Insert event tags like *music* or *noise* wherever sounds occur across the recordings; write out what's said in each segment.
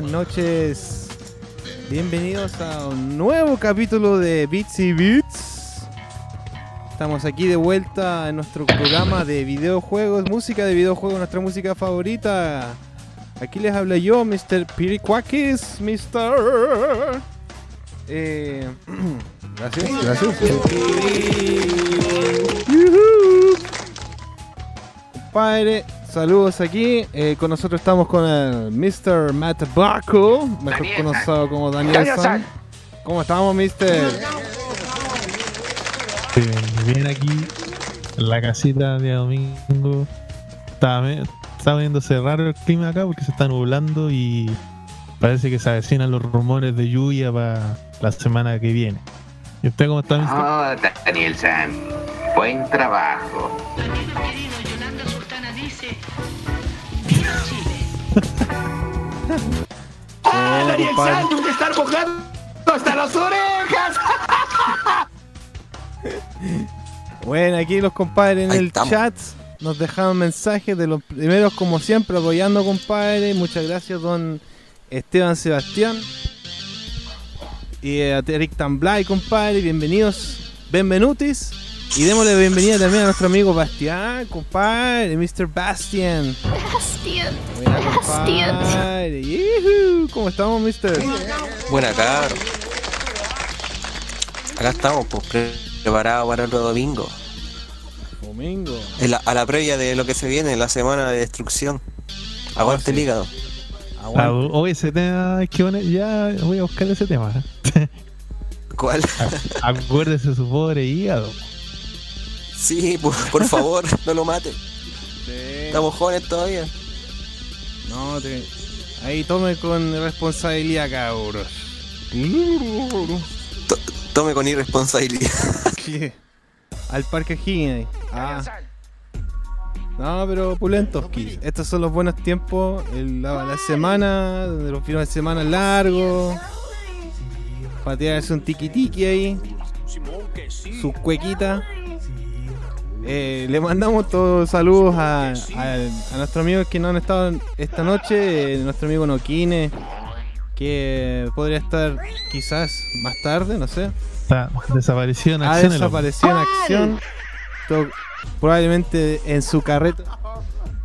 Buenas noches. Bienvenidos a un nuevo capítulo de Beats y Beats. Estamos aquí de vuelta en nuestro programa de videojuegos, música de videojuegos, nuestra música favorita. Aquí les habla yo, Mr. Piriquakis, Mr. Eh, *clears throat* gracias, gracias. Compadre, saludos aquí. Eh, con nosotros estamos con el Mr. Matt Baco, mejor Daniel conocido como Daniel Daniel San. San. ¿Cómo estamos, Mr.? Bien, bien aquí en la casita de domingo. Está, está viéndose raro el clima acá porque se está nublando y parece que se avecinan los rumores de lluvia para la semana que viene. ¿Y usted cómo está, mister? Oh, Daniel San, buen trabajo. Buena, Daniel compadre. San, tú te estás mojando hasta las orejas. *laughs* Bueno, aquí los compadres en Ahí el estamos. chat nos dejaron mensajes de los primeros, como siempre, apoyando, compadre. Muchas gracias, don Esteban Sebastián. Y a Eric Tamblay, compadre. Bienvenidos, benvenutis. Y démosle bienvenida también a nuestro amigo Bastián, compadre, Mr. Bastian. Bastian. Buena, Bastian. ¿Cómo estamos, Mr.? Buena, cabrón. Acá estamos, pues, pre- preparados para el domingo. Domingo. En la- a la previa de lo que se viene, la semana de destrucción. Aguante Ah, el sí. hígado. Ah, Aguante. hoy ese tema ya voy a buscar ese tema. *laughs* ¿Cuál? Acuérdese su pobre hígado. Sí, por, por favor, *laughs* no lo mate. Sí. Estamos jóvenes todavía. No, te... ahí tome con responsabilidad, cabros. To- tome con irresponsabilidad. *laughs* Al parque Higgins. Ah. No, pero pulentos, kids. Estos son los buenos tiempos. el- la, la semana, los fines de semana largos. Patearse un tiki tiki ahí. Su cuequita. Eh, le mandamos todos los saludos a, a- a nuestros amigos que no han estado esta noche. eh, nuestro amigo Noquine. Que podría estar quizás más tarde, no sé. Está desaparecido en Ha acción. hombre. desaparecido en acción. To- probablemente en su carreta.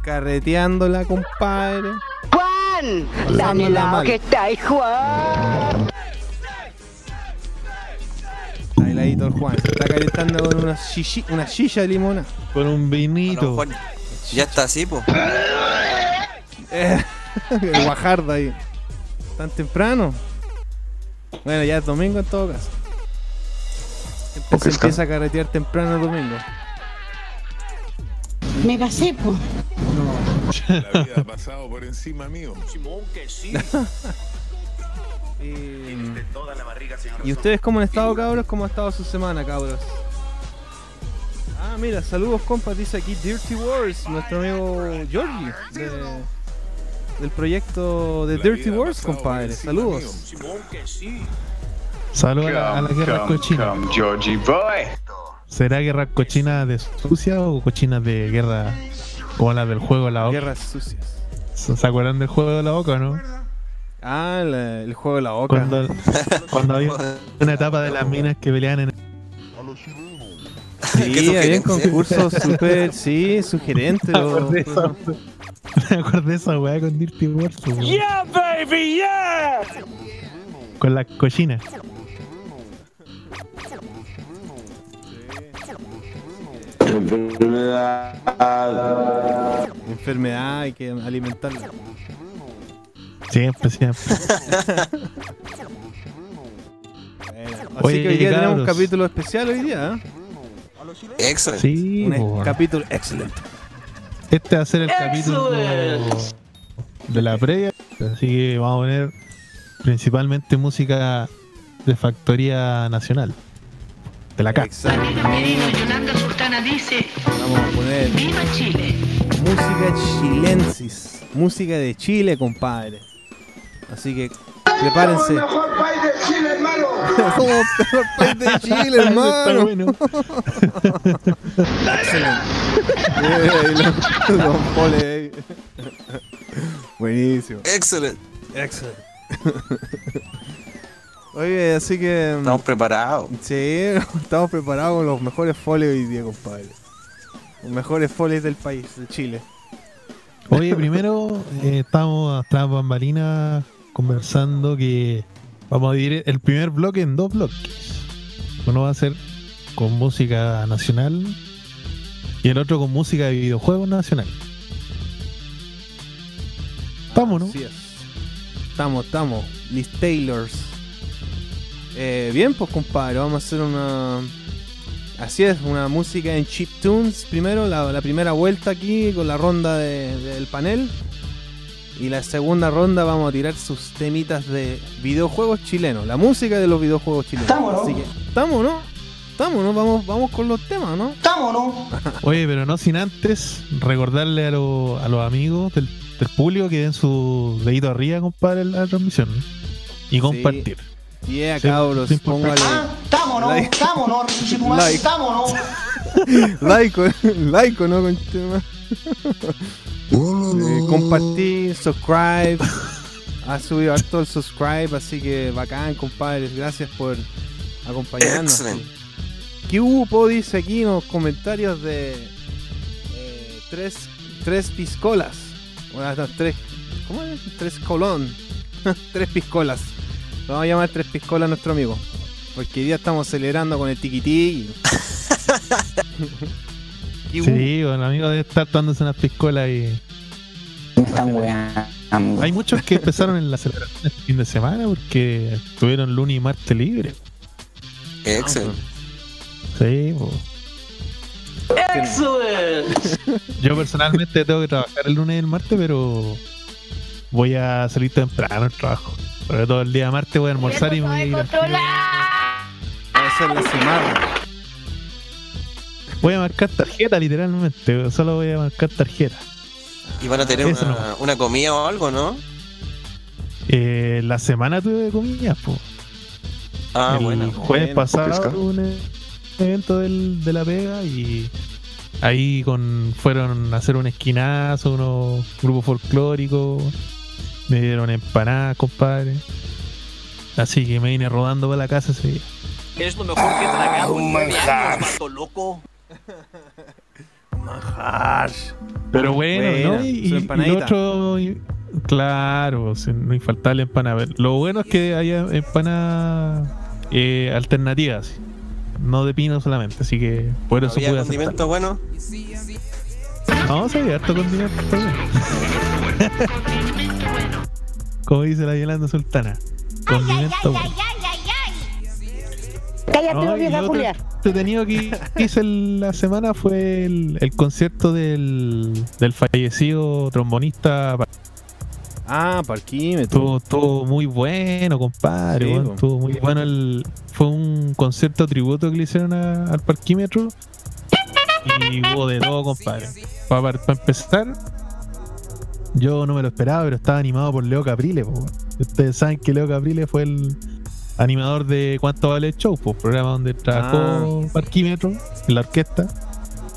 Carreteándola, compadre. Juan, la mal. que está ahí, Juan. El Juan. Se está calentando con una, shishi- una silla de limona. Con un vinito. ya está así, pues. Eh, *laughs* el Guajardo ahí. Tan temprano. Bueno, ya es domingo en todo caso. Siempre se empieza a carretear temprano el domingo. Me pasé, po. La vida ha pasado por encima mío. *laughs* Y, ¿Y ustedes cómo han estado, cabros? ¿Cómo ha estado su semana, cabros? Ah, mira, saludos, compas, dice aquí Dirty Wars, nuestro amigo Georgie, de- del proyecto de Dirty Wars, compadre. Saludos. Saludos a la, a la guerra cochina. Georgie Boy. ¿Será guerra cochina de sucia o cochina de guerra como la del juego de la boca? Guerras sucias. ¿Se acuerdan del juego de la boca, no? Ah, la- el juego de la boca. Cuando, *laughs* cuando había una etapa de las minas que peleaban en *laughs* Sí, había sugerencia. concursos *laughs* súper, sí, sugerentes. Me acordé de esa- Me acordé esa weá con Dirty Wars. weón. Yeah, baby, yeah. Con las cochinas. Enfermedad, hay que alimentarla. Siempre, siempre. *laughs* Bueno, así Oye, que hoy día tenemos un capítulo especial hoy día, ¿eh? Excelente. Sí, Un capítulo excelente. este va a ser el capítulo de la previa. Así que vamos a poner principalmente música de factoría nacional. De la casa. Yolanda Sultana dice, Vamos a poner viva Chile. música chilensis. Música de Chile, compadre. Así que prepárense. mejor país de Chile, hermano. *laughs* Como mejor país de Chile, Está hermano. bueno. Excelente. *laughs* Eh. Buenísimo. Excelente. Excelente. Oye, así que. Estamos preparados. Sí, *laughs* estamos preparados con los mejores folios hoy día, compadre. Los mejores folios del país, de Chile. Oye, primero eh, estamos tras bambalinas conversando que vamos a dividir el primer bloque en dos bloques. Uno va a ser con música nacional y el otro con música de videojuegos nacional. Estamos, ¿no? Así es. Estamos, estamos. Liz Taylors. Eh, bien, pues compadre, vamos a hacer una. Así es, una música en chip tunes. Primero, la, primera vuelta aquí con la ronda de- del panel. Y la segunda ronda vamos a tirar sus temitas de videojuegos chilenos. La música de los videojuegos chilenos. Estamos, ¿no? Así que, estamos, ¿no? Estamos, ¿no? Vamos, vamos con los temas, ¿no? ¿Estamos no? *laughs* Oye, pero no sin antes recordarle a, lo- a los amigos del, del público que den su dedito arriba, compadre, en la transmisión. Y compartir. Yeah, Sí, cabros, sí, importante. póngale Ah, ¿estamos no? Like. ¿Estamos no? ¿Estamos no? *laughs* like, *laughs* like, ¿no? Con tema. Eh, compartir, subscribe. *laughs* Ha subido harto el subscribe, así que bacán, compadres. Gracias por acompañarnos. Excelente. ¿Qué hubo? Dice aquí en los comentarios de eh, tres, tres piscolas. Bueno, no, tres, ¿Cómo es? Tres colón. *laughs* tres piscolas. Vamos a llamar tres piscolas a nuestro amigo. Porque hoy día estamos celebrando con el tiquití. *laughs* Sí, bueno, el amigo debe estar tomándose unas piscolas y. Están weando. Hay muchos que empezaron en la celebración este fin de semana porque tuvieron lunes y martes libre. Excelente. Sí, po. Yo personalmente tengo que trabajar el lunes y el martes, pero voy a salir temprano al trabajo. Sobre todo el día martes voy a almorzar y me voy a ir ser la semana. Voy a marcar tarjeta, literalmente. Solo voy a marcar tarjeta. Y van a tener una, no. una comida o algo, ¿no? Eh, la semana tuve comida, po. Ah, el bueno. jueves Bueno, pasado tuve un evento del- de la pega y ahí con fueron a hacer un esquinazo, unos grupos folclóricos, me dieron empanadas, compadre. Así que me vine rodando para la casa ese día. Es lo mejor que he tragado en nueve años, mato loco. Manjar. Pero bueno, Buena, ¿no? Y, su y- y lo empanadita. otro, y- claro, no infaltable empanada. Lo bueno es que haya empanadas eh, alternativas, no de pino solamente, así que por eso ¿Había pude aceptar. condimento bueno? No, sí, harto condimento. también. Condimento *laughs* bueno. Como dice la Yolanda Sultana. Condimento bueno. Cállate, No, vieja entretenido que *laughs* hice el- la semana fue el, el concierto del, del fallecido trombonista. Ah, parquímetro. Estuvo, estuvo muy bueno, compadre. Sí, estuvo muy bueno. El, fue un concierto tributo que le hicieron a- al parquímetro. Y hubo de todo, compadre. Para empezar, yo no me lo esperaba, pero estaba animado por Leo Caprile. po. Ustedes saben que Leo Caprile fue el animador de Cuánto Vale el Show, pues, programa donde trabajó Ah. Parquímetro en la orquesta.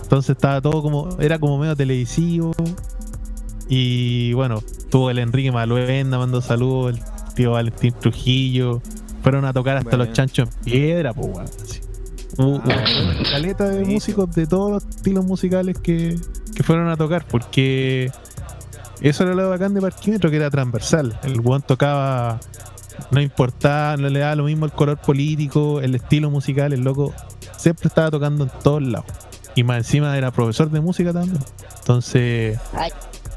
Entonces estaba todo como, era como medio televisivo. Y bueno, tuvo el Enrique Maluenda, mandó saludos, el tío Valentín Trujillo. Fueron a tocar hasta Bueno. los chanchos en piedra, pues, weón. así. Hubo Ah, hubo una caleta de músicos de todos los estilos musicales que, que fueron a tocar, porque eso era lo bacán de Parquímetro, que era transversal. El weón tocaba, no importaba, no le daba lo mismo el color político, el estilo musical, el loco siempre estaba tocando en todos lados. Y más encima era profesor de música también. Entonces,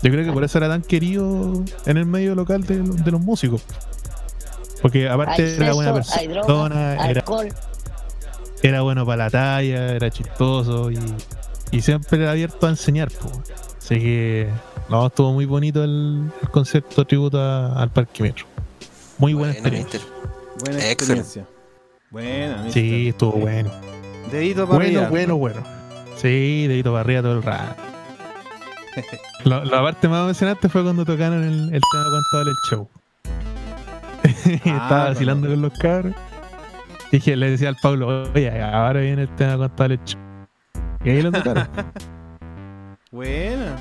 yo creo que por eso era tan querido en el medio local de, lo- de los músicos. Porque aparte Hay era buena sexo, hay droga, persona, era, bueno para la talla, era chistoso y, y siempre era abierto a enseñar. po. Así que no, estuvo muy bonito el, el concierto tributo a- al Parquímetro. Muy buena Buena, experiencia. mister. Buena experiencia. Buena, mister. Sí, estuvo bueno. Dedito para Bueno, arriba. bueno, bueno. Sí, dedito para arriba todo el rato. *laughs* Lo- la parte más emocionante fue cuando tocaron el, el tema cuánto vale el show. *laughs* Estaba vacilando con los cabros. Dije, le decía al Pablo, oye, ahora viene el tema cuánto vale el show. Y ahí lo *laughs* tocaron. Buena.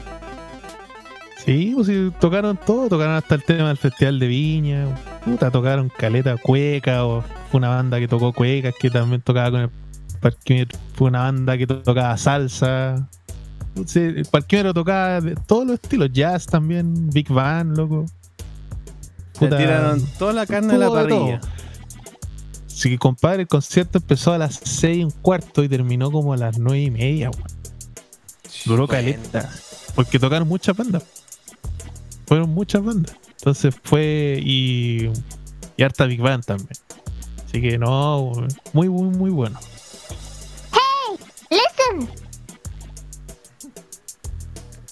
Sí, pues sí, tocaron todo, tocaron hasta el tema del Festival de Viña, puta, tocaron Caleta Cueca, o fue una banda que tocó cuecas, que también tocaba con el Parquímetro, fue una banda que to- tocaba salsa, sí, el Parquímetro tocaba de todos los estilos, jazz también, Big Band, loco. Le tiraron toda la carne de la parrilla. Sí, compadre, el concierto empezó a las 6 y un cuarto y terminó como a las 9 y media, weón. Duró caleta. Porque tocaron muchas bandas. Fueron muchas bandas. Entonces fue y, y harta Big Band también. Así que no, muy, muy, muy bueno.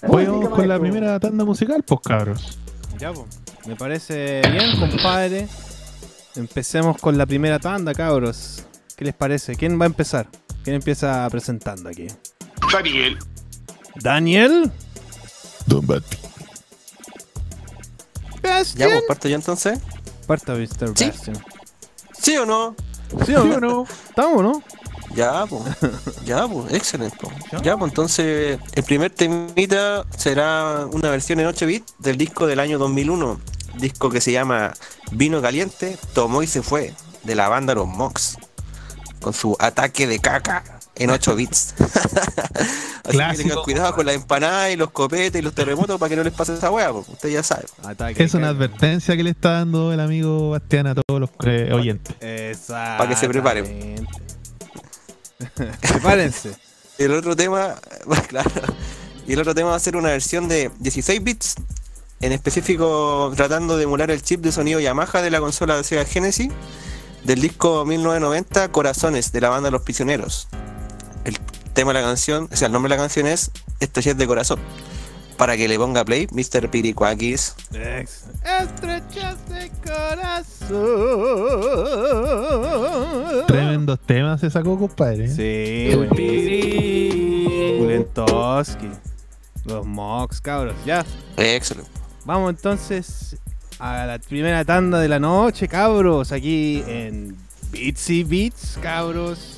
Fuimos con la primera tanda musical, pues cabros. Ya, po. Me parece bien, compadre. Empecemos con la primera tanda, cabros. ¿Qué les parece? ¿Quién va a empezar? ¿Quién empieza presentando aquí? Daniel. ¿Daniel? Don Bati. Ya, pues parto yo entonces. Parta, Mr. Sí. Bastion. ¿Sí o no? ¿Sí o no? *laughs* ¿Estamos, no? Ya, pues. Ya, pues, excelente. po. Ya, pues entonces el primer temita será una versión en 8 bits del disco del año 2001. Disco que se llama Vino Caliente, tomó y se fue, de la banda Los Mox. Con su ataque de caca en 8 bits. *laughs* Así que tengan cuidado con las empanadas y los copetes y los terremotos para que no les pase esa wea, pues usted ya sabe. Ataque. Es una advertencia que le está dando el amigo Bastián a todos los eh, oyentes. Exacto. Para que se preparen. *laughs* Prepárense. El otro tema, *laughs* claro, y el otro tema va a ser una versión de 16 bits, en específico tratando de emular el chip de sonido Yamaha de la consola de Sega Genesis del disco 1990 Corazones de la banda Los Prisioneros. El tema de la canción, o sea, el nombre de la canción es Estrellas de Corazón. Para que le ponga play, Mr. Piricuakis. Ex- Estrechas de corazón. Tremendos temas se sacó, compadre. Sí. Pulentoski. Los Mox, cabros. Ya. Excelente. Vamos entonces a la primera tanda de la noche, cabros. Aquí en Beatsy Beats, cabros.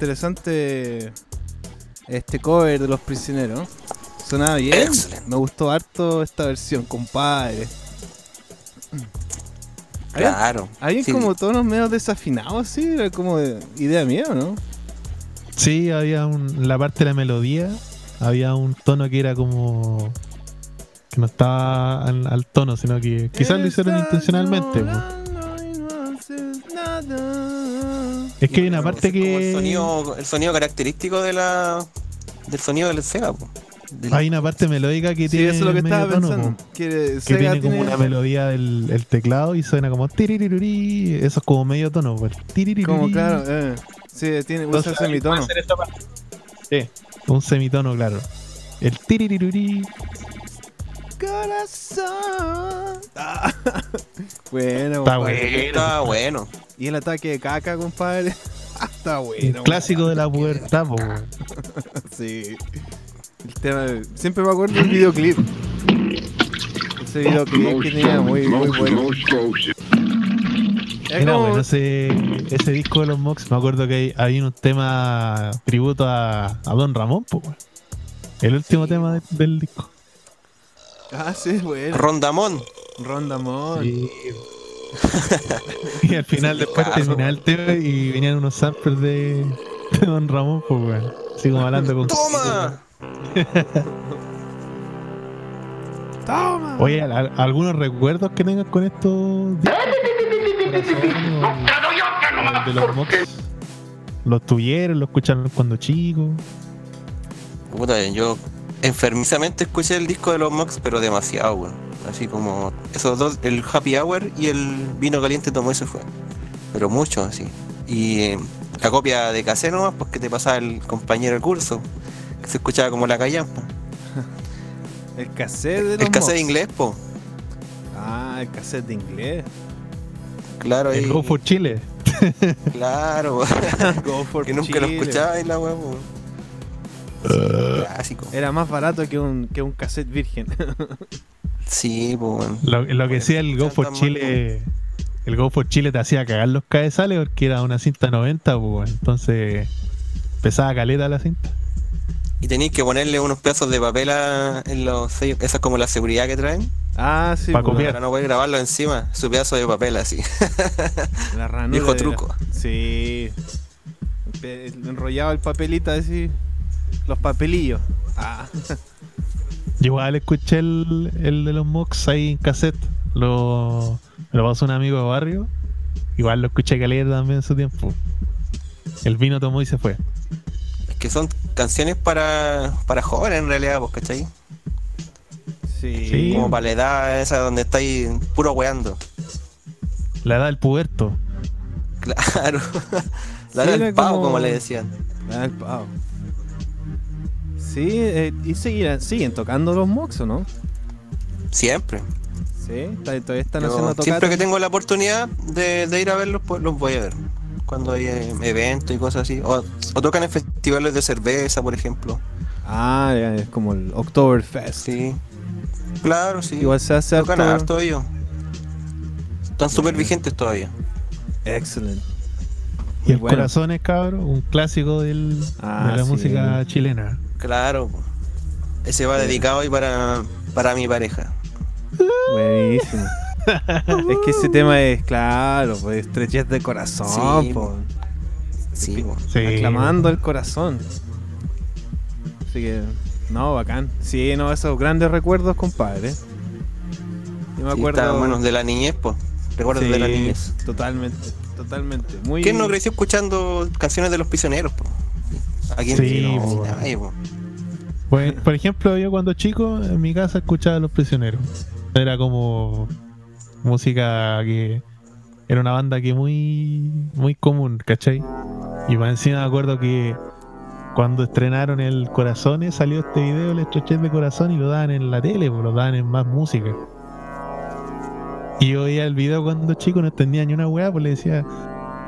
interesante este cover de los prisioneros. Sonaba bien. Excelente. Me gustó harto esta versión, compadre. Claro. Había Sí. como tonos medio desafinados, sí, era como de idea mía, ¿o ¿no? Sí, había un, la parte de la melodía, había un tono que era como que no estaba al, al tono, sino que quizás lo hicieron intencionalmente. po. Es que hay una parte Como el que sonido, el sonido característico de la del sonido del Sega, po. Del- hay una parte melódica que Sí, tiene eso es lo que medio estaba tono, pensando. po, Que, que Sega tiene como tiene- una melodía del el teclado y suena como tiriririrí, eso es como medio tono, po. Como claro, eh. Sí, tiene usa semitono. Sí, un semitono, claro. El tiriririrí. Corazón. *laughs* Ah. *laughs* bueno, Está bueno. Está bueno. Y el ataque de caca, compadre. *laughs* Ah, Está bueno. clásico de la pubertad, po. *laughs* Sí. El tema, siempre me acuerdo del videoclip. Ese videoclip que tenía muy, muy bueno. Es Era como- bueno ese, ese disco de los Mox. Me acuerdo que hay- había un tema tributo a, a Don Ramón, po. El último tema de- del disco. Ah, sí, bueno. Rondamón. Rondamón. Sí. *laughs* y al final después terminaba el tema y venían unos samples de, de Don Ramón, pues weón. Así como hablando con. ¡Toma! *laughs* Toma. Oye, ¿al- al- ¿algunos recuerdos que tengas con estos de. ¿Los tuvieron? ¿Los escucharon cuando chicos? Puta, yo enfermizamente escuché el disco de los Mox, pero demasiado, weón. Así como esos dos, el Happy Hour y el Vino Caliente tomó ese fue. Pero mucho, así. Y eh, la copia de cassette nomás, pues que te pasaba el compañero de curso, que se escuchaba como la callampa. *laughs* El cassette de los El cassette Mox. inglés, po. Ah, el cassette de inglés. Claro, El. Go for Chile. *laughs* Claro, *laughs* Go for que nunca lo escuchaba y la po. Uh. Clásico. Era más barato que un, que un cassette virgen. Sí, pues. Lo, lo que decía el Go for. Chile. El Go for Chile te hacía cagar los cabezales porque era una cinta 90, pues, entonces pesaba caleta la cinta. Y tenéis que ponerle unos pedazos de papel a- en los sellos. Esa es como la seguridad que traen. Ah, sí. Pues, copiar. Para no poder grabarlo encima. Su pedazo de papel así. *laughs* La ranura Viejo la- truco. Sí. Enrollaba el papelito así. Los papelillos. Ah. *laughs* Yo igual escuché el, el de los Mox ahí en cassette. Lo, me lo pasó un amigo de barrio. Igual lo escuché caleta también en su tiempo. El vino tomó y se fue. Es que son canciones para, para jóvenes en realidad, pues, ¿cachai? Sí. Sí. Como para la edad esa donde estáis puro weando. La edad del puberto. Claro. *laughs* La Sí, del pavo, como- como le decían. Ah, el pavo. Sí, eh, y seguirán, siguen tocando los Mox, ¿o no? Siempre. Sí, todavía están Yo haciendo tocatas. siempre que tengo la oportunidad de, de ir a verlos, pues los voy a ver. Cuando hay eh, eventos y cosas así. O, o tocan en festivales de cerveza, por ejemplo. Ah, ya, es como el Oktoberfest. Sí. Claro, sí. Igual se hace Tocan harto- harto ellos. Están súper vigentes todavía. Excelente. Y el Bueno. Corazones, cabrón, un clásico del, Ah, de la sí. música chilena. Claro. po. Ese va dedicado hoy para, para mi pareja. Buenísimo. es que ese tema es, claro, pues estrechez de corazón, Sí, po. Sí, po. Sí. aclamando el corazón. Así que, no, bacán. Sí, no, esos grandes recuerdos, compadre. Yo me Sí, acuerdo. estaban buenos de la niñez, pues. Recuerdos de la Sí, niñez. Totalmente, totalmente. Muy ¿Quién no creció escuchando canciones de los prisioneros, po? Aquí Sí, no, po. nadie, po. Pues, por ejemplo, yo cuando chico en mi casa escuchaba a Los Prisioneros. Era como música que era una banda que muy muy común, ¿cachai? Y más encima me acuerdo que cuando estrenaron el Corazones salió este video, el estrechez de corazón y lo daban en la tele, lo daban en más música. Y yo veía el video cuando chico no entendía ni una weá, pues le decía,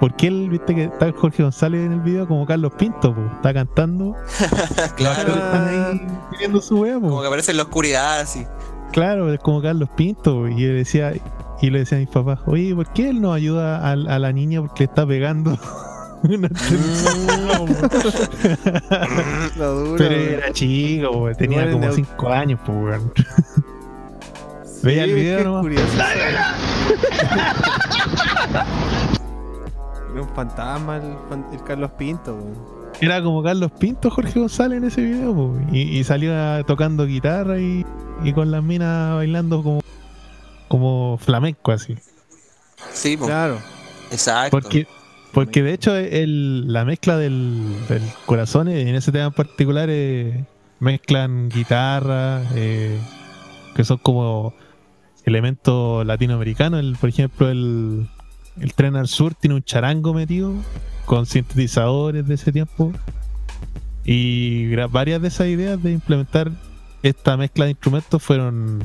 porque él, viste que está Jorge González en el video como Carlos Pinto, po, está cantando, *laughs* Claro. están ahí viendo su wea, po. Como que aparece en la oscuridad así. Claro, es como Carlos Pinto, po, y yo decía, y le decía a mis papás, oye, ¿por qué él no ayuda a, a la niña porque le está pegando? *laughs* Una La dura, Pero era chico, po, tenía Igual como en 5 años, pues, weón. Sí, Veía el es video que *laughs* un fantasma el, Carlos Pinto. Era como Carlos Pinto, Jorge González en ese video, y, y salía tocando guitarra y, y con las minas bailando como, como flamenco así. Sí. Claro. exacto. Porque, porque de hecho el, la mezcla del, del corazón en ese tema en particular eh, mezclan guitarra, eh, que son como elementos latinoamericanos. El, por ejemplo, el, el tren al sur tiene un charango metido con sintetizadores de ese tiempo. Y varias de esas ideas de implementar esta mezcla de instrumentos fueron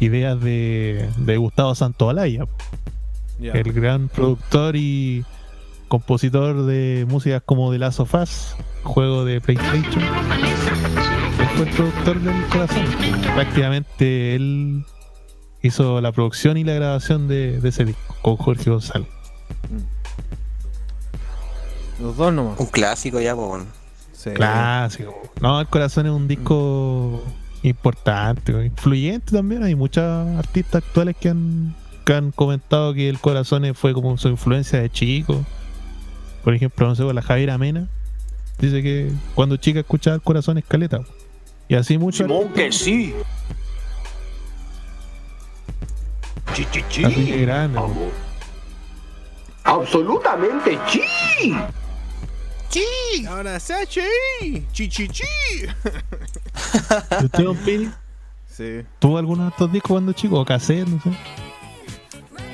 ideas de, de Gustavo Santaolalla Ya. el gran productor y compositor de músicas como The Last of Us, juego de PlayStation. Él fue el productor del corazón. Prácticamente él hizo la producción y la grabación de, de ese disco con Jorge González. Los dos nomás. Un clásico ya, po. weón. Sí. Clásico. No, el corazón es un disco importante, influyente también. Hay muchos artistas actuales que han, que han comentado que el corazón fue como su influencia de chico. Por ejemplo, no sé, la Javiera Mena dice que cuando chica escuchaba el corazón escaleta. Y así muchos. Simón que sí. Chi, chi, chi. Así que grande. Vamos. Absolutamente chi. ¡Chi! Ahora sea chi. ¡Chi, chi, chi! ¿Y ¿Usted, don Pili, Sí. tuvo alguno de estos discos cuando chico? O cassette, no sé.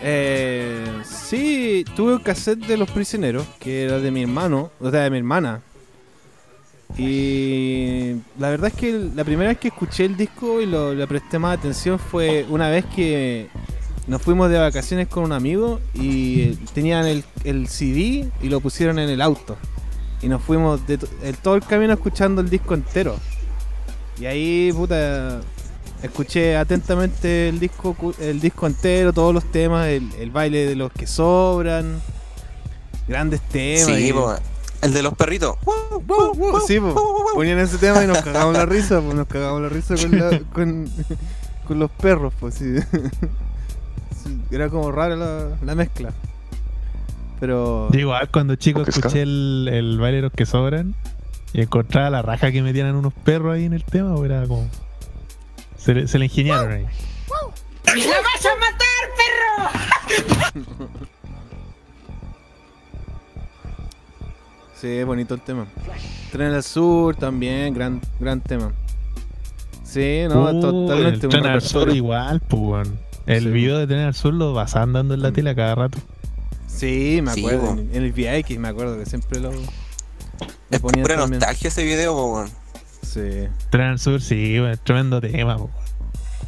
Eh, sí, tuve un cassette de Los Prisioneros, que era de mi hermano, o sea, de mi hermana. Y la verdad es que la primera vez que escuché el disco y lo, le presté más atención fue una vez que nos fuimos de vacaciones con un amigo y tenían el, el CD y lo pusieron en el auto. Y nos fuimos de el- todo el camino escuchando el disco entero. Y ahí, puta, escuché atentamente el disco el disco entero, todos los temas, el, el baile de los que sobran, grandes temas. Sí, y-. El de los perritos. Sí, po. ponían ese tema y nos cagamos la risa, pues nos cagamos la risa con, la- con, *laughs* con los perros, pues sí. *laughs* Era como rara la, la mezcla. Pero igual cuando chico escuché el, el baile de los que sobran y encontraba la raja que metían unos perros ahí en el tema, o era como. Se le, se le ingeniaron ahí. ¡La vas a matar, perro! *laughs* sí, es bonito el tema. Tren al Sur también, gran, gran tema. Sí, no, Uh, totalmente. El un Tren al Sur igual, pues. Weón. El Sí. video de Tren al Sur lo pasaban dando en la Mm. tele a cada rato. Sí, me acuerdo. en, en el VX me acuerdo que siempre lo, lo Es ponían pura también. nostalgia ese video, po, weón. Sí. Tren al Sur, sí, weón, tremendo tema, po.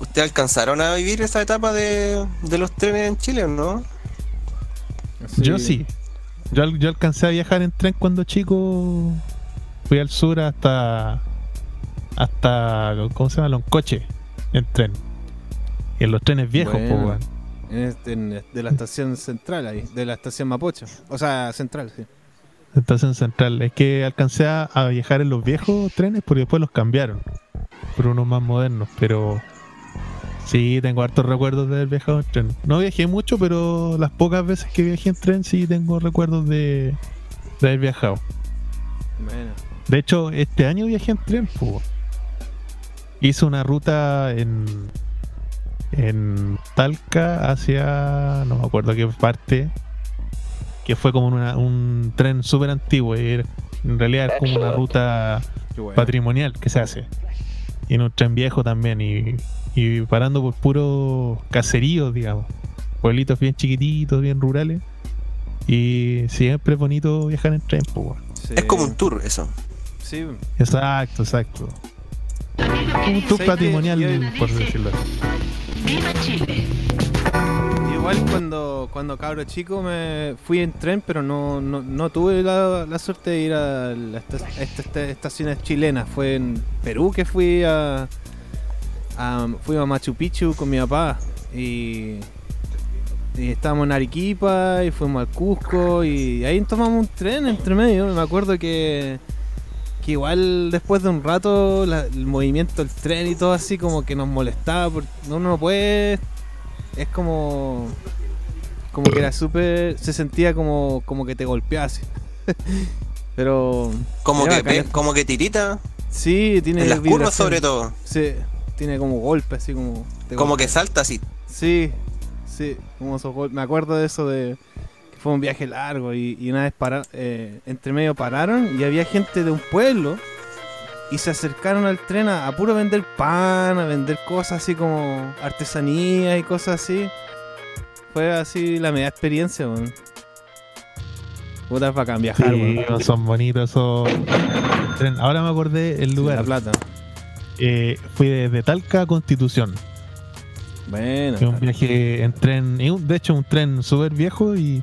¿Ustedes alcanzaron a vivir esa etapa de, de los trenes en Chile o no? Yo sí. Yo, yo alcancé a viajar en tren cuando chico. Fui al sur hasta. Hasta. ¿Cómo se llama? Loncoche. En tren. Y en los trenes viejos, Bueno. po, weón. En este- en- de la estación central ahí, de la estación Mapocho. O sea, central, sí. Estación central. Es que alcancé a, viajar en los viejos trenes porque después los cambiaron. Por unos más modernos. Pero. Sí, tengo hartos recuerdos de haber viajado en tren. No viajé mucho, pero las pocas veces que viajé en tren sí tengo recuerdos de, de haber viajado. Bueno. De hecho, este año viajé en tren, po. Hice una ruta en en Talca hacia no me acuerdo qué parte que fue como una- un tren súper antiguo y era- en realidad es como una ruta bueno. patrimonial que se hace y en un tren viejo también y, y parando por puros caseríos digamos pueblitos bien chiquititos bien rurales y siempre es bonito viajar en tren po, weón. Sí. Es como un tour eso. Sí. Exacto, exacto. Un tour patrimonial, por decirlo así. ¡Viva Chile! Igual cuando, cuando cabro chico me fui en tren, pero no, no, no tuve la, suerte de ir a, estas esta- estaciones chilenas. Fue en Perú que fui a, fui a Machu Picchu con mi papá y estábamos en Arequipa y fuimos al Cusco y ahí tomamos un tren entre medio. Me acuerdo que que igual después de un rato la- el movimiento del tren y todo así como que nos molestaba porque uno no puede es como como que era súper se sentía como como que te golpeaba así *laughs* pero Como que, como que tirita sí tiene en las curvas sobre todo. sí tiene como golpe así como Como golpea. que salta así. sí sí como esos gol- me acuerdo de eso de fue un viaje largo y, y una vez para, eh, entre medio pararon y había gente de un pueblo y se acercaron al tren a, a puro vender pan, a vender cosas así como artesanía y cosas así. Fue así la media experiencia, weón. Puta bacán viajar, Sí, weón. son bonitos esos tren. Ahora me acordé el La lugar. plata. Eh, fui desde Talca a Constitución. Bueno. Es un viaje en tren, de hecho un tren súper viejo y,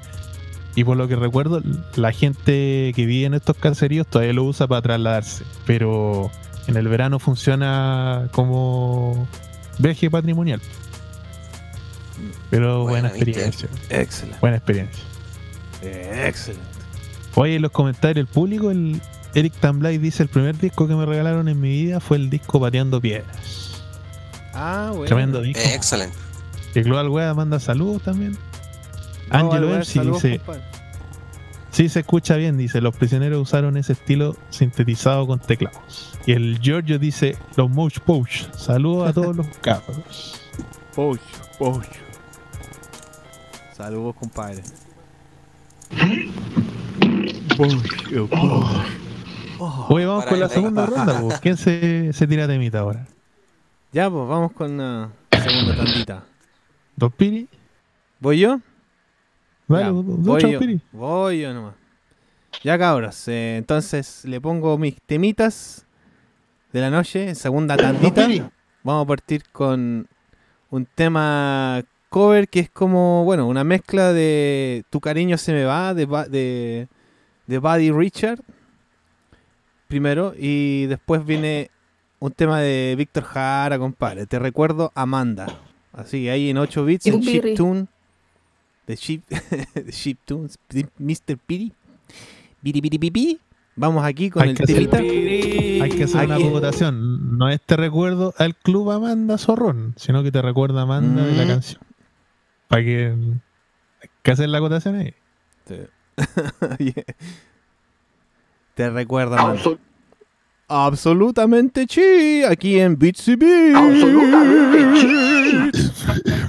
y por lo que recuerdo, la gente que vive en estos caseríos todavía lo usa para trasladarse. Pero en el verano funciona como viaje patrimonial. Pero buena, experiencia. Excelente. Buena experiencia. Excelente. Oye, en los comentarios del público, el Eric Tamblay dice: El primer disco que me regalaron en mi vida fue el disco Pateando Piedras. Ah, bueno. Tremendo disco. Excelente. Y Global Wea manda saludos también. Angelo saludos, dice. Sí, se escucha bien, dice. Los prisioneros usaron ese estilo sintetizado con teclados. Y el Giorgio dice: Los Mouch Pouch. Saludos a todos los *laughs* cabros. Pocho, pocho. Saludos, compadre. Oye, vamos Para con la segunda ronda. *laughs* ¿Quién se, se tira temita ahora? Ya, pues vamos con la segunda tandita. ¿Dos Piri? ¿Voy yo? Vale, Ya, voy chao, yo. Voy yo nomás. Ya cabros, eh, entonces le pongo mis temitas de la noche, segunda tandita. Vamos a partir con un tema cover que es como, bueno, una mezcla de Tu cariño se me va de, de, de Buddy Richard primero y después viene un tema de Víctor Jara, compadre. Te recuerdo Amanda. Así que ahí en 8 bits, en chiptune de chip, *laughs* de chiptunes, Mr. Piri. Piri, piri, pi, pi. Vamos aquí con Hay el temita. Hay que hacer una votación. No es te recuerdo al club Amanda Zorrón, sino que te recuerda Amanda de la Mm. canción. Para que. Hay que hacer la votación ahí. *laughs* Te recuerda, man. Absolutamente chi. Aquí en Bitsy Beats. Absolutamente sí. *laughs*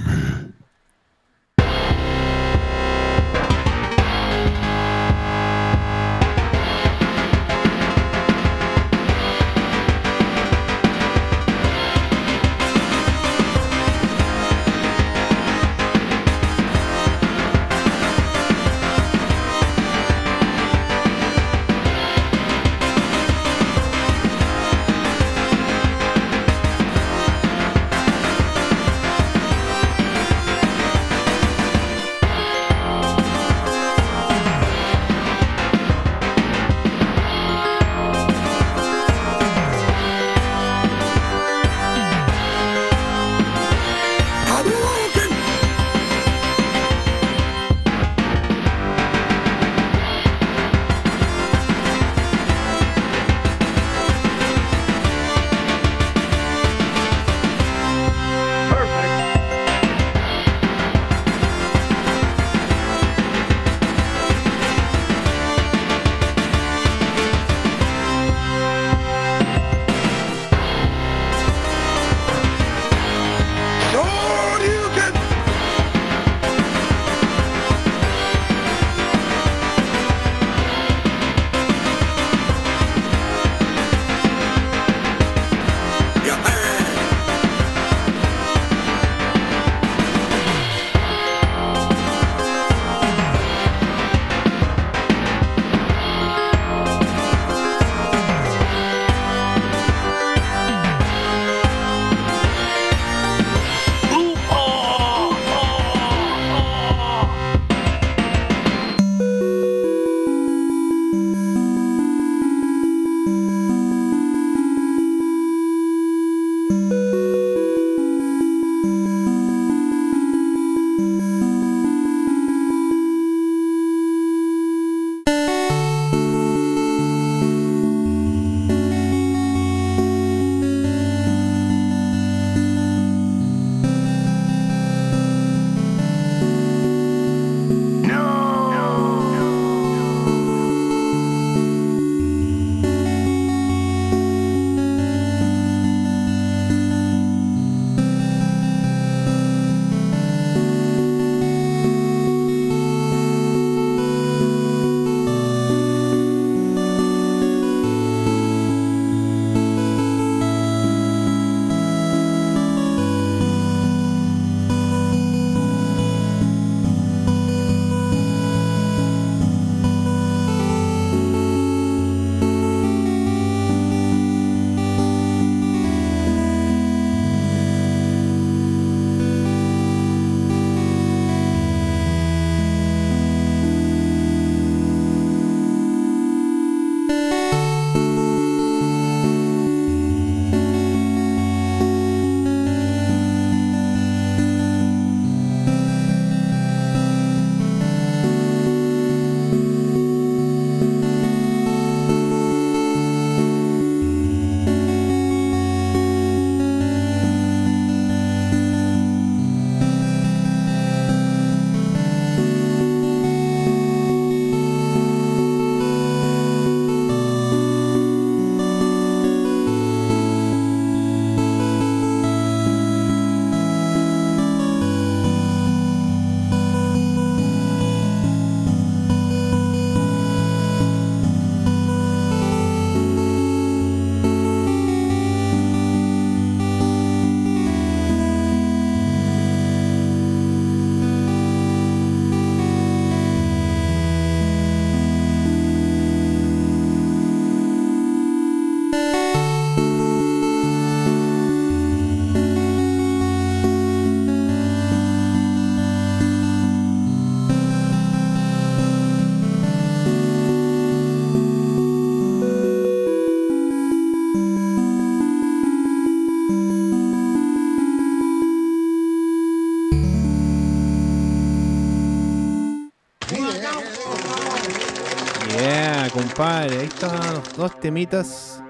dos temitas.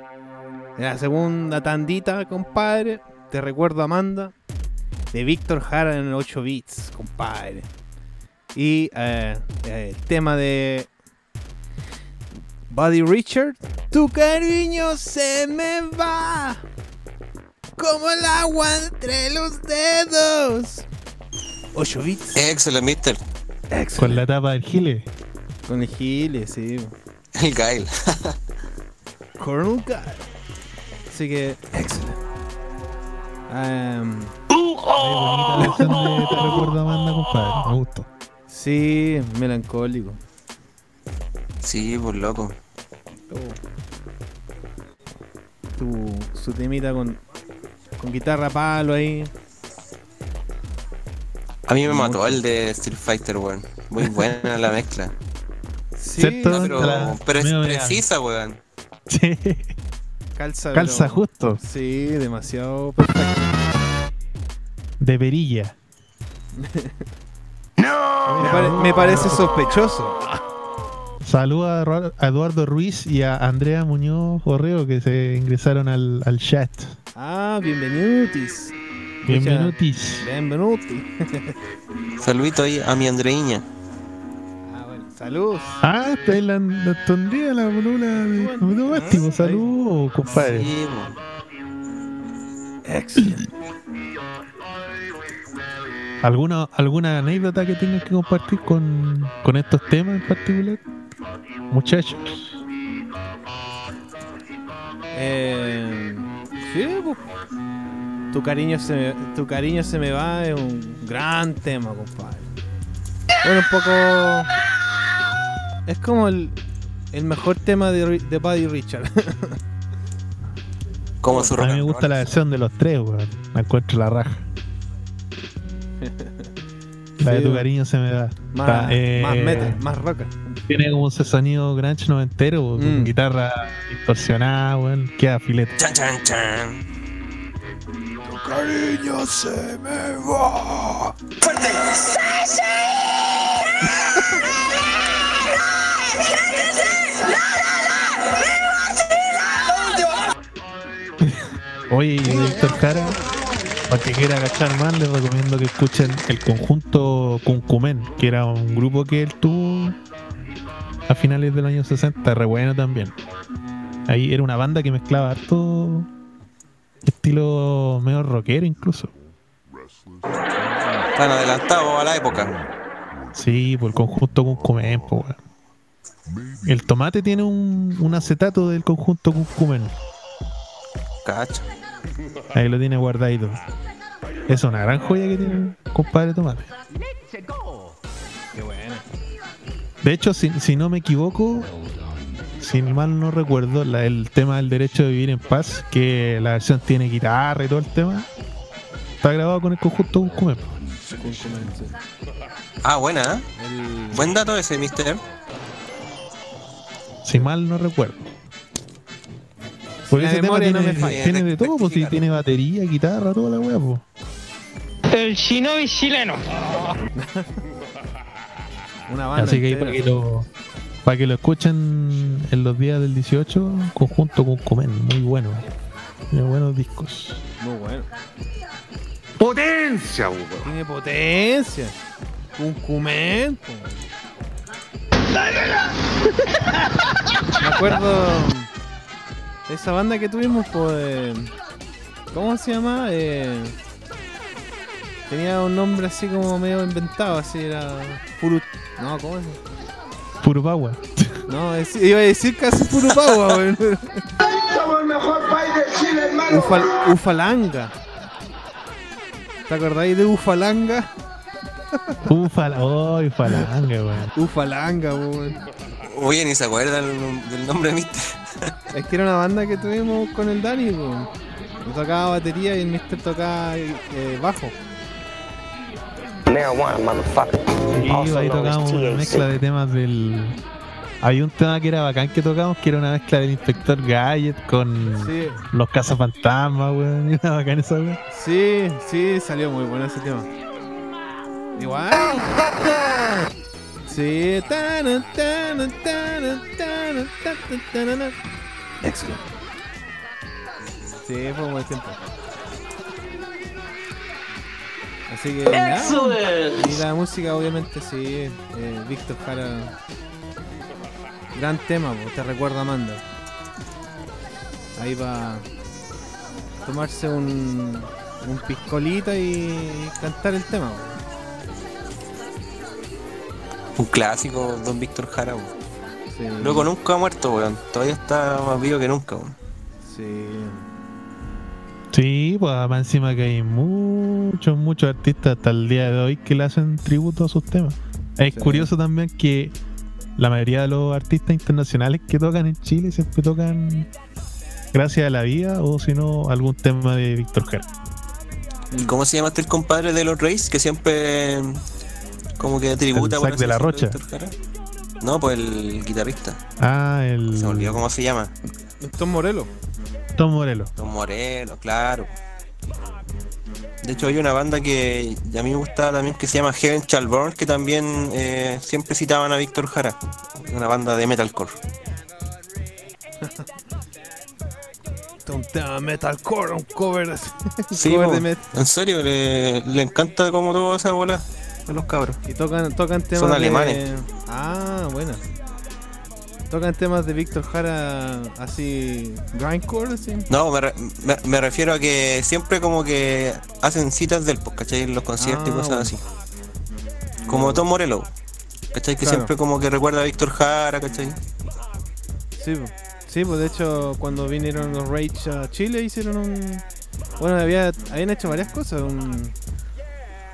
La segunda tandita, compadre. Te recuerdo Amanda. De Víctor Jara en 8 bits, compadre. Y eh, eh, el tema de Buddy Richard. Tu cariño se me va. Como el agua entre los dedos. 8 bits. Excelente, mister. Con la tapa del Gile. Con el Gile, sí. El Gail. *laughs* Colonel Guy. Así que, excelente. Ay, bonita la de Te recuerdo Amanda, compadre. Me gustó. sí, melancólico. Sí, por loco. Tu, su temita con, con guitarra palo ahí. A mí me mató el de Street Fighter, weón. Muy buena la mezcla. Sí, ¿Cierto? No, pero, pero es precisa, weón. *laughs* Sí. calza. Calza pero- justo. Sí, demasiado perfecto. De perilla. *laughs* Me, pare- me parece sospechoso. Saluda a Eduardo Ruiz y a Andrea Muñoz Borreo que se ingresaron al, al chat. Ah, bienvenidos. Bienvenidos. Bienvenuti. *laughs* Saludito ahí a mi Andreiña. Ah, bueno, salud. Ah, está en la, la tondría, la bolula de automático. Saludos, compadre. Sí. Excelente. ¿Alguna, ¿Alguna anécdota que tengas que compartir con, con estos temas en particular? Muchachos. Eh, sí, pues. Tu cariño, se me, tu cariño se me va es un gran tema, compadre. Bueno, un poco. Es como el, el mejor tema de, de Buddy Richard. *laughs* Como su A mí me gusta roll. la versión de los tres, weón. Me encuentro la raja. *laughs* La de tu cariño se me da. más, Está, eh, más metal, más rock. Tiene como ese sonido grunge noventero, weón, con Mm. guitarra distorsionada, weón. Queda filete. Chan, chan, chan. Cariño se me va. Oye, Víctor Jara, para que quiera agachar más, les recomiendo que escuchen el conjunto Cuncumen, que era un grupo que él tuvo a finales del año 60, re bueno también. Ahí era una banda que mezclaba harto estilo medio rockero incluso. Están adelantados a la época. Sí, por el conjunto Cuncumen, po, weón. El tomate tiene un, un acetato del conjunto Cuncumen. Cacho. Ahí lo tiene guardadito. Es una gran joya que tiene el compadre tomate. Qué bueno. De hecho, si, si no me equivoco, si mal no recuerdo, la- el tema del derecho de vivir en paz, que la versión tiene guitarra y todo el tema, está grabado con el conjunto Cuscumé. Ah, buena, ¿eh? El- Buen dato ese, mister. Si mal no recuerdo. Porque la ese tema no tiene, me falla. tiene de todo, pues si tiene batería, guitarra, toda la weá, pues. El shinobi chileno. *laughs* Una banda. Así que ahí para que lo para que lo escuchen en los días del 18, conjunto con Comen, muy bueno. Tiene buenos discos. Muy bueno. Potencia, Hugo. Tiene potencia. Un Me acuerdo de esa banda que tuvimos, pues. ¿Cómo se llama? Eh, tenía un nombre así como medio inventado, así era. Puru. No, ¿cómo es? Power. No, es- iba a decir casi Purupagua, *laughs* weón. Somos el mejor país de Chile, hermano. Ufal- Ufalanga. ¿Te acordáis de Ufalanga? Ufala, oh, Ufalanga, weón. Ufalanga, weón. Oye, ni se acuerdan del- del nombre de mister. Es que era una banda que tuvimos con el Dani, weón. Yo tocaba batería y el Mister tocaba eh, bajo. Y ahí tocábamos una mezcla de temas del. Había un tema que era bacán que tocamos, que era una mezcla del Inspector Gadget con Sí, los cazafantasmas, weón. Era bacán esa weón. sí, sí, salió muy bueno ese tema. Igual. Sí. Excelente. Sí, fue un buen tiempo. Así que. nada, Y la música, obviamente, sí. eh, Víctor Jara. Gran tema, po, te recuerda a Amanda. Ahí va a tomarse un, un piscolita y cantar el tema. po. Un clásico, Don Víctor Jara, weón. Sí. Loco nunca ha muerto, weón. Todavía está más vivo que nunca, weón. Sí. Sí, pues más encima que hay muchos, muchos artistas hasta el día de hoy que le hacen tributo a sus temas. Es Sí. curioso también que la mayoría de los artistas internacionales que tocan en Chile siempre tocan Gracias a la Vida o si no algún tema de Víctor Jara. ¿Y cómo se llama este el compadre de los Reyes? Que siempre como que tributa por de la Rocha. Víctor Jara. No, pues el guitarrista. Ah, el Se me olvidó cómo se llama. Tom Morello. Tom Morello. Don Moreno, claro. De hecho hay una banda que a mí me gustaba también que se llama Heaven Shall Burn, que también eh, siempre citaban a Víctor Jara. Una banda de metalcore. *laughs* Un tema metalcore, un cover. *laughs* Sí, cover de met- en serio, le, le encanta como todo esa bola a los cabros. Y tocan, tocan temas Son de- alemanes. Ah, bueno. Tocan temas de Víctor Jara así. Grindcore, así. No, me, re- me- me refiero a que siempre como que hacen citas del pues, ¿cachai? En los conciertos Ah, y cosas bueno. así. Como Tom Morello. ¿Cachai? Que Claro. siempre como que recuerda a Víctor Jara, ¿cachai? Sí, sí, pues de hecho cuando vinieron los Rage a Chile hicieron un... Bueno, había, habían hecho varias cosas. Un,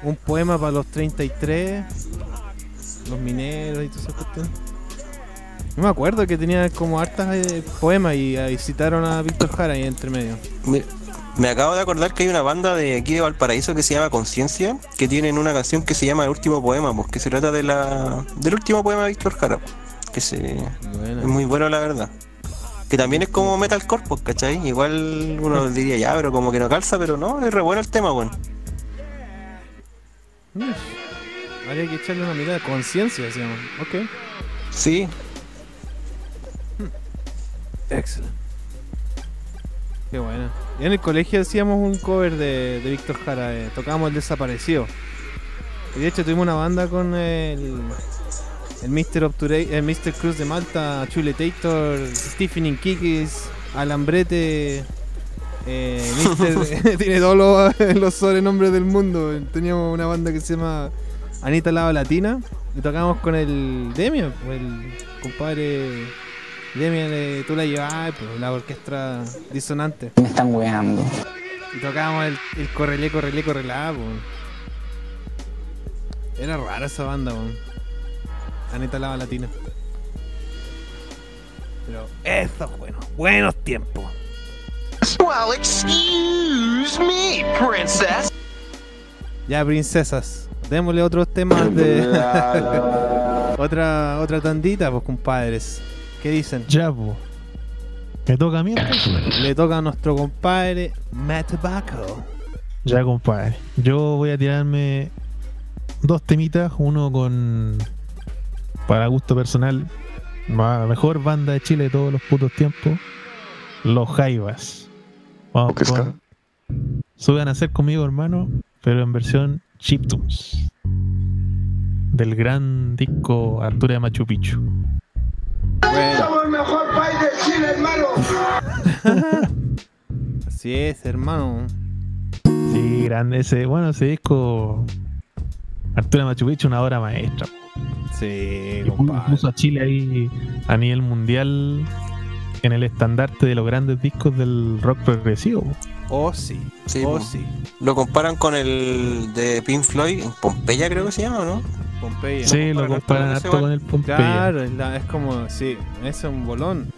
un poema para los 33, los mineros y todas esas cuestiones. No me acuerdo que tenía como hartas eh, poemas y ahí citaron a Víctor Jara ahí entre medio. Me, me acabo de acordar que hay una banda de aquí de Valparaíso que se llama Conciencia, que tienen una canción que se llama El último poema, pues que se trata de la del último poema de Víctor Jara, pues, que se es muy bueno la verdad. Que también es como metalcore, pues, ¿cachai? Igual uno diría ya, pero como que no calza, pero no, es re bueno el tema, bueno. Mm. Habría que echarle una mirada. Conciencia se llama. Ok. Sí, Excelente. Qué bueno. Y en el colegio hacíamos un cover de, de Víctor Jara, eh, tocábamos el desaparecido. Y de hecho tuvimos una banda con el, el Mr. El Mr. Cruz de Malta, Chuletator, Stephen Inkikis, Alambrete. Eh, Mr. *laughs* *laughs* tiene todos los, *laughs* los sobrenombres del mundo. Teníamos una banda que se llama Anita Lava Latina. Y tocábamos con el Demian, el compadre Demian, tú la llevabas, pues, la orquesta disonante. Me están weando. Y tocábamos el, el correlé, correlé, correlá, pues. Era rara esa banda, weón. Anita Lava Latina. Pero estos buenos, buenos tiempos. Well, excuse me, princess. Ya, princesas. Démosle otros temas de. *laughs* otra, otra tandita, pues, compadres. ¿Qué dicen? Ya, po. Me toca a mí entonces? Le toca a nuestro compadre Matt Tobacco. Ya, compadre. Yo voy a tirarme dos temitas. Uno con. Para gusto personal. La mejor banda de Chile de todos los putos tiempos. Los Jaivas. Vamos con. Suban a hacer conmigo, hermano. Pero en versión chiptunes. Del gran disco Artura de Machu Picchu. Somos el mejor país de Chile, hermano. *laughs* Así es, hermano. Sí, grande ese. Bueno, ese disco. Artura de Machu Picchu, una obra maestra. Sí, Y compadre. puso a Chile ahí a nivel mundial en el estandarte de los grandes discos del rock progresivo. Oh, sí. Sí, oh, po. sí. lo comparan con el de Pink Floyd, en Pompeya creo que se llama, ¿o ¿no? Pompeya. Sí, lo comparan harto con el Pompeya. Claro, es, la- es como, sí, es un bolón.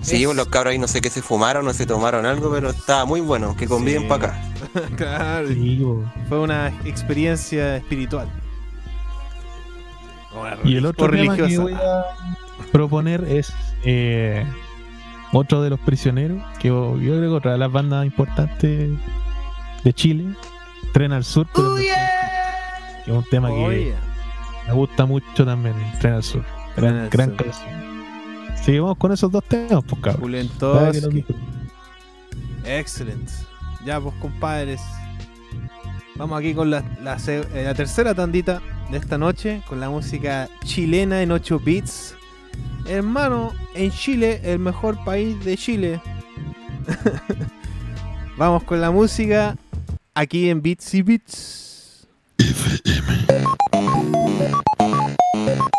Sí, Es- pues los cabros ahí no sé qué se fumaron o se tomaron algo, pero estaba muy bueno, que conviven Sí. para acá. *laughs* claro, Sí, po. fue una experiencia espiritual. Y el otro tema que voy a proponer es eh, otro de los prisioneros, que yo, creo que otra de las bandas importantes de Chile, Tren al Sur, pero versión- que es un tema que Oye, Me gusta mucho también Tren al Sur. Tren Gran, al gran Sur. canción. Seguimos con esos dos temas, pues cabrón. Excelente. Ya, pues, compadres. Vamos aquí con eh, la tercera tandita de esta noche, con la música chilena en 8 bits. Hermano, en Chile, el mejor país de Chile. *laughs* Vamos con la música aquí en Bits y Bits. ¡Potencia!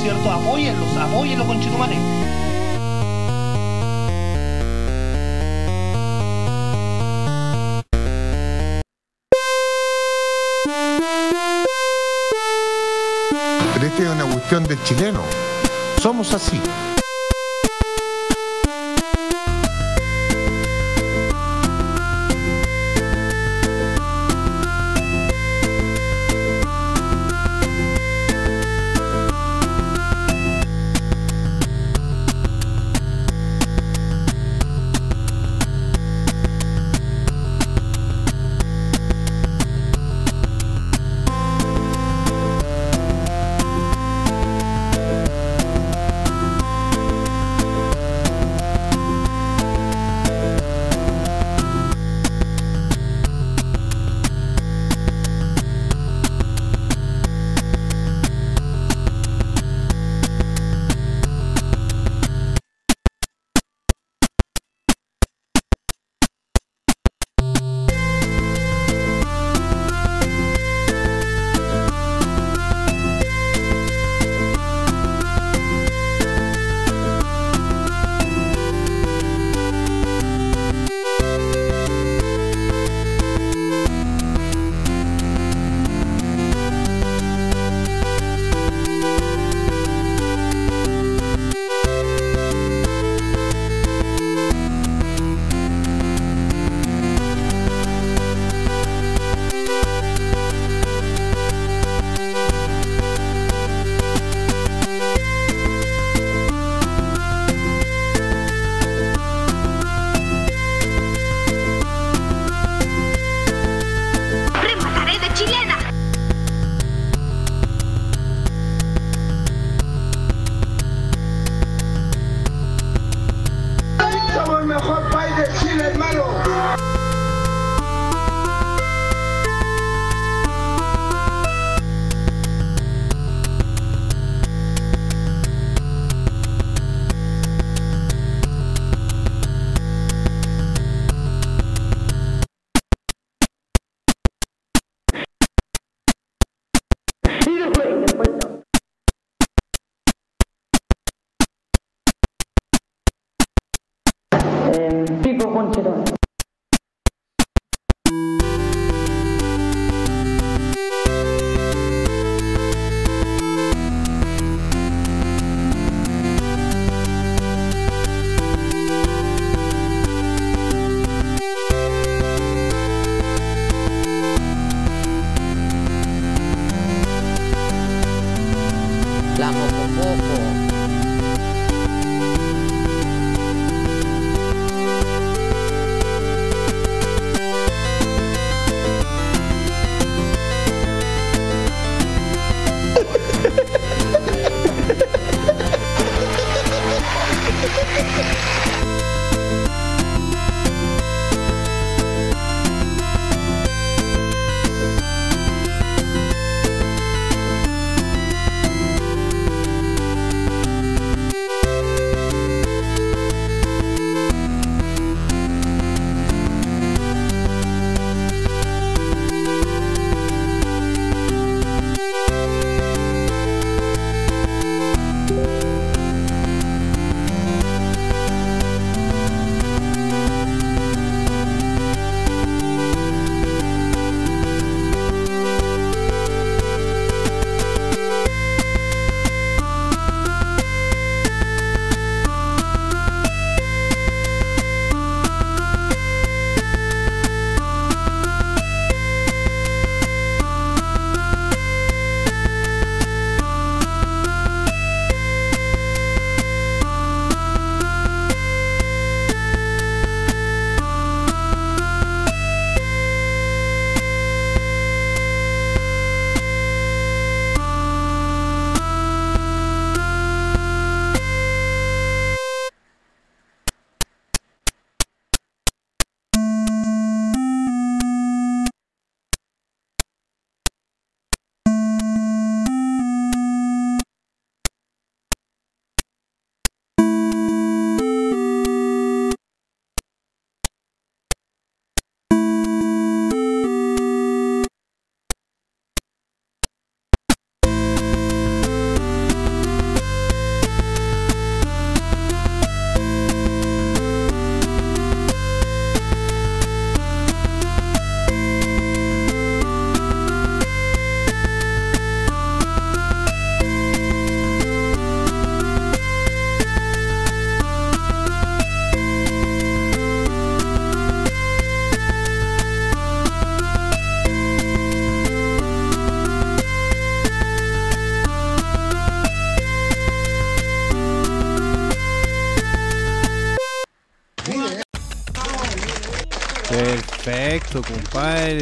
¿cierto? Apóyenlos, apóyenlos con Chetumare. Pero esta es una cuestión del chileno. Somos así.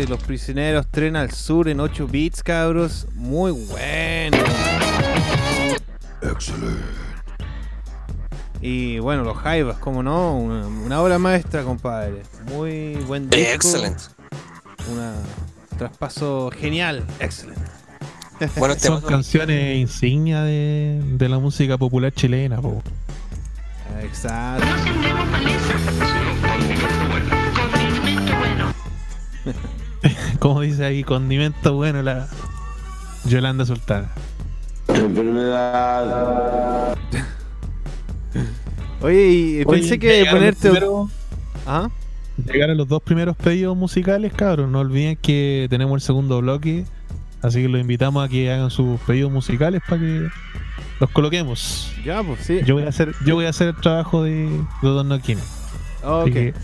Los prisioneros tren al sur en 8 bits, cabros. Muy bueno. Excelente. Y bueno, los Jaivas, como no, una, una obra maestra, compadre. Muy buen disco. Excelente. Una traspaso genial. Excelente. Bueno, este Son canciones insignia de, de la música popular chilena, po. Exacto. *laughs* Como dice ahí, condimento bueno la Yolanda Sultana. Enfermedad. Oye, y pensé Oye, que ponerte. primeros- ¿Ah? Llegar a los dos primeros pedidos musicales, cabros. No olviden que tenemos el segundo bloque. Así que los invitamos a que hagan sus pedidos musicales para que los coloquemos. Ya, pues sí. Yo voy a hacer, yo voy a hacer el trabajo de, de Don Noquine. Ok. Así que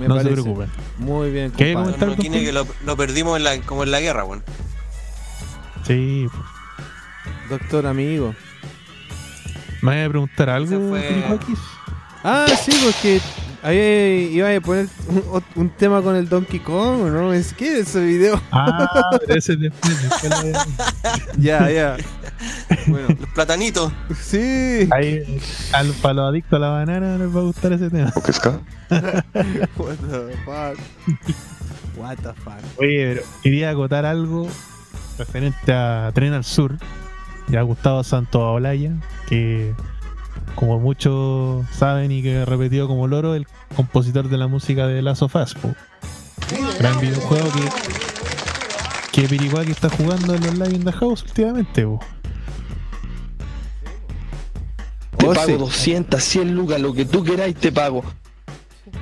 Me no se parece. preocupen. Muy bien, ¿Qué comentar? No tiene que lo, lo perdimos en la, como en la guerra, weón. Sí, pues. Doctor amigo. ¿Me vas a preguntar algo, fue-? Ah, sí, porque había, iba a poner un, un tema con el Donkey Kong, ¿o ¿no? Es que ese video. Ah, pero ese *laughs* después, ya, ya. Bueno, Los platanitos. sí. Ahí, al, para los adictos a la banana les va a gustar ese tema. ¿O qué es acá? What the fuck. What the fuck. Oye, pero quería acotar algo referente a Tren al Sur. Ya Gustavo Santos Olaya, que como muchos saben y que repetido como loro, el compositor de la música de Last of Us, po. Gran videojuego que, que Pirihuaki está jugando en los Live in the House últimamente, po. Te Oh, pago sí. 200, 100 lucas, lo que tú queráis te pago.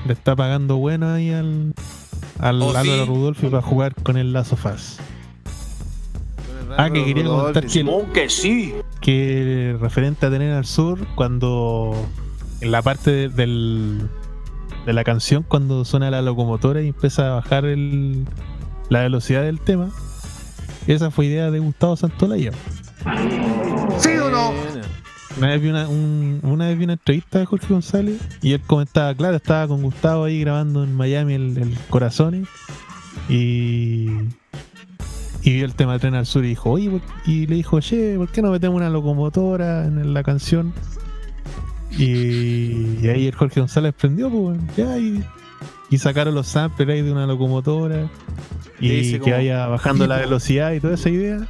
Le está pagando bueno ahí al, al Oh, Álvaro sí. Rudolfi para jugar con el Last of Us. Ah, que quería comentar que, el- que sí. que referente a tener al sur, cuando en la parte de, del, de la canción, cuando suena la locomotora y empieza a bajar el, la velocidad del tema, esa fue idea de Gustavo Santolaya. ¿Sí o no? Una vez vi una, un- una vez vi una entrevista de Jorge González y él comentaba, claro, estaba con Gustavo ahí grabando en Miami el, el Corazones y, y vio el tema de Tren al Sur y dijo, oye, ¿por- y le dijo, che, ¿por qué no metemos una locomotora en la canción? Y, y ahí el Jorge González prendió, pues, ya, y, y sacaron los samples ahí de una locomotora y dice que como, vaya bajando la velocidad y toda esa idea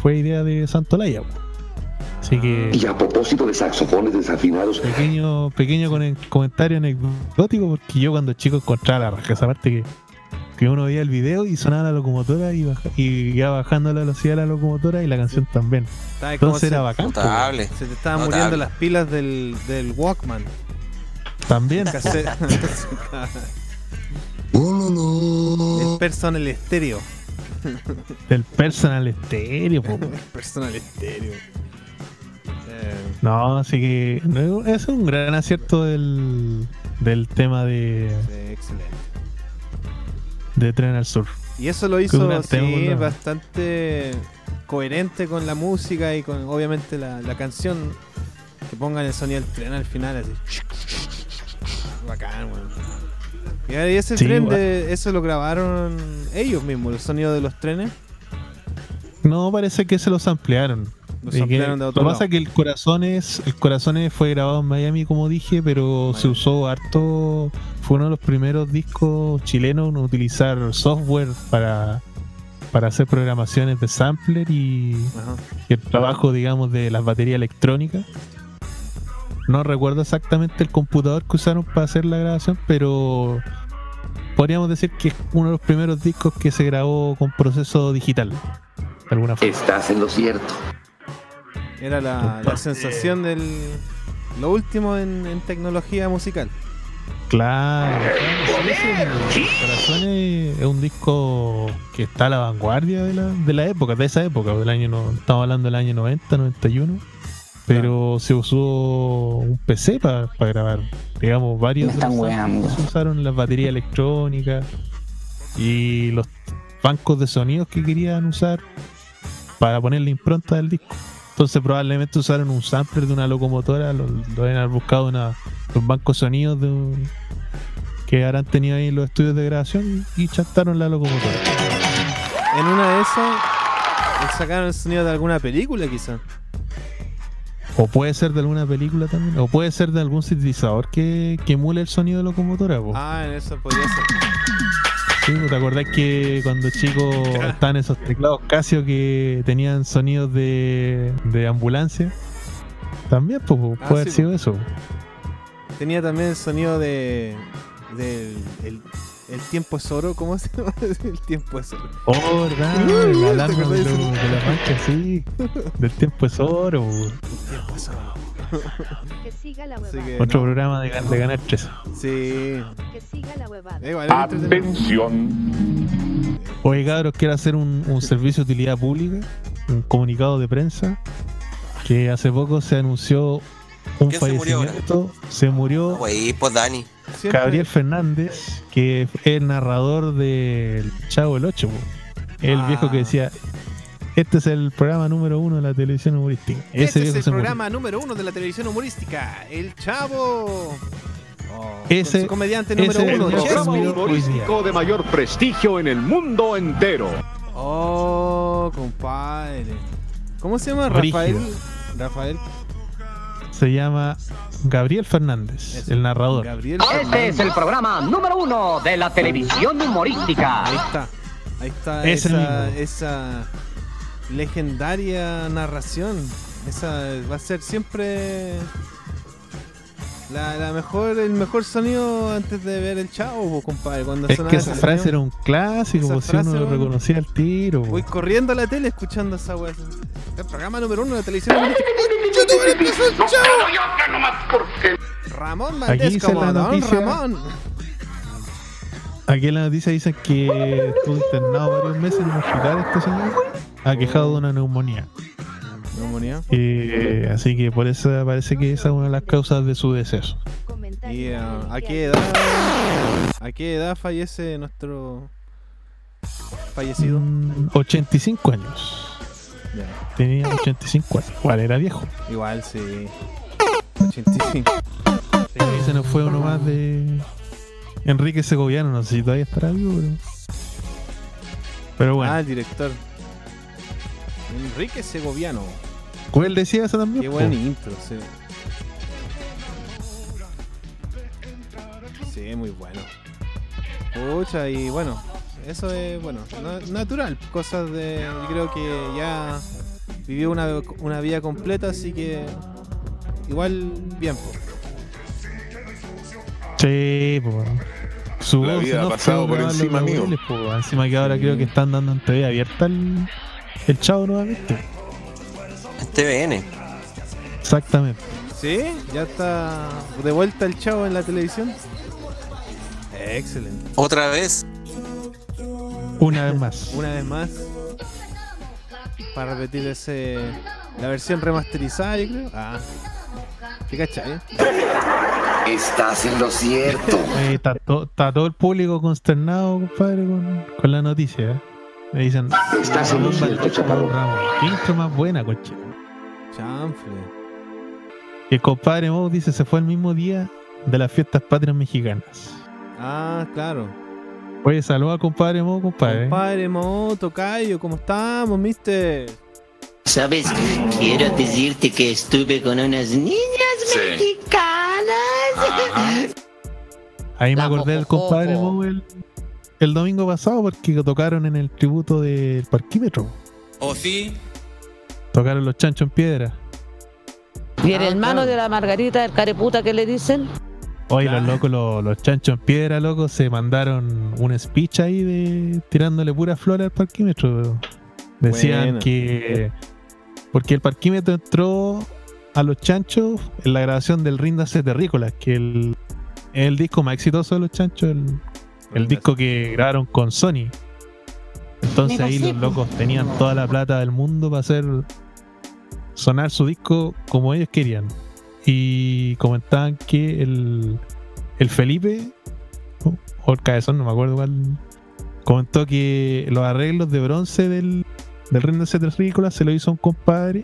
fue idea de Santolaya, pues. Así que Y a propósito de saxofones desafinados, pequeño, pequeño con comentario anecdótico, porque yo cuando chico encontraba la raja esa parte que, que uno veía el video y sonaba la locomotora y, baja- y iba bajando la velocidad de la locomotora y la canción también. Entonces se, era bacán. Notable. se te estaban Notable. muriendo las pilas del, del Walkman. También. *laughs* El personal estéreo. Del personal estéreo, po. El personal estéreo. Eh, No, así que no, es un gran acierto del, del tema de, sí, excelente. De Tren al Sur. Y eso lo hizo bastante coherente con la música y con obviamente la, la canción. Que pongan el sonido del tren al final así. Bacán, weón. Y ese Sí, tren de eso lo grabaron ellos mismos, el sonido de los trenes. No, parece que se los ampliaron. Que- de otro lo que pasa es que el Corazones, el Corazones fue grabado en Miami, como dije, pero se usó harto. Fue uno de los primeros discos chilenos en utilizar software para, para hacer programaciones de sampler y el trabajo, digamos, de las baterías electrónicas. No recuerdo exactamente el computador que usaron para hacer la grabación, pero podríamos decir que es uno de los primeros discos que se grabó con proceso digital. De alguna forma. estás en lo cierto. Era la, la sensación del. Lo último en, en tecnología musical. Claro, claro, sí, sí, el Corazones es un disco que está a la vanguardia de la, de la época, de esa época, del año no, estamos hablando del año 90, 91, pero se usó un PC para grabar, digamos, varios weando. samples se usaron las baterías electrónicas y los bancos de sonidos que querían usar para poner la impronta del disco. Entonces probablemente usaron un sampler de una locomotora, lo, lo deben haber buscado una, los bancos de sonidos de un- que habrán tenido ahí los estudios de grabación y chantaron la locomotora. En una de esas eh, sacaron el sonido de alguna película, quizá. O puede ser de alguna película también, o puede ser de algún sintetizador que, que emule el sonido de locomotora. po. Ah, en eso podría ser. Sí, ¿te acordás que cuando chicos *laughs* estaban esos teclados Casio que tenían sonidos de, de ambulancia? También, pues, Ah, puede haber sí, sido eso. Tenía también el sonido de. del. el, el tiempo es oro, ¿cómo se llama? *laughs* El tiempo es oro. Oh, ¿verdad? ¿Te La alarma de, lo- la mancha, sí. Del tiempo es oro. po. Tiempo es oro. *laughs* Que siga la huevada. que, Otro no. programa de, gan- de ganar tres. Sí. Que siga la huevada. Igual, es entretenido. Oye, cabros, quiero hacer un, un servicio de utilidad pública, un comunicado de prensa, que hace poco se anunció un ¿Quién se murió ahora? fallecimiento. Se murió pues Dani. Gabriel Fernández, que es el narrador del Chavo el 8. po. El Ah. viejo que decía, este es el programa número uno de la televisión humorística. Ese Este es el murió. programa número uno de la televisión humorística. El Chavo. Oh, Ese- comediante número ese es uno, el programa humorístico de mayor prestigio en el mundo entero. Oh, compadre. ¿Cómo se llama? Rafael. Rafael. Se llama Gabriel Fernández, el narrador. Gabriel. Este Fernández. es el programa número uno de la televisión humorística. Ahí está. Ahí está Ese esa, mismo. esa legendaria narración. Esa va a ser siempre la, la mejor, el mejor sonido antes de ver el chavo, compadre. Cuando Es que esa frase era un clásico, Esa si uno lo reconocía al tiro. Voy corriendo a la tele escuchando esa weá. El programa número uno de la televisión. ¡Youtuber empezó el chavo! Ramón dice como la Don noticia- Ramón. Aquí en la noticia dice que estuvo internado varios meses en un hospital este señor, aquejado de una neumonía. Neumonía. Eh, así que por eso parece que esa es una de las causas de su deceso. ¿Y eh, a qué edad? ¿A qué edad fallece nuestro fallecido? Mm, 85 años. Ya. Tenía 85 años. Igual era viejo. Igual, sí. 85. Y se nos fue uno más de Enrique Segoviano. No sé si todavía estará vivo, pero. Pero bueno. Ah, el director. Enrique Segoviano. ¿Cuál él decía eso también? Qué po? buen intro, sí. Sí, muy bueno. Pucha, y bueno, eso es, bueno, na- natural. Cosas de. Creo que ya vivió una, una vida completa, así que. Igual, bien, po. Sí, pues. Su La voz vida ha pasado por encima mío. Encima que ahora creo que están dando en TV abierta el, el chavo nuevamente. TVN. Exactamente. ¿Sí? ¿Ya está de vuelta el chavo en la televisión? Excelente. Otra vez. Una vez más. Una vez más. Para repetir ese. La versión remasterizada, yo creo. Ah. ¿Qué cachai? eh? Estás en lo cierto. Eh, está, to- está todo el público consternado, compadre, con, con la noticia. ¿eh? Me dicen, Estás en lo cierto, chaparro. Ramos. Qué intro más buena, coche. Chanfle. El compadre Mo dice se fue el mismo día de las fiestas patrias mexicanas. Ah, claro. Oye, saluda compadre Mo, compadre. Compadre Moto, Cayo, ¿cómo estamos, mister? Sabes, quiero decirte que estuve con unas niñas mexicanas. Ahí me acordé del compadre Mo el, el domingo pasado porque tocaron en el tributo del parquímetro. ¿O sí? Tocaron los chanchos en piedra. Y el Ah, hermano claro. de la Margarita, el careputa que le dicen. Oye, Claro. los locos, los, los chanchos en piedra, locos, se mandaron un speech ahí de tirándole pura flor al parquímetro. Decían que. Porque el parquímetro entró a los chanchos en la grabación del Ríndase Terrícolas, que el, es el disco más exitoso de los chanchos, el, el disco que grabaron con Sony. Entonces ahí los locos tenían toda la plata del mundo para hacer sonar su disco como ellos querían. Y comentaban que el, el Felipe, o- o el Cabezón, no me acuerdo cuál, comentó que los arreglos de bronce del, del Reino de Terrícola se lo hizo un compadre,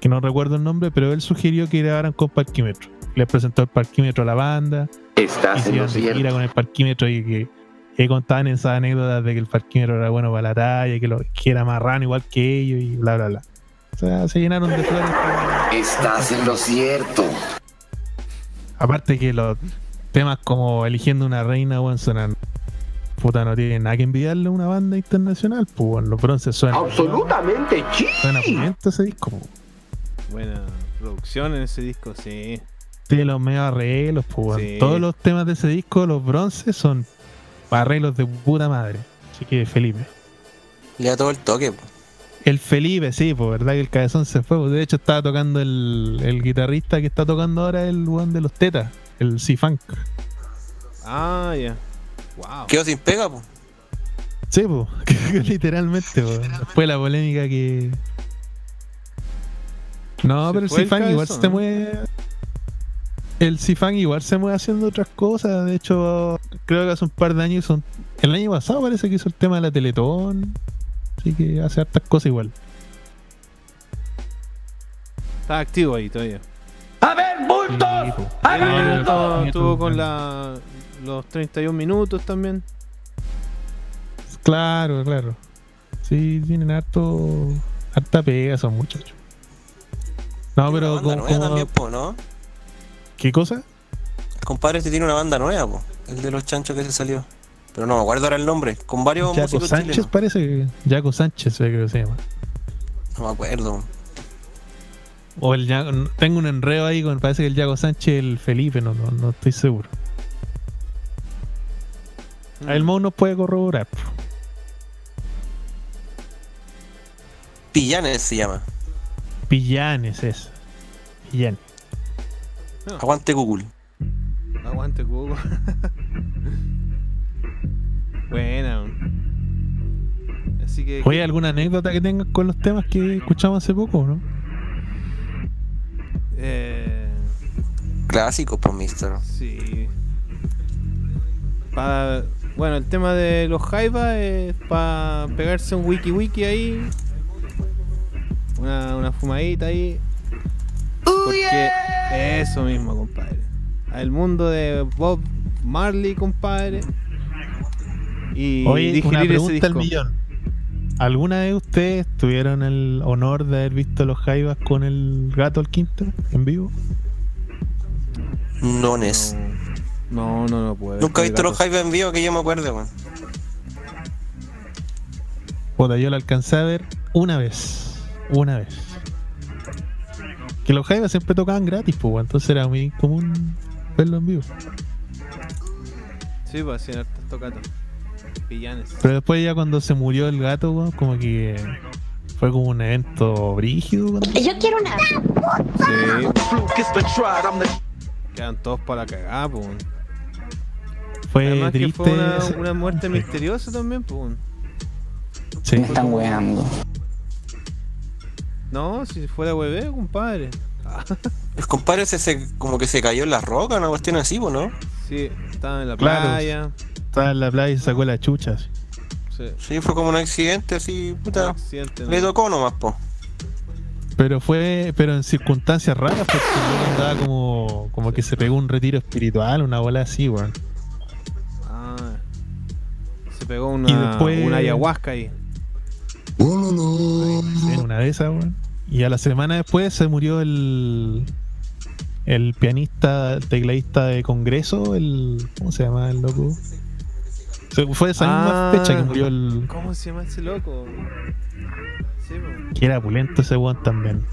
que no recuerdo el nombre, pero él sugirió que grabaran con parquímetro. Le presentó el parquímetro a la banda, y Estás se en lo cierto. con el parquímetro y que, que contaban esas anécdotas de que el parquímetro era bueno para la talla, que, lo, que era marrano igual que ellos y bla, bla, bla. O sea, se llenaron de flores. Estás en lo cierto. Aparte que los temas como eligiendo una reina, weón, suenan. Puta, no tienen nada que envidiarle a una banda internacional, pues, weón. Los bronces suenan. Absolutamente Suena pulento ese disco, pues. Buena producción en ese disco, sí. Tiene los medios arreglos, pues, weón. Sí. Todos los temas de ese disco, los bronces, son arreglos de puta madre. Así que Felipe. Le da todo el toque. po. El Felipe, sí, pues, verdad que el cabezón se fue. pues, De hecho, estaba tocando el, el guitarrista que está tocando ahora el weón de los tetas, el C-Funk. Ah, ya. Wow. Quedó sin pega, po. Sí, pues, *laughs* literalmente, pues. Después la polémica que. No, ¿Se pero el fue C-Funk igual se mueve. El C-Funk igual se mueve haciendo otras cosas. De hecho, creo que hace un par de años hizo un- El año pasado parece que hizo el tema de la Teletón. Así que hace hartas cosas igual. Está activo ahí todavía. A ver, bultos. Sí. A ver, Estuvo- bultos. Estuvo con la, los 31 minutos también. Claro, claro. Sí, tienen harto. harta pega esos muchachos. No, pero Banda como, nueva como- también, po, ¿no? ¿Qué cosa? El compadre este tiene una banda nueva, po. El de los chanchos que se salió. Pero no me acuerdo ahora el nombre. Con varios Jaco músicos Sánchez chilenos. parece que. Jaco Sánchez creo que se llama. No me acuerdo. O el Ya- tengo un enredo ahí con parece que el Yago Sánchez el Felipe, no, no, no estoy seguro. Mm. El Mau nos puede corroborar. Pillanes se llama. Pillanes es. Pillanes. Aguante Google. Aguante Cubo. *laughs* Buena. Así que. Oye, ¿alguna anécdota que tengas con los temas que escuchamos hace poco, no? Eh, Clásico, pues, mister. sí. Pa- bueno, el tema de los Jaiba es para pegarse un wiki wiki ahí. Una, una fumadita ahí. Porque eso mismo, compadre. El mundo de Bob Marley, compadre. Y Oye, una pregunta al millón. ¿Alguna vez ustedes tuvieron el honor de haber visto los Jaivas con el gato al quinto en vivo? No es. No, no, no puede. Nunca he visto los Jaivas en vivo que yo me acuerde, weón. Puta, yo lo alcancé a ver una vez. Una vez. Que los Jaivas siempre tocaban gratis, pues, entonces era muy común verlo en vivo. Sí, pues hacían hartas tocatas. Pillanes. Pero después ya cuando se murió el gato, weón, como que fue como un evento brígido. weón. Yo quiero una. Sí. Quedan todos para la cagada, pues. Fue Además que triste. fue una, ese- una muerte misteriosa también, pues. Sí. Me están weando. No, si fuera hueveo, compadre. *laughs* El compadre ese se, como que se cayó en las rocas, una cuestión así, ¿no? sí, estaba en la Claro. playa. Estaba en la playa y sacó la chucha. así. Sí. Sí, fue como un accidente así, puta. Accidente, ¿no? Le tocó nomás, po. Pero fue, pero en circunstancias raras, porque loco andaba como, como que se pegó un retiro espiritual, una bola así, weón. Ah, se pegó una, Y después- una ayahuasca ahí. En una de esas, weón. Y a la semana después se murió el el pianista, tecladista de Congreso, el ¿cómo se llama el loco? Se- Fue esa misma Ah, fecha que murió el ¿Cómo se llama ese loco? Sí, que era pulento ese weón también.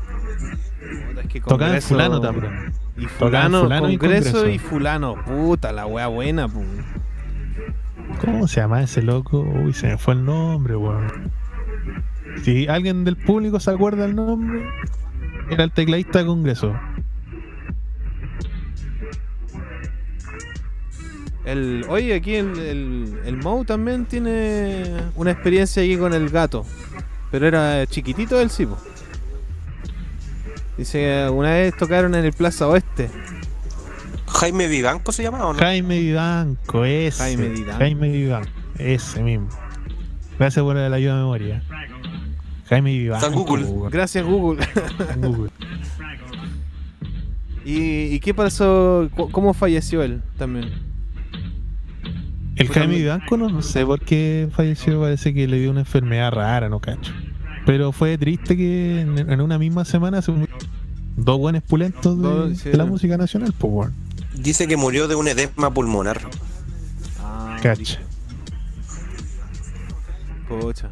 Es que Tocaba en Congreso- fulano también. Y fulano, fulano y congreso, Congreso. y fulano. Puta, la wea buena, pues. ¿Cómo se llama ese loco? Uy, se me fue el nombre, weón. Si alguien del público se acuerda el nombre, era el tecladista de Congreso. El, oye, aquí el, el, el Mou también tiene una experiencia aquí con el gato. Pero era chiquitito el sí, po. Dice que una vez tocaron en el Plaza Oeste. Jaime Vivanco se llama o no? Jaime Vivanco, ese. Jaime Vivanco. Jaime Vivanco, ese mismo. Gracias por la ayuda de memoria. Jaime Vivanco. Google. Gracias Google. Google. *laughs* ¿Y, y qué pasó? ¿Cómo falleció él también? El Jaime me- Vivanco no, no sé por qué falleció, parece que le dio una enfermedad rara, no cacho. Pero fue triste que en, en una misma semana se murieron dos buenos pulentos de, Dos, sí. de la música nacional, pues. Dice que murió de un edema pulmonar. Ah, Cacha. Pucha.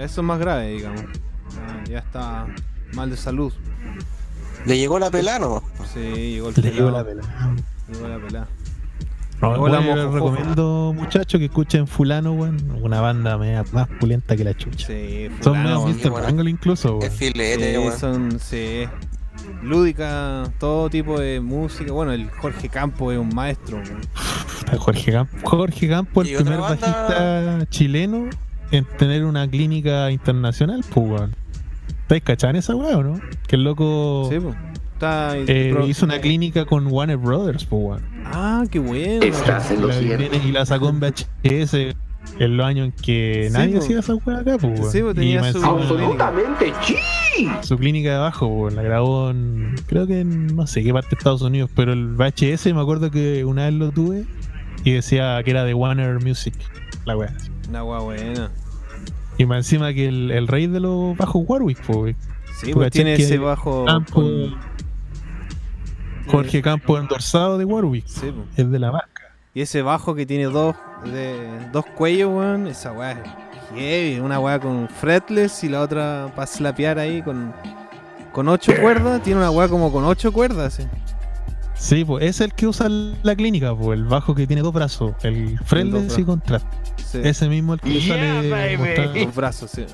Eso es más grave, digamos. Ah, ya está mal de salud. Le llegó la pelano. Sí, llegó el Le llegó pelado. la pelada. Llegó la. No, yo les mojojoja. recomiendo, muchachos, que escuchen Fulano, weón. Una banda media más pulenta que la chucha. Sí, Son medio Mr. bueno. Triangle incluso, weón. Es filete, Sí, weón. son, sí. Lúdica, todo tipo de música. Bueno, el Jorge Campo es un maestro. weón. Jorge Campo, Jorge Campo, el primer banda- bajista chileno en tener una clínica internacional, pues, weón. ¿Estáis cachando esa weá o no? Que el loco Sí, pues. Está eh, pro- hizo una clínica con Warner Brothers, pues, weón. Ah, qué bueno. Estás en lo cierto. y la sacó en VHS en los años en que Sí, nadie po. hacía esa weá acá, pues, weón. Sí, po, tenía su- Absolutamente sí. su clínica de abajo, weón, la grabó en, creo que en no sé qué parte de Estados Unidos, pero el VHS me acuerdo que una vez lo tuve y decía que era de Warner Music, la weá. Una guay buena. Y más encima que el, el rey de los bajos Warwick, po, weón. Sí, pues tiene ese bajo. Campo- con- Jorge Campo endorsado de Warwick, Sí, pues. es de la marca. Y ese bajo que tiene dos, de, dos cuellos, weón. Esa weá es heavy. Una weá con fretless y la otra para slapear ahí con, con ocho cuerdas. Tiene una weá como con ocho cuerdas. sí. Sí, pues es el que usa la clínica, pues el bajo que tiene dos brazos, el fretless brazos. y contraste. Sí. Ese mismo el que Yeah, sale baby. mostrando- Los brazos, sí.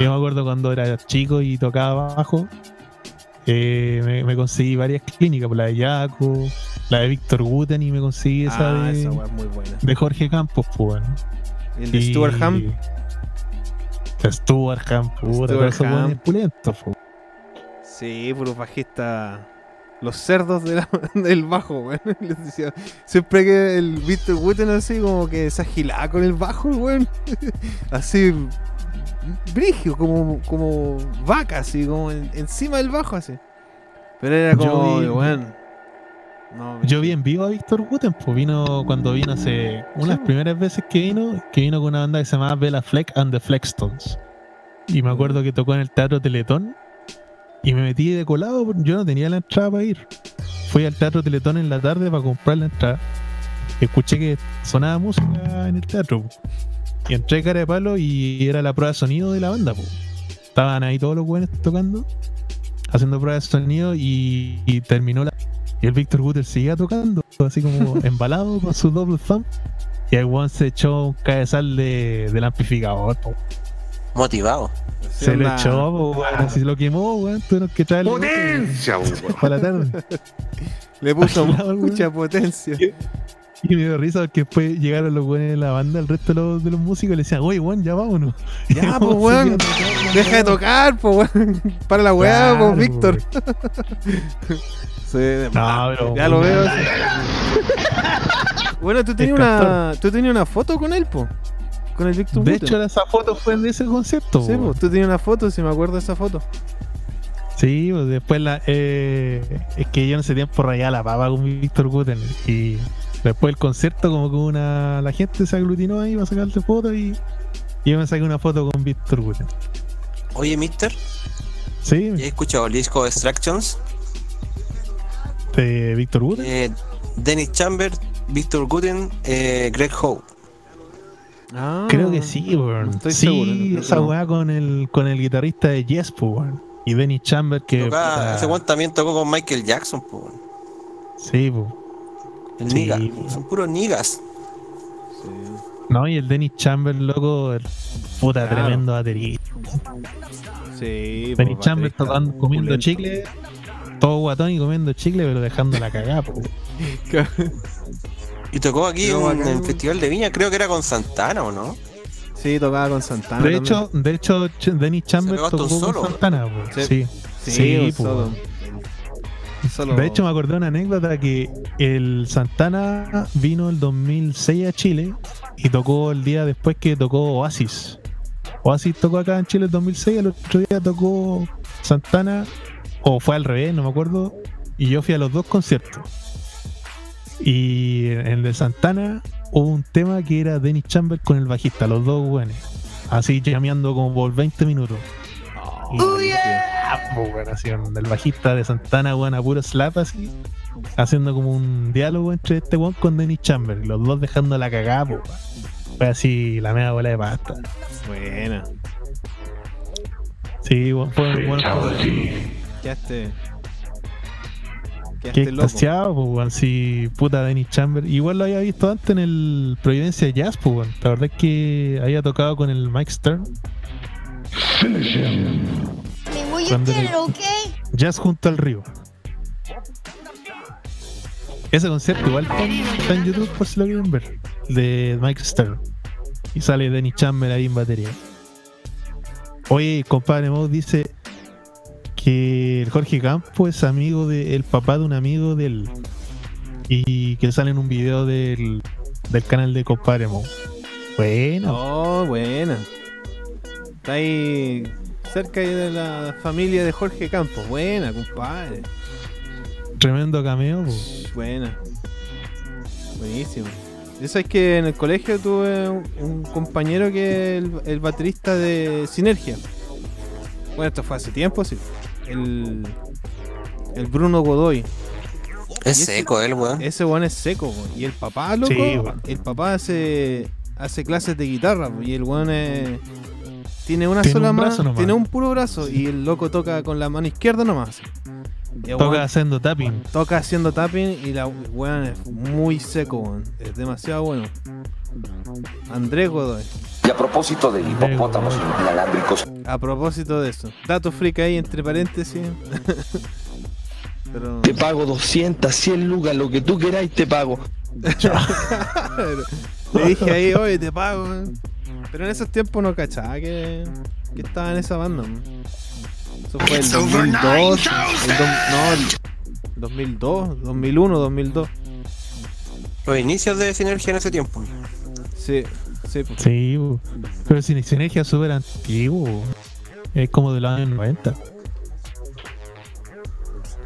Yo me acuerdo cuando era chico y tocaba bajo, eh, me, me conseguí varias clínicas, pues, la de Yaco, la de Víctor Guten y me conseguí esa, ah, de, esa weá es muy buena. de Jorge Campos, pues bueno. El de Y- Stuart Ham. de Stuart Ham, puta, Stuart todos esos Ham. buenos pulentos, pues. Sí, puro bajista. Los cerdos de la- *laughs* del bajo, weón. *laughs* Les decía, siempre que el Victor Wooten así, como que se agilaba con el bajo, weón. *laughs* Así, brigio, como, como vaca, así, como en- encima del bajo, así. Pero era Yo como, vi- weón. No, Yo vi en vivo a Víctor Guten, pues vino cuando vino hace unas primeras veces que vino, que vino con una banda que se llamaba Bella Fleck and the Flexstones. Y me acuerdo que tocó en el Teatro Teletón y me metí de colado, porque yo no tenía la entrada para ir. Fui al Teatro Teletón en la tarde para comprar la entrada. Escuché que sonaba música en el teatro. po. Y entré cara de palo y era la prueba de sonido de la banda. po. Estaban ahí todos los buenos tocando, haciendo pruebas de sonido y, y terminó la y el Víctor Guter seguía tocando, así como *laughs* embalado con su doble thumb. Y el one se echó un cabezal de, del amplificador. po. Motivado. Se lo echó, weón, así lo quemó, weón. Tuvieron que traerle Potencia, weón. para la tarde. Le puso Agilado, weón. mucha potencia. Y me dio risa porque después llegaron los buenos de la banda, el resto de los, de los músicos, y le decían, oye, weón, ya vámonos. *laughs* Ya, pues, weón. Deja de tocar, pues, weón. *laughs* Para la weá, Claro, pues, Víctor. *laughs* Sí. No, pero. Ya lo veo. así. Bueno, tú tenías una, tú tenías una foto con él, po. Con el Víctor De hecho, esa foto fue de ese concierto. Sí, pues, tú tenías una foto, si me acuerdo de esa foto. Sí, pues después la. Eh, es que yo en ese tiempo rayaba la papa con Víctor Guten. Y después del concierto, como que una. La gente se aglutinó ahí para sacarse fotos y. y yo me saqué una foto con Víctor Guten. Oye, mister, Sí, ¿ya he escuchado el disco Extractions? de Víctor Guten. Eh, Dennis Chambers, Victor Guten, eh, Greg Howe. Ah, Creo que sí, weón. estoy sí, seguro, esa no. weá con el, con el guitarrista de Yes, weón. Y Dennis Chambers, que. Toca- puta, ese weón también tocó con Michael Jackson, weón. sí, pues. el Sí, niga. po. Son puros nigas. No, y el Dennis Chambers, loco, el puta, Claro. tremendo baterista. Sí, Dennis Chambers baterista tocando, comiendo chicle, todo guatón y comiendo chicle, pero dejando la cagada. *laughs* Y tocó aquí No, en el. Festival de Viña, creo que era con Santana, ¿o no? Sí, tocaba con Santana. De también. hecho, de hecho, Ch- Dennis Chambers tocó con. Santana. Sí. Sí, sí, solo. Solo- De hecho, me acordé de una anécdota que el Santana vino el 2006 a Chile y tocó el día después que tocó Oasis. Oasis tocó acá en Chile el 2006, el otro día tocó Santana, o fue al revés, no me acuerdo. Y yo fui a los dos conciertos. Y en el de Santana hubo un tema que era Dennis Chamber con el bajista, los dos buenos. Así llameando como por 20 minutos. Y ah, pues, así, el bajista de Santana, weón, a puro slap así. Haciendo como un diálogo entre este weón con Dennis Chamber. Los dos dejando la cagada, pues, weón. Fue así la media bola de pasta. Buena. Sí, weón, fue bueno. Quedaste. Qué extasiado, pues, weón. Sí, puta Dennis Chamber. Igual lo había visto antes en el Providencia Jazz, pues, weón. La verdad es que había tocado con el Mike Stern. Me voy. Jazz junto al río. Ese concierto igual está en, está en YouTube por si lo quieren ver. De Mike Stern. Y sale Dennis Chamber ahí en batería. Oye, compadre Mo dice que el Jorge Campo es amigo del papá de un amigo de él. Y que sale en un video del, del canal de compadre Mo. Bueno, Oh, buena. Está ahí cerca de la familia de Jorge Campos. Buena, compadre. tremendo cameo. Buena. Buenísimo. Eso es que en el colegio tuve un, un compañero que es el, el baterista de Sinergia. Bueno, esto fue hace tiempo, sí. El, el Bruno Godoy. Es ese- seco él, weón. Ese weón es seco, weón. Y el papá, loco, Sí, el papá hace, hace clases de guitarra. weón. Y el weón es- tiene una Tiene sola un mano, tiene un puro brazo. Y el loco toca con la mano izquierda nomás. Y Toca weón haciendo tapping. toca haciendo tapping y la weón es muy seco, weón. Es demasiado bueno. Andrés Godoy. Y a propósito de hipopótamos inalámbricos, A propósito de eso. Dato freak ahí entre paréntesis. *laughs* Pero. Te pago 200, 100 lucas, lo que tú queráis te pago. *laughs* Le dije ahí, oye, te pago. weón. Pero en esos tiempos no cachaba que, que estaba en esa banda. weón. Eso fue el 2002. el do- no, el 2002, 2001, 2002. Los inicios de Sinergia en ese tiempo. Sí, sí. pues. Pero sin sinergia es súper antiguo. Es como de los años 90.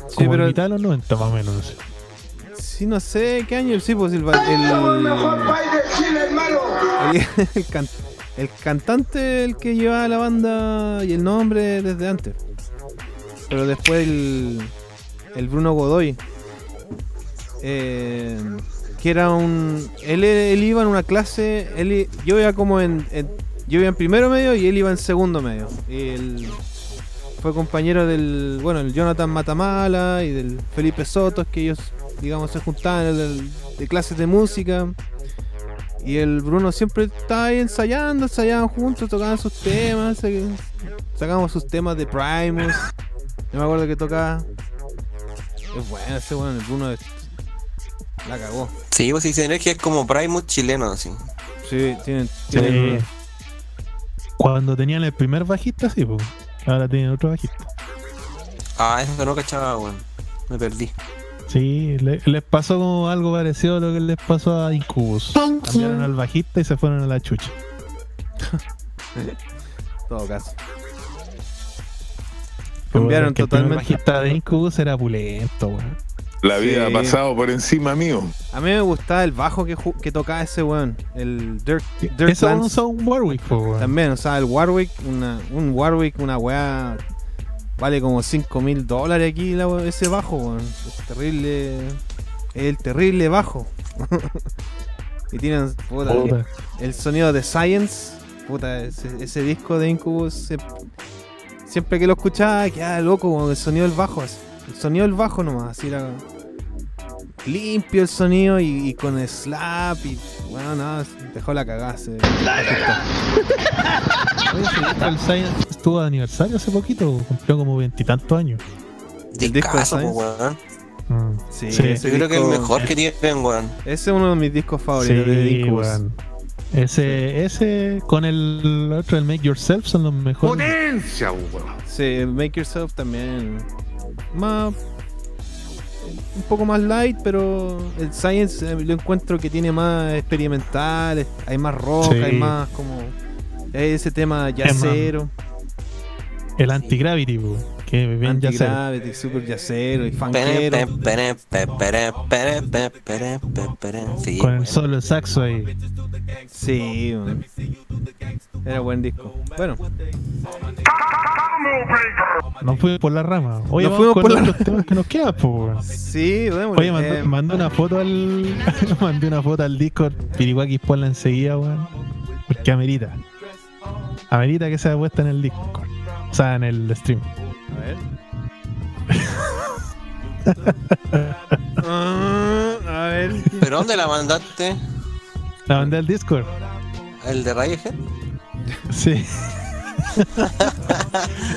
Sí, Como pero- mitad de los 90 más o menos. no sé. Sí, no sé qué año. Sí, pues el. el, el, *laughs* el can- el cantante el que llevaba la banda y el nombre desde antes. Pero después el, el Bruno Godoy. eh, que era un. Él, él iba en una clase. Él, yo iba como en, Yo iba en primero medio y él iba en segundo medio. Y él fue compañero del. Bueno, el Jonathan Matamala y del Felipe Sotos, que ellos, digamos, se juntaban el- de clases de música. Y el Bruno siempre estaba ahí ensayando, ensayaban juntos, tocaban sus temas, sacábamos sus temas de Primus. Yo me acuerdo que tocaba. Es bueno ese bueno, el Bruno la cagó. Sí, pues sí, Sinergia es como Primus chileno, así. Sí, tienen. Sí. tienen- Cuando tenían el primer bajista, sí, pues. Ahora tienen otro bajista. Ah, eso no cachaba, weón. Me perdí. Sí, le- les pasó como algo parecido a lo que les pasó a Incubus. Cambiaron al bajista y se fueron a la chucha. *laughs* todo caso. Cambiaron porque el primer totalmente. bajista de Incubus era pulento, weón. La vida Sí. ha pasado por encima mío. A mí me gustaba el bajo que, tocaba ese weón. El Dirk, Dirk Eso usó un Warwick, po, weón. También, o sea, el Warwick, una, un Warwick, una weá, vale como 5 mil dólares aquí la ese bajo, weón. Es terrible, es el terrible bajo. *laughs* y tienen, puta, Puta. el sonido de Science, puta, ese, ese disco de Incubus, se- siempre que lo escuchaba quedaba loco con el sonido del bajo, así. El sonido del bajo nomás, así era limpio el sonido y, y con el slap y bueno, nada, dejó la cagada. *laughs* el Science estuvo de aniversario hace poquito, cumplió como veintitantos años. El disco de po, Science. weón. Mm. Sí, Sí. ese Yo creo que es el mejor que tienen, weón. Ese es uno de mis discos favoritos de Sí, weón. Ese, ese con el otro, el Make Yourself, son los mejores. Potencia, weón. Sí, el Make Yourself también. Más. Un poco más light, pero el Science eh, lo encuentro que tiene más experimental, hay más rock, Sí. hay más como. hay ese tema yacero. El Anti-Gravity, Que bien ya sé. Anti-Gravity, super yacero y. Sí, Con el solo saxo ahí. Sí, man. era buen disco. Bueno, Nos fuimos por la rama. Oye, Nos vamos fuimos por la los temas que nos quedan, po, weón. sí, bueno, Oye, mandé, eh, mandé una foto al. *laughs* mandé una foto al Discord. Pirihuaki ponla enseguida, weón. Porque amerita. Amerita que sea puesta en el Discord. O sea, en el stream. A ver. Ah, a ver. ¿Pero dónde la mandaste? La mandé al Discord. ¿El de Radiohead? Sí.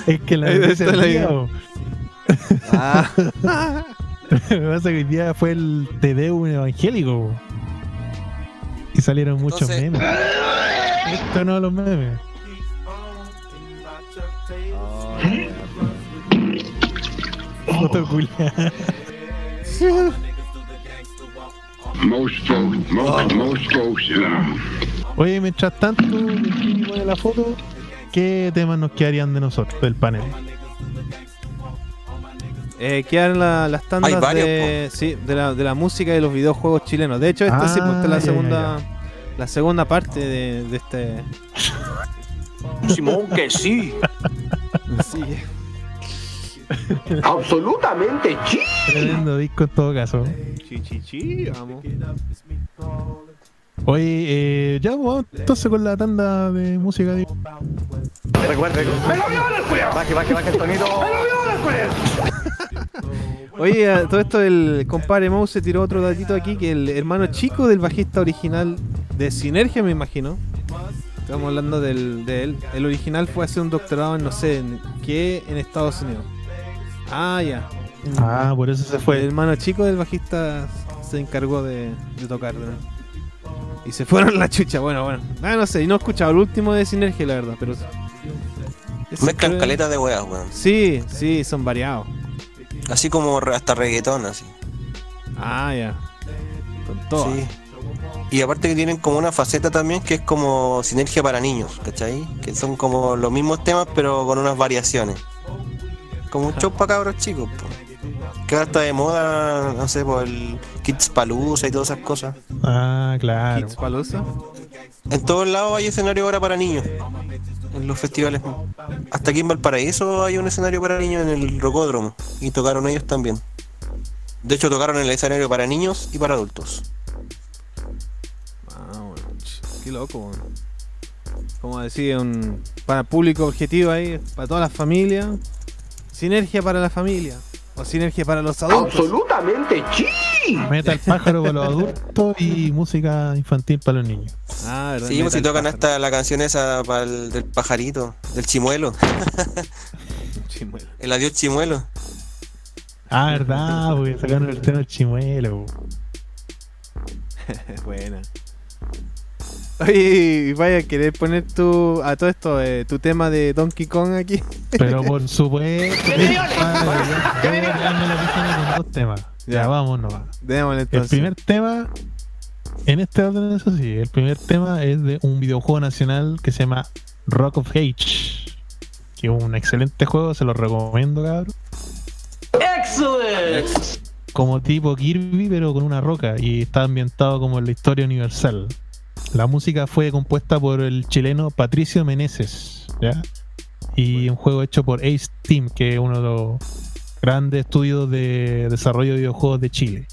es que la idea. po. Ah. *laughs* Lo que pasa es que hoy día fue el TD evangélico. Y salieron muchos Entonces- memes. Esto no los memes. Foto most folks, um, Oye, mientras tanto, pone la foto, ¿qué temas nos quedarían de nosotros, del panel? Eh, quedan la- las tandas varios, de, sí, de, la, de la música y de los videojuegos chilenos. De hecho, esta sí, pues, esta es Ah, la ya, segunda, ya, la segunda parte de, de este. Simón, que sí. *laughs* Sí. Absolutamente chi. Tremendo disco en todo caso. Chi, chi, chi, vamos. Oye, eh, ya vamos entonces con la tanda de música. de- Recuerde. ¡Me lo viola el culiao! Baje, baje, baje el tonito. ¡Me lo viola el! Oye, a todo esto el compadre Mouse se tiró otro datito aquí que el hermano chico del bajista original de Sinergia, me imagino. Estamos hablando del, de él. El original fue hacer un doctorado en no sé en qué en Estados Unidos. Ah, ya. Ah, por eso se El fue. hermano chico del bajista se encargó de, de tocar. ¿no? Y se fueron la chucha. Bueno, bueno. Ah, no sé. Y no he escuchado el último de Sinergia, la verdad. Pero. Mezclan creo- caletas de weas, weón. Sí, sí, son variados. Así como hasta reggaetón, así. Ah, ya. Con todo. Sí. Y aparte que tienen como una faceta también que es como sinergia para niños, ¿cachai? Que son como los mismos temas pero con unas variaciones. Como un show para cabros chicos, po. Que ahora está de moda, no sé, por el Kids Palooza y todas esas cosas. Ah, claro. Kids Palooza. En todos lados hay escenario ahora para niños. En los festivales. Hasta aquí en Valparaíso hay un escenario para niños en el Rocódromo. Y tocaron ellos también. De hecho tocaron en el escenario para niños y para adultos. Ah, bueno, qué loco. Como decía, un para público objetivo ahí, para toda la familia. Sinergia para la familia. O sinergia para los adultos. Absolutamente chi. Meta el pájaro para los adultos y música infantil para los niños. Ah, verdad. Sí, pues si tocan hasta la canción esa para el, del pajarito, del chimuelo. *laughs* Chimuelo. El adiós chimuelo. Ah, verdad, porque sacaron el tema del chimuelo. *laughs* Buena. Oye, y vaya a querer poner tu, a todo esto, eh, tu tema de Donkey Kong aquí. Pero por *laughs* supuesto. ¡Que me con dos temas. Ya, Ya. vamos nomás. Démosle El primer tema, en este orden, eso sí, el primer tema es de un videojuego nacional que se llama Rock of Age. Que es un excelente juego, se lo recomiendo, cabrón. Excellent. Como tipo Kirby, pero con una roca. Y está ambientado como en la historia universal. La música fue compuesta por el chileno Patricio Meneses. ¿ya? Y un juego hecho por Ace Team, que es uno de los grandes estudios de desarrollo de videojuegos de Chile.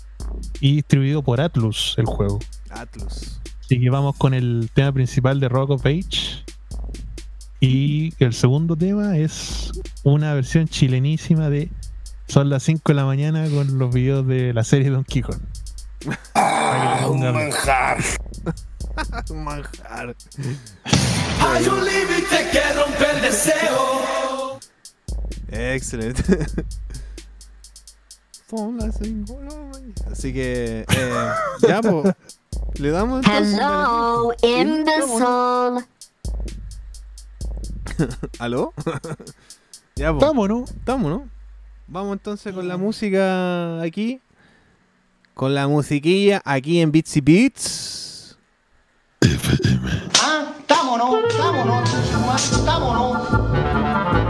Y distribuido por Atlus, el juego. Atlus. Así que vamos con el tema principal de Rock of Age. Y el segundo tema es una versión chilenísima de Son las 5 de la mañana con los videos de la serie Donkey Kong. *laughs* Ah, un manjar. *laughs* Manjar. Hay un límite que rompe el deseo. Excelente. *laughs* Son las. Así que, eh, ya, pues. Le damos. Hello, imbecile. *laughs* ¿Aló? ya, pues. Vámonos. Estamos, ¿no? Vamos entonces con la música aquí. Con la musiquilla aquí en Bitsy Beats. FM あ、たもの、たもの、たもの、たもの。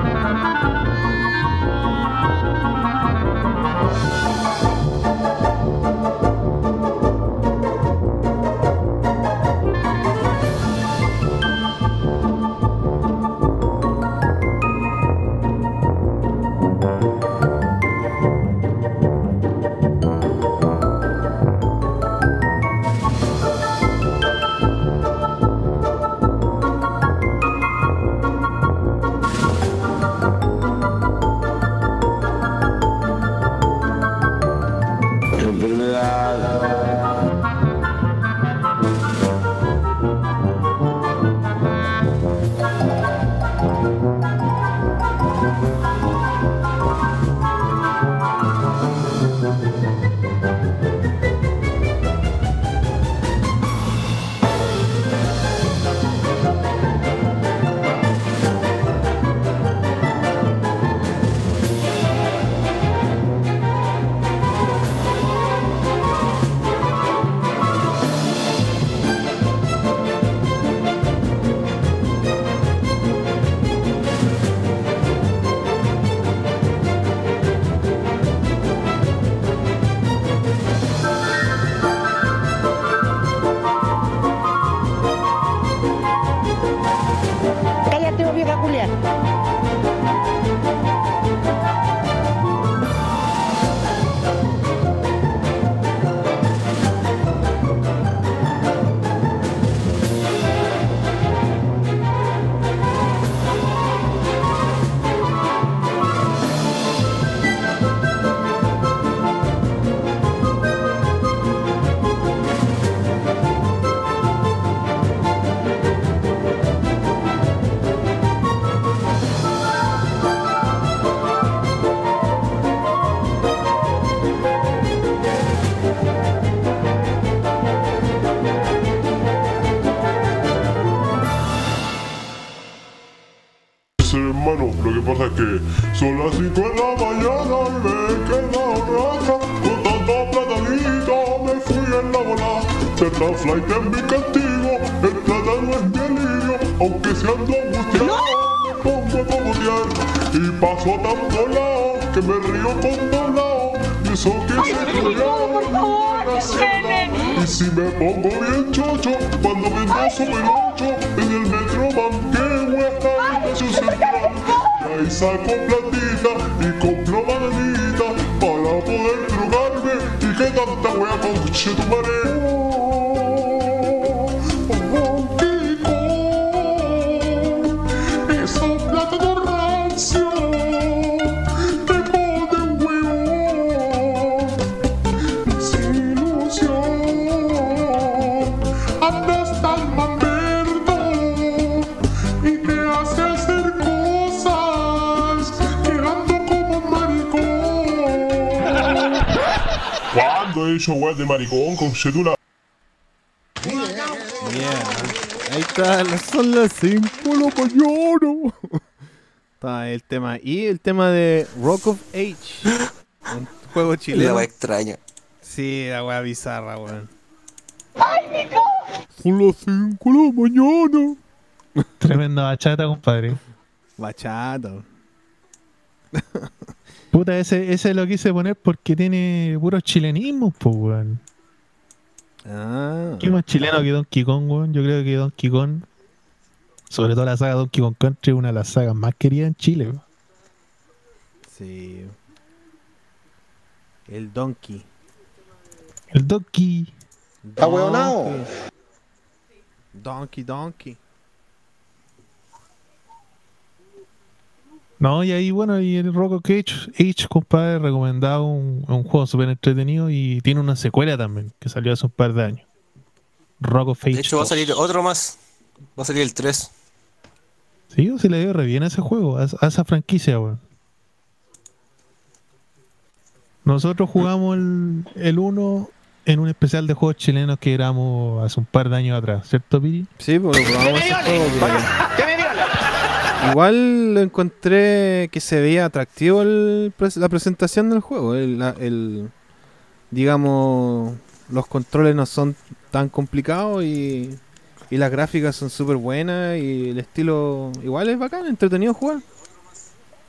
Son las 5 de la mañana y me queda raja Con tanta platanita me fui en la bola. Ser tan flight es mi castigo, el plátano es mi alivio. Aunque se ando angustiado, me pongo a cogotear Y paso tan volado que me río con doblado Y eso que se estudió y si me pongo bien chocho, cuando me endoso me Ahí saco platita y compro bananita Para poder drogarme y que tanta wea con tu madre ¿Cuándo he hecho weas de maricón con cedula? Yeah. Ahí está, las- son las 5 de la mañana. Está el tema. Y el tema de Rock of Age. Un juego *laughs* La chileno. wea extraña. Sí, la wea bizarra, weón. ¡Ay, Nico! Son las 5 de la mañana. Tremenda bachata, compadre. Bachata. Puta, ese, ese lo quise poner porque tiene puros chilenismos, pues, weón. Ah. ¿Qué más chileno que Donkey Kong, weón? Yo creo que Donkey Kong, sobre todo la saga Donkey Kong Country, es una de las sagas más queridas en Chile, weón. Sí. El Donkey. El Donkey. Donkey. huevonao. Donkey, Donkey. No, y ahí, bueno, y el Rock of Age, Age compadre, recomendado un, un juego súper entretenido y tiene una secuela también, que salió hace un par de años. Rock of Age. De hecho va a 2. salir otro más. Va a salir el 3. Sí, se le dio re bien a ese juego, a, a esa franquicia, weón. Nosotros jugamos el, el 1 en un especial de juegos chilenos que éramos hace un par de años atrás, ¿cierto, Piri? Sí, pues lo probamos ese juego, pero- Igual lo encontré que se veía atractivo el la presentación del juego. El, digamos, los controles no son tan complicados y, y las gráficas son súper buenas y el estilo igual es bacán, entretenido jugar.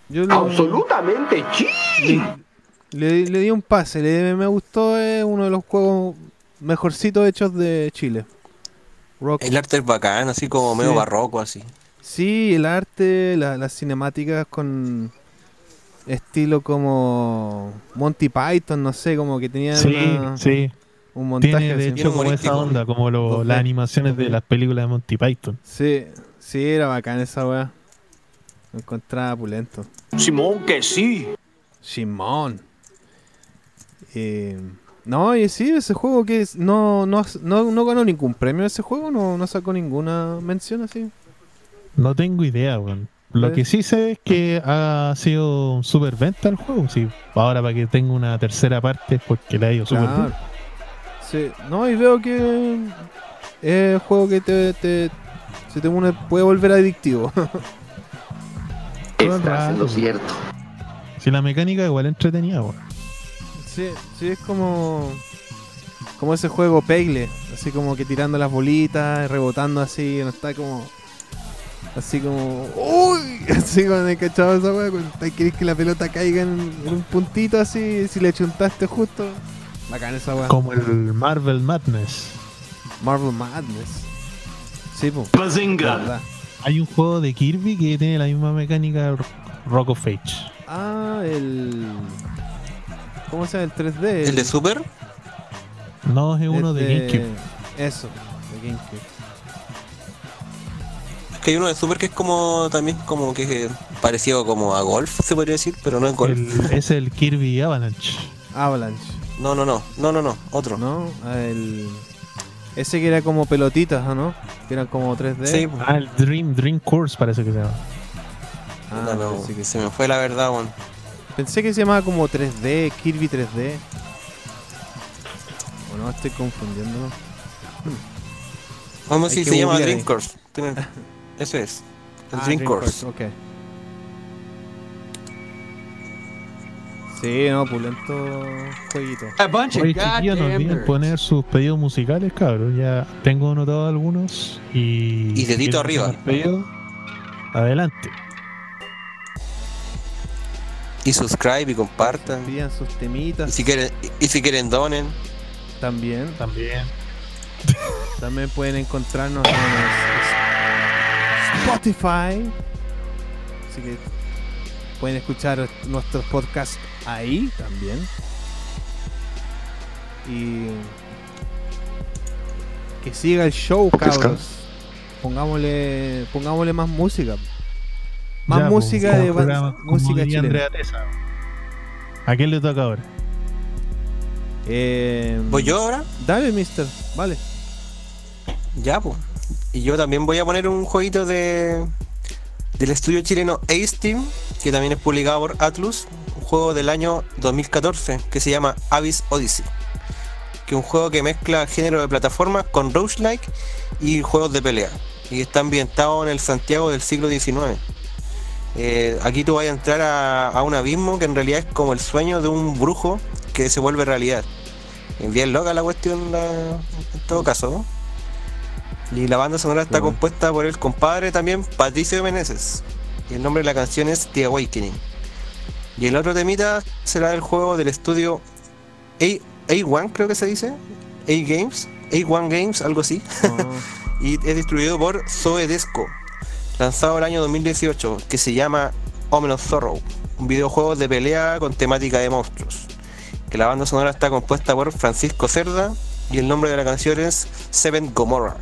Yo lo- Absolutamente chill. le, le di un pase, le, me gustó, es uno de los juegos mejorcitos hechos de Chile. Rock El arte es bacán, así como medio Sí. barroco, así. Sí, el arte, la- las cinemáticas con estilo como Monty Python, no sé, como que tenían Sí, una- sí. un montaje Tiene de hecho como esa onda, como lo- 2D. las animaciones de las películas de Monty Python. Sí, sí, era bacán esa weá. Lo encontraba pulento. Simón, que sí. Simón. Eh, no, y sí, ese juego que es- no, no, no, no ganó ningún premio ese juego, no, no sacó ninguna mención así. No tengo idea, weón. Lo Pues- que sí sé es que ha sido un super venta el juego. Sí, ahora para que tenga una tercera parte es porque le ha ido súper Claro. bien. Sí, no, y veo que es un juego que te, te, se te puede volver adictivo. Estás en lo cierto. Si la mecánica igual es entretenida, weón. sí, sí, es como como ese juego Pegle, así como que tirando las bolitas, rebotando así, no está como así como uy, *laughs* así cuando he cachado esa weá, cuando te- querés que la pelota caiga en, en un puntito así, si le chuntaste justo. Bacán esa weá. Como el Marvel Madness. Marvel Madness. Sí, po. Bazinga. Hay un juego de Kirby que tiene la misma mecánica del Rock of Age. Ah, el. ¿Cómo se llama? El 3D. ¿El de Super? No, es uno de Este, GameCube. Eso, de GameCube. Que hay uno de Super que es como también como que parecido como a golf, se podría decir, pero no es golf. El- es el Kirby Avalanche. Avalanche. No, no, no, no, no, no, otro. ¿No? Ah, el. Ese que era como pelotitas, ¿o no? Que eran como 3D. Sí, Ah, el Dream, Dream Course parece que se llama. Ah, no, no, que, se me fue la verdad, weón. pensé que se llamaba como 3D, Kirby 3D. O no, estoy confundiendo. Vamos si se llama Dream. Course. *laughs* Eso es. El Ah, Dream Dream Course. Ok. Sí, no, pulento jueguito. Oye, chiquillos, no olviden poner sus pedidos musicales, cabros. Ya tengo anotado algunos y. Y dedito arriba. pedido, adelante. Y subscribe y compartan. Envían sus temitas. Y si quieren, y si quieren donen. También. También. También pueden encontrarnos en Spotify. Así que pueden escuchar nuestros podcasts ahí también. Y que siga el show, cabros. Pongámosle, pongámosle más música. Más Ya, música pues, de como ba- programa- como música chilena. Andrea Tesa. ¿A quién le toca ahora? Eh, ¿Voy yo ahora? Dale, mister. Vale. Ya, pues. Y yo también voy a poner un jueguito de del estudio chileno Ace Team, que también es publicado por Atlus, un juego del año 2014 que se llama Abyss Odyssey. Que es un juego que mezcla género de plataforma con roguelike y juegos de pelea. Y está ambientado en el Santiago del siglo XIX. Eh, aquí tú vas a entrar a, a un abismo que en realidad es como el sueño de un brujo que se vuelve realidad. Bien loca la cuestión la- en todo caso, ¿no? Y la banda sonora está bueno. compuesta por el compadre también, Patricio Meneses. Y el nombre de la canción es The Awakening. Y el otro temita será el juego del estudio A- A1, creo que se dice. A Games. A1 Games, algo así. *laughs* y es distribuido por Zoedesco. Lanzado el año 2018, que se llama Omen of Sorrow. Un videojuego de pelea con temática de monstruos. Que la banda sonora está compuesta por Francisco Cerda. Y el nombre de la canción es Seven Gomorrah.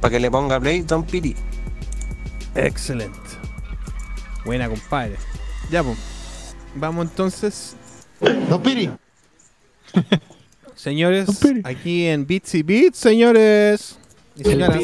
Para que le ponga play Don Piri. Excelente. Buena, compadre. Ya, pues. Vamos entonces. Don Piri. Señores, aquí en Beats y Beats, señores. Y señoras.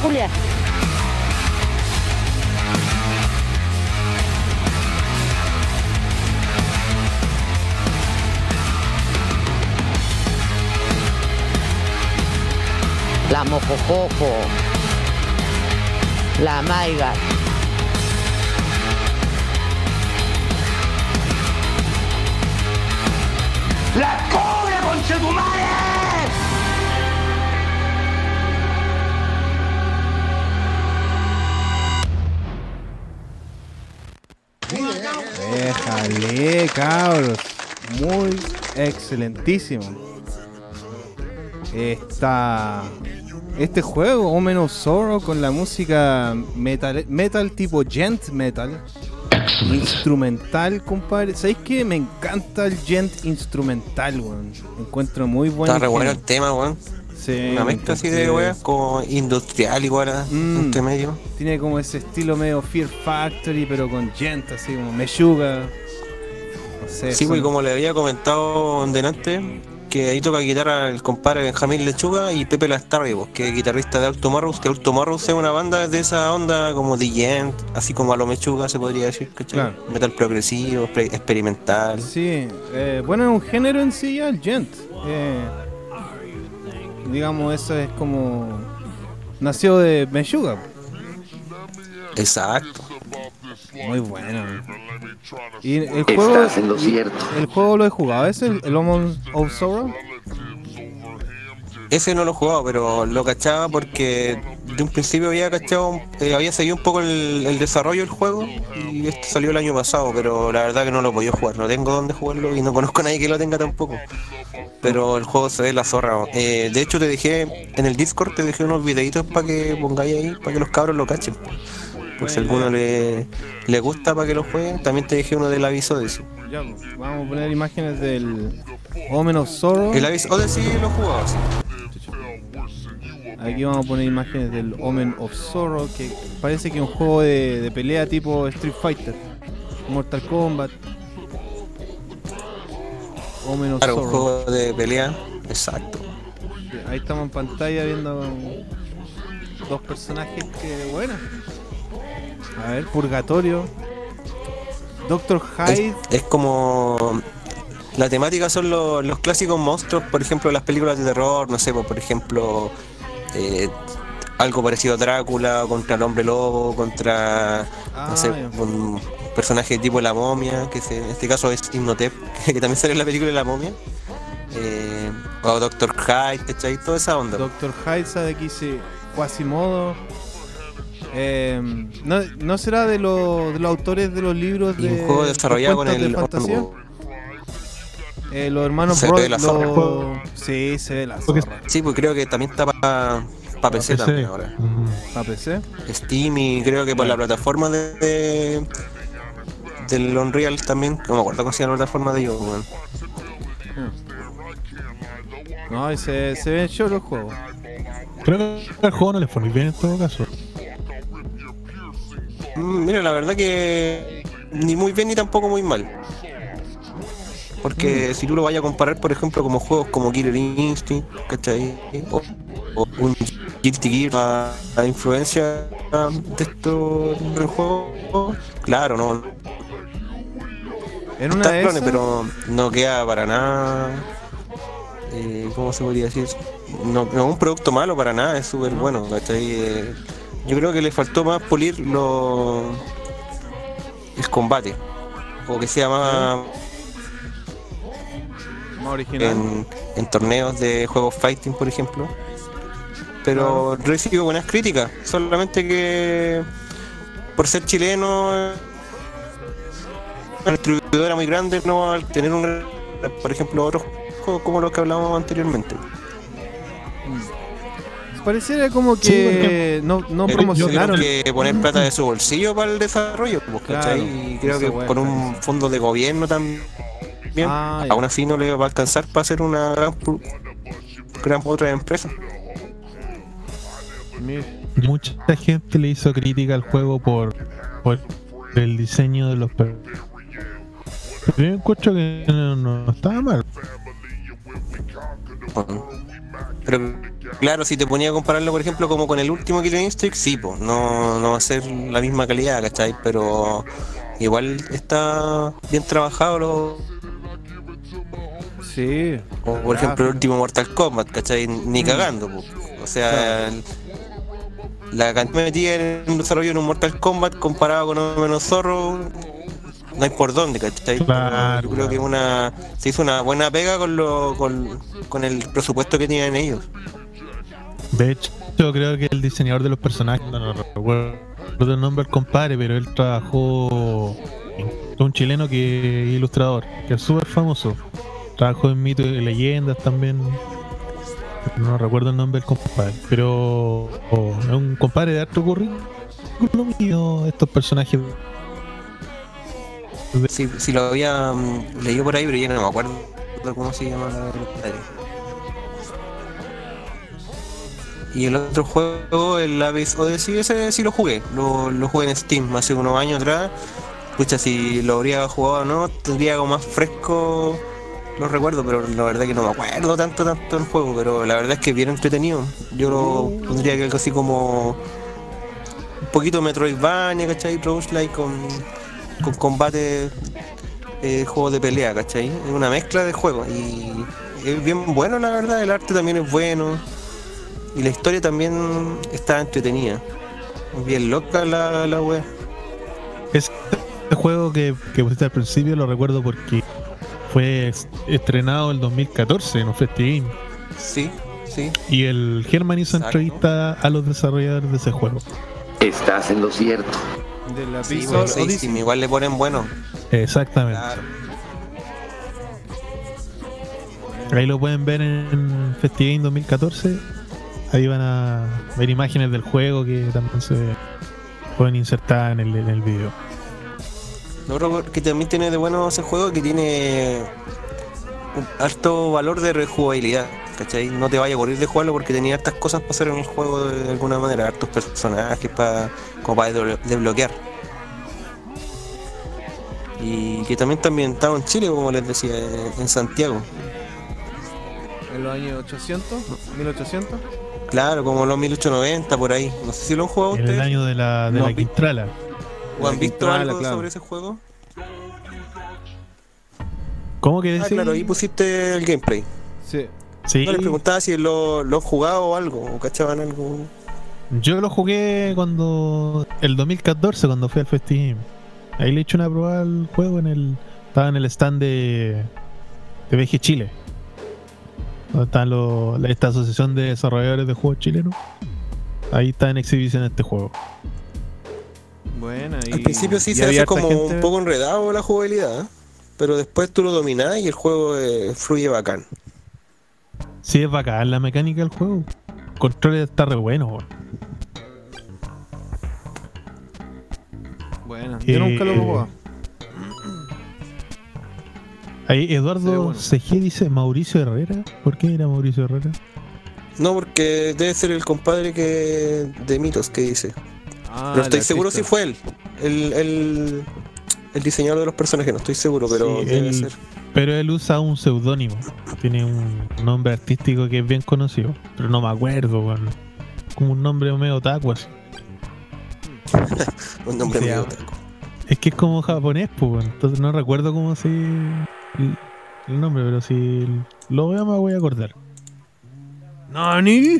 Cállate, Está este juego, Omen of Sorrow, con la música metal, metal tipo gent metal. Instrumental, compadre. ¿Sabéis que me encanta el gent instrumental, weón? Encuentro muy bueno. Está re bueno el tema, weón. Sí, Una mezcla así de weas como industrial igual a Mm. entre medio. Tiene como ese estilo medio Fear Factory, pero con gent, así como Meshuga. Sí, pues como le había comentado delante, que ahí toca guitarra el compadre Benjamín Lechuga y Pepe Lastarri, pues, que es guitarrista de Alto Marrus, que Alto Marrus es una banda de esa onda como de Gent, así como a lo Mechuga se podría decir, ¿cachai? Claro. Metal progresivo, experimental. Sí, eh, bueno, es un género en sí ya, el gent. Eh, digamos, eso es como. Nació de Meshuga. Exacto. Muy bueno. Y el juego, Estás en lo cierto. el juego lo he jugado, ¿es el, el of Sorrow? Ese no lo he jugado, pero lo cachaba porque de un principio había cachado, eh, había seguido un poco el, el desarrollo del juego y este salió el año pasado, pero la verdad que no lo podía jugar, no tengo dónde jugarlo y no conozco a nadie que lo tenga tampoco. Pero el juego se ve la zorra. Eh, de hecho te dejé en el Discord, te dejé unos videitos para que pongáis ahí, para que los cabros lo cachen. Por si alguno le, le gusta para que lo jueguen, también te dejé uno del aviso de eso. Ya, pues, vamos a poner imágenes del Omen of Sorrow. El aviso Odyssey lo he jugado, sí. Aquí vamos a poner imágenes del Omen of Sorrow, que parece que es un juego de, de pelea tipo Street Fighter, Mortal Kombat. Omen of Claro, un juego de pelea, exacto. Ahí estamos en pantalla viendo dos personajes que, bueno. A ver, Purgatorio. Doctor Hyde. es como. La temática son los, los clásicos monstruos, por ejemplo, las películas de terror, no sé, pues, por ejemplo, eh, algo parecido a Drácula, contra el hombre lobo, contra, no sé, ya. un personaje tipo la momia, que se- en este caso es Imhotep, *laughs* que también sale en la película de la momia. Eh, o Doctor Hyde, ¿cachai? Toda esa onda. Doctor Hyde, sabe aquí dice Quasimodo. Eh, ¿no, ¿No será de, los de los autores de los libros de un juego de desarrollado con el de fantasía? Eh, los hermanos Se Bro- ve la zorra. los- Sí, se ve la zorra. Sí, pues creo que también está para PC, PC. también ahora. ¿Para PC? Steam y creo que por la plataforma de, de- del Unreal también, no me acuerdo cómo se llama la plataforma de ellos, weón. No, y se, se ven show los juegos. Creo que al juego no le fue muy bien en todo caso. Mm, Mira, la verdad que ni muy bien ni tampoco muy mal. Porque si tú lo vayas a comparar, por ejemplo, como juegos como Killer Instinct, ¿cachai? O, o un Guilty Gear, a la influencia de estos del juego, claro, no. En una de esas, pero no queda para nada. eh, ¿Cómo se podría decir? No, no es un producto malo para nada, es súper bueno, ¿cachai? Eh, yo creo que le faltó más pulir lo, el combate. O que sea más más original. en, en torneos de juegos fighting, por ejemplo. Pero recibo buenas críticas, solamente que por ser chileno, una distribuidora muy grande, no va a tener un por ejemplo, otros juegos como los que hablábamos anteriormente. Pareciera como Sí, que no, no Eh, promocionaron. Tienen que poner plata de su bolsillo para el desarrollo, pues, y creo que con un fondo de gobierno también, Ah, ya. aún así no le va a alcanzar para hacer una gran, gran otra empresa. Mucha gente le hizo crítica al juego por, por el diseño de los yo encuentro que no, no estaba mal. Pero claro, si te ponía a compararlo, por ejemplo, como con el último Killer Instinct, sí, pues, no, no va a ser la misma calidad, ¿cachai? Pero igual está bien trabajado lo, Sí. O por ejemplo el último Mortal Kombat, ¿cachai? Ni cagando, po. O sea, el- la cantidad metida en un desarrollo en un Mortal Kombat comparado con un menos zorro, no hay por dónde, ¿cachai? Claro, Yo creo que una se hizo una buena pega con, lo, con, con el presupuesto que tienen ellos. De hecho, yo creo que el diseñador de los personajes, no, no recuerdo el nombre del compadre, pero él trabajó. Un chileno que es ilustrador, que es súper famoso. Trabajó en mitos y leyendas también. No recuerdo el nombre del compadre, pero oh, es un compadre de alto currículum estos personajes. Si, si lo había mm, leído por ahí, pero ya no me acuerdo cómo se llama la. Y el otro juego, el Abyss Odyssey, ese sí lo jugué. Lo, lo jugué en Steam hace unos años atrás. Pucha, si lo habría jugado o no, tendría algo más fresco los recuerdo, pero la verdad que no me acuerdo tanto tanto del juego, pero la verdad es que bien entretenido. Yo lo pondría que algo así como un poquito Metroidvania, ¿cachai? Roguelike con, con combate eh, juegos de pelea, ¿cachai? Es una mezcla de juegos y es bien bueno la verdad, el arte también es bueno y la historia también está entretenida. Es bien loca la, la wea. Este juego que, que pusiste al principio lo recuerdo porque fue est- estrenado el 2014 en Festi Game. Sí, sí. Y el German hizo Exacto. entrevista a los desarrolladores de ese juego. Estás en lo cierto. De la Sí, Visual bueno, sí, Odyssey. sí, igual le ponen bueno. Exactamente. Claro. Ahí lo pueden ver en Festigame 2014. Ahí van a ver imágenes del juego que también se pueden insertar en el, en el video. Lo otro que también tiene de bueno ese juego es que tiene un alto valor de rejugabilidad. ¿Cachai? No te vaya a aburrir de jugarlo porque tenía hartas cosas para hacer en el juego de alguna manera, hartos personajes para, como para desblo- desbloquear. Y que también está ambientado en Chile, como les decía, en- Santiago. En los años 800, 1800. Claro, como los 1890 por ahí. No sé si lo han jugado En el ustedes año de la, de No, la Quintrala. o han visto Quintrala, algo claro. sobre ese juego. ¿Cómo que Ah, decís? claro, ahí pusiste el gameplay. Sí. Sí, No les preguntaba si lo, lo han jugado o algo, o cachaban algo. yo lo jugué cuando. El 2014, cuando fui al Festigame. Ahí le eché una prueba al juego en el. Estaba en el stand de. de BG Chile. Donde está lo- la- esta asociación de desarrolladores de juegos chilenos. Ahí está en exhibición este juego. Buena. Y, Al principio sí y se había hace como gente- un poco enredado la jugabilidad, ¿eh? Pero después tú lo dominás y el juego eh, fluye bacán. Sí, es bacán la mecánica del juego. El control está re bueno, weón. Bueno, Eh, yo nunca lo he jugado. Ahí Eduardo bueno. CG dice Mauricio Herrera. ¿Por qué era Mauricio Herrera? No, porque debe ser el compadre que de mitos que dice. Ah, pero estoy el seguro si fue él. El, el, el diseñador de los personajes, no estoy seguro, pero Sí, debe él- ser. Pero él usa un seudónimo. Tiene un nombre artístico que es bien conocido. Pero no me acuerdo, weón. Como un nombre medio otaku así. *laughs* Un nombre medio ah. otaku. Es que es como japonés, pues. Entonces no recuerdo cómo se. El, el nombre, pero si lo veo me voy a acordar. ¡Nani!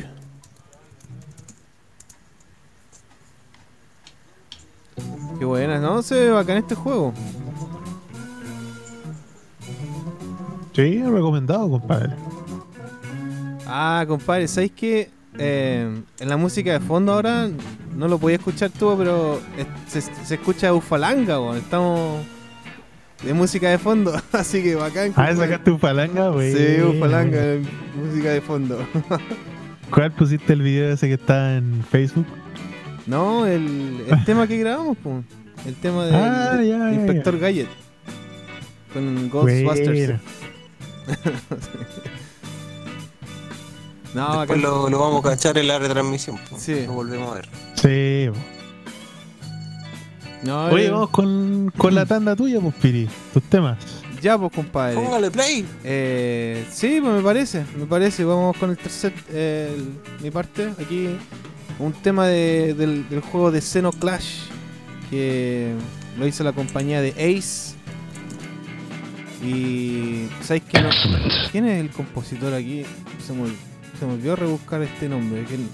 Qué buena, ¿no? Se ve bacán este juego. Sí, recomendado, compadre. Ah, compadre, ¿sabes qué? Eh, en la música de fondo ahora no lo podía escuchar tú, pero se, se escucha Ufalanga, weón. Estamos de música de fondo, *laughs* así que bacán. Ah, sacaste un falanga, güey. Sí, Ufalanga, música de fondo. *laughs* ¿Cuál pusiste el video ese que está en Facebook? No, el, el tema que grabamos, pues. El tema del Ah, del ya, ya, Inspector Gadget. Con Ghostbusters. *laughs* No, Después lo, lo vamos a cachar en la retransmisión. pues. Sí. Lo volvemos a ver. Sí. No, Oye, eh, vamos con, con la tanda tuya, pues, Piri. Tus temas. Ya, pues, compadre. Póngale play. Eh, sí, pues me parece, me parece. Vamos con el tercer, eh, el- mi parte. Aquí un tema de- del, del juego de Xeno Clash que lo hizo la compañía de Ace. Y ¿sabéis qué? No? ¿Quién es el compositor aquí? Se me, se me olvidó rebuscar este nombre. ¿Quién?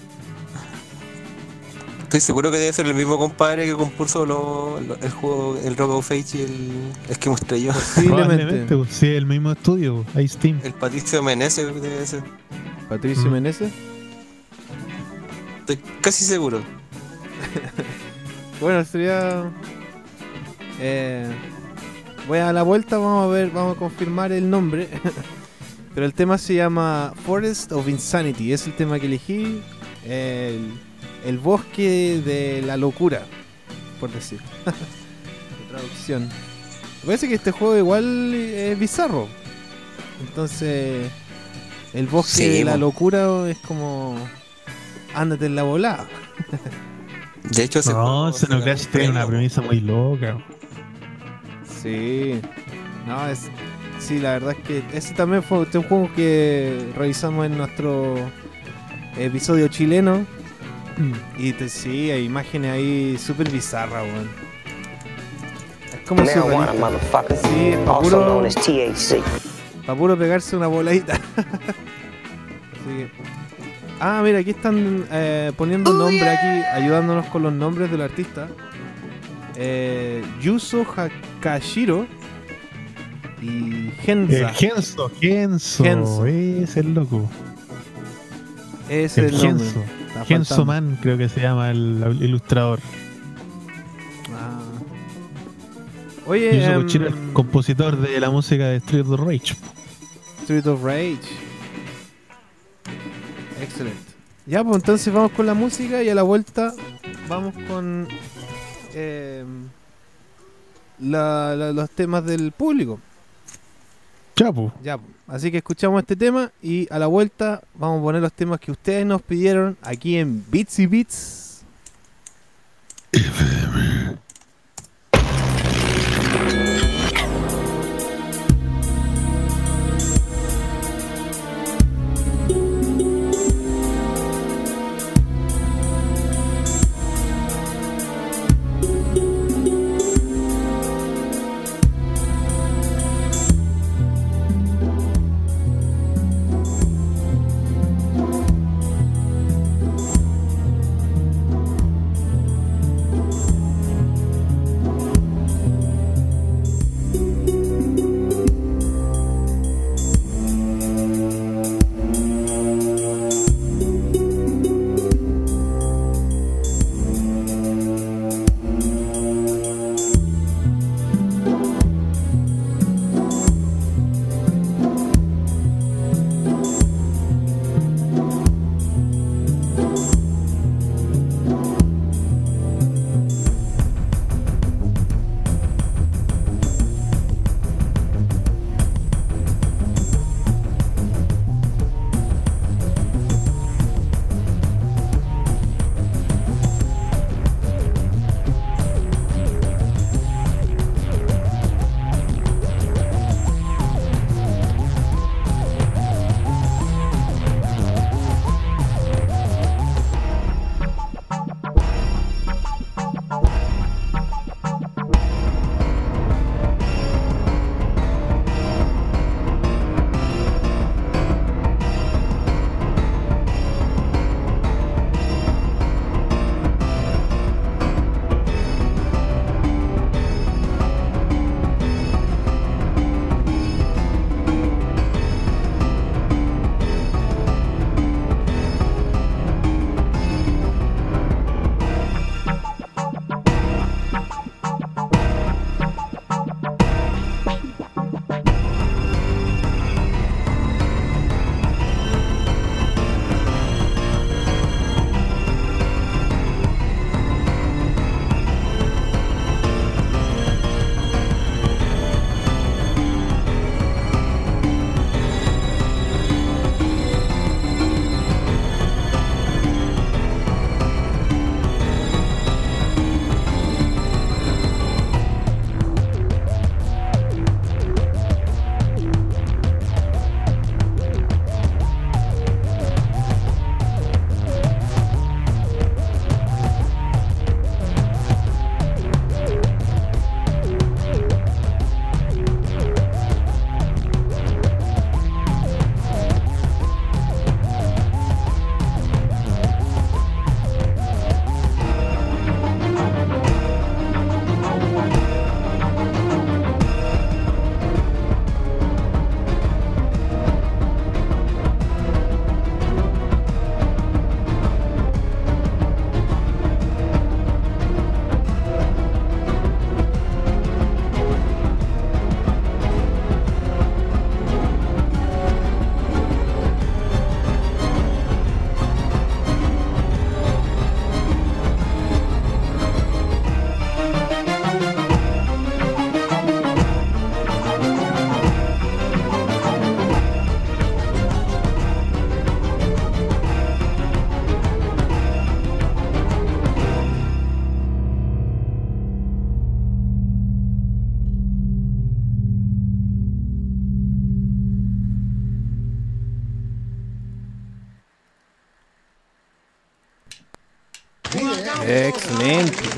Estoy seguro que debe ser el mismo compadre que compuso lo- lo- el juego, el Rock of Age y el Esquimo Estrellón. Probablemente, pues, sí, el mismo estudio, Ice Team. El Patricio Meneses debe ser. Patricio Mm. Meneses. Estoy casi seguro. *laughs* Bueno, sería. Eh, voy a la vuelta, vamos a ver, vamos a confirmar el nombre. *laughs* Pero el tema se llama Forest of Insanity. Es el tema que elegí. El, el bosque de la locura, por decir. *laughs* de traducción. Me parece que este juego igual es bizarro. Entonces, el bosque Sí, de la locura es como. Ándate en la volada. De hecho, No, se ganó Xenoclash tiene una premisa muy loca. Sí. No, es. Sí, la verdad es que ese también fue este un juego que revisamos en nuestro episodio chileno. Y te, sí, hay imágenes ahí súper bizarras, weón. Es como motherfucker. Sí, es pa' Also puro, known as THC. pa' puro pegarse una voladita. *laughs* Así que- Ah, mira, aquí están eh, poniendo un nombre aquí, ayudándonos con los nombres del artista. eh, Yuzo Hakashiro y El Genza. Genso, Genso, Genso. es el loco. Ese El es el. Está Genso faltando. Man, creo que se llama el, el ilustrador. Ah. Oye, Yuzo em, el compositor de la música de Street of Rage. Street of Rage. Excelente. Ya, pues entonces vamos con la música y a la vuelta vamos con la- la- los temas del público. Chapu. Ya, pues. así que escuchamos este tema y a la vuelta vamos a poner los temas que ustedes nos pidieron aquí en Beats y Beats.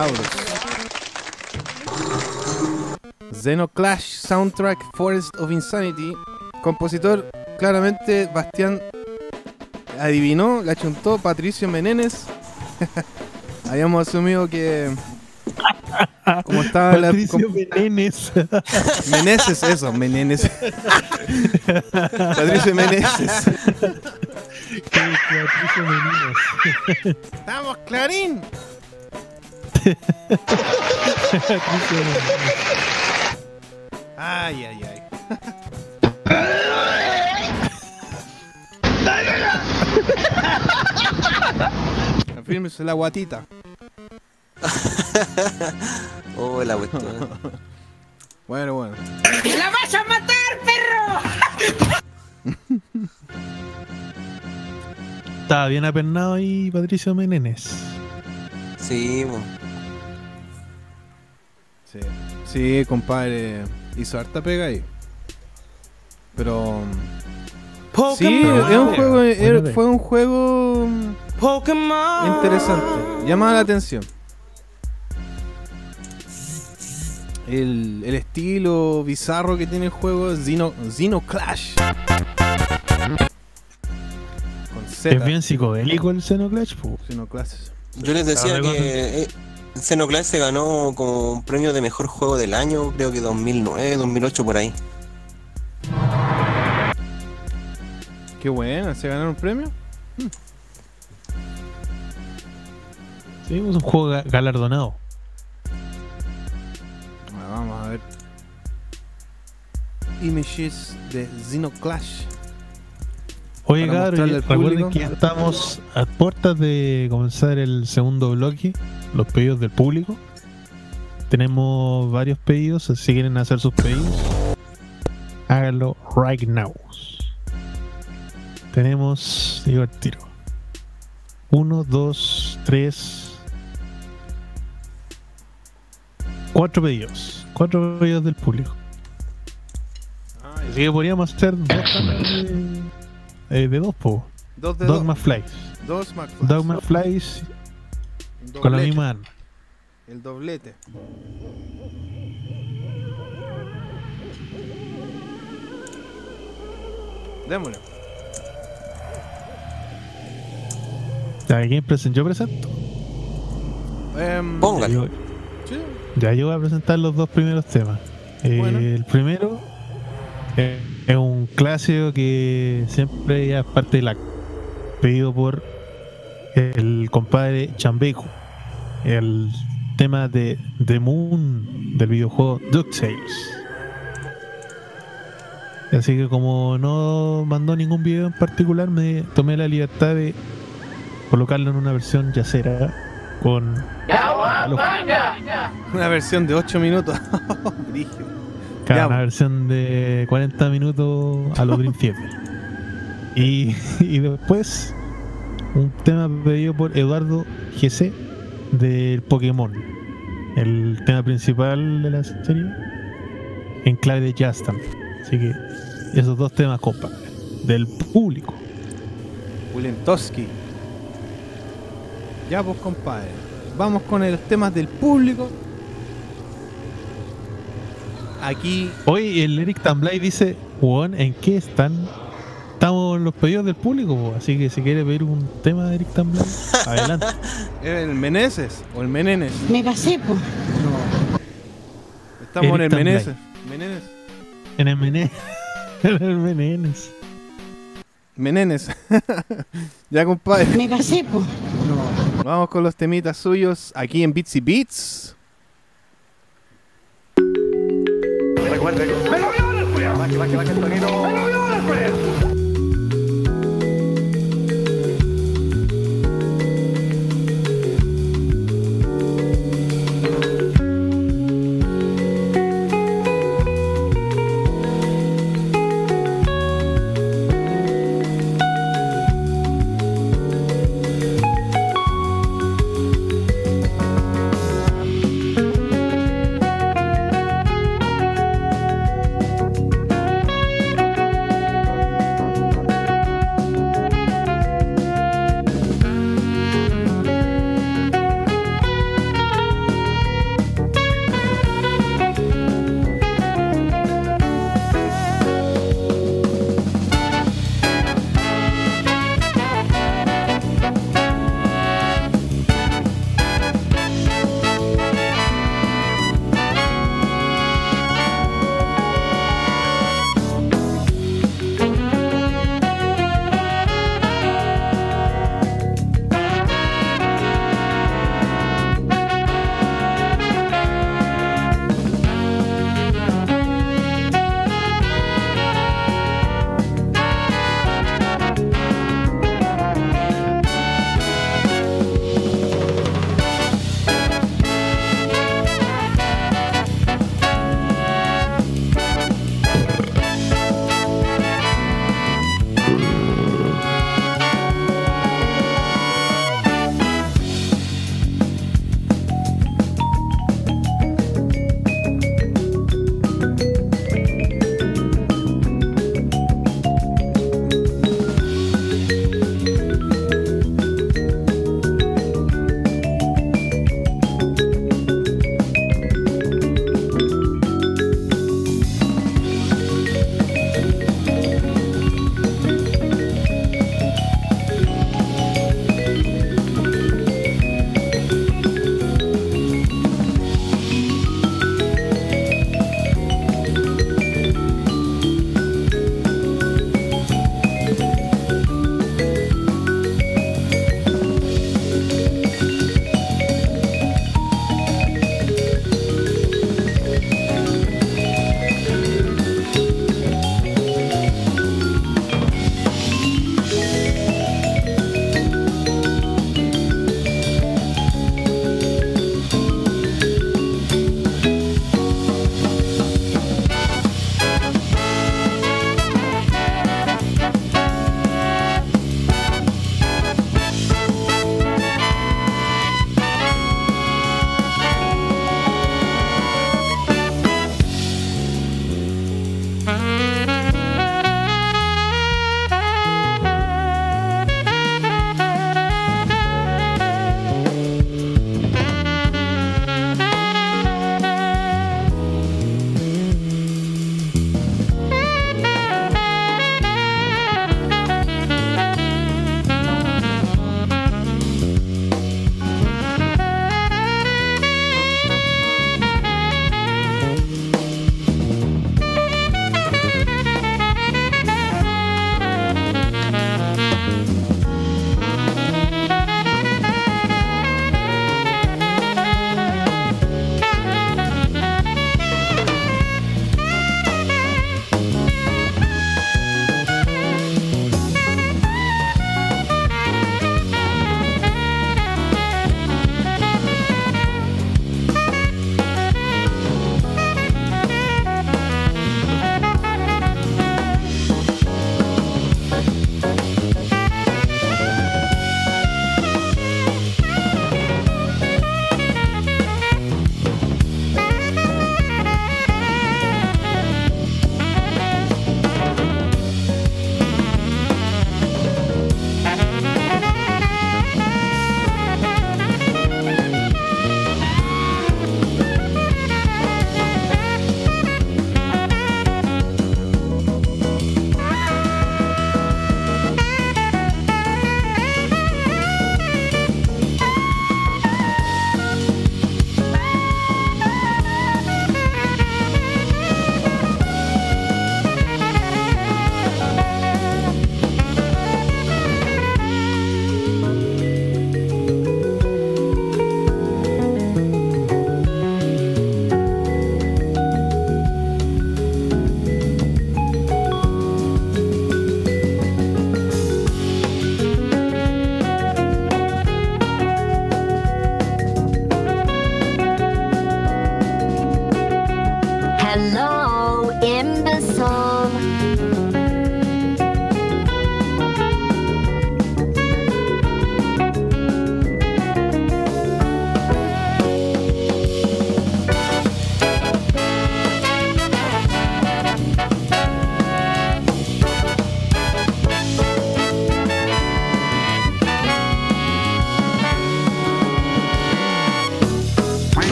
Cabros. Xenoclash Soundtrack Forest of Insanity. Compositor, claramente, Bastián adivinó, la chuntó Patricio Menenes. *laughs* Habíamos asumido que ¿Cómo está la Patricio com- Meneses. *laughs* Meneses, eso, Meneses. *laughs* Patricio Meneses. Patricio Meneses. ¡Vamos, Clarín! Ay, ay, ay. Afírmese la guatita. Oh, la cuestión. Bueno, bueno. ¡La vas a matar, perro! Estaba bien apernado ahí Patricio Meneses. Sí, mo. Sí. Sí, compadre. Hizo harta pega ahí. Pero. Sí, Pero es un juego, fue un juego interesante. Llama la atención. El, el estilo bizarro que tiene el juego es Xeno, Xeno Clash. Con Z. Es bien psicodélico el Xenoclash, Clash. Yo les decía que eh, Xenoclash se ganó como un premio de mejor juego del año, creo que 2009, 2008 por ahí. Qué buena, ¿se ganaron un premio? Sí, es un juego ga- galardonado. Bueno, vamos a ver. Images de Xeno Clash. Oye, cabrón, recuerden que ya estamos a puertas de comenzar el segundo bloque, los pedidos del público. Tenemos varios pedidos, si quieren hacer sus pedidos, háganlo right now. Tenemos, digo el tiro. Uno, dos, tres. Cuatro pedidos. Cuatro pedidos del público. Así que podríamos hacer dos de, eh, de dos, po. Dos de Dogma Flies. Dos McFly. Dogma Flies Con la misma arma. El doblete. Démosle. Ya, ¿quién? Yo presento. Em, Ya yo, sí. ya yo voy a presentar los dos primeros temas. Eh, Bueno. El primero eh, es un clásico que siempre ya es parte de la pedido por el compadre Chambeco. El tema de The Moon del videojuego DuckTales. Así que como no mandó ningún video en particular, me tomé la libertad de colocarlo en una versión yacera con Una versión de 8 minutos. *laughs* Ya, una versión de 40 minutos a los Dream Theater. Y, *laughs* y después un tema pedido por Eduardo GC del Pokémon. El tema principal de la serie en clave de jazz también. Así que esos dos temas, compa, del público. Wilentowski. Ya pues compadre. Vamos con los temas del público. Aquí Hoy el Eric Tamblay dice, Juan, ¿en qué están? Estamos en los pedidos del público, po, así que si quiere pedir un tema de Eric Tamblay, *laughs* adelante. ¿es el Meneses o el Menenes. Me pasé, po. Estamos en el Tamblay. Meneses. Menenes. En el Menenes. *laughs* En el Menenes. Menenes. *laughs* ya compadre. Me pasé, po. Vamos con los temitas suyos aquí en Bitsy Beats. Recuerde. ¡Me lo viola el. ¡Me lo viola el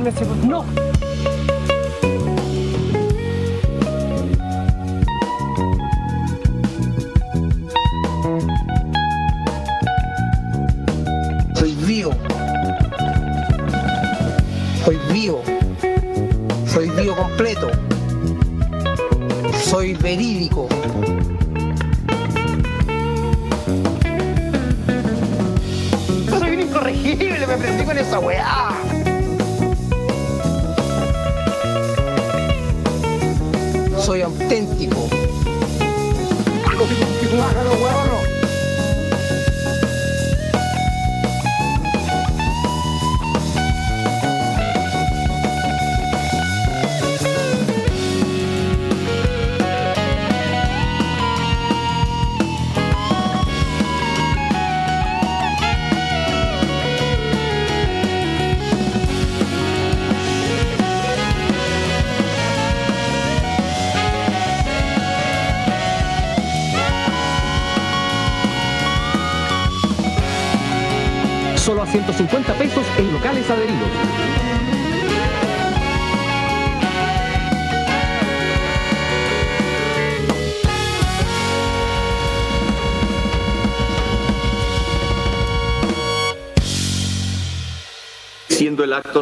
Cálmese, por No.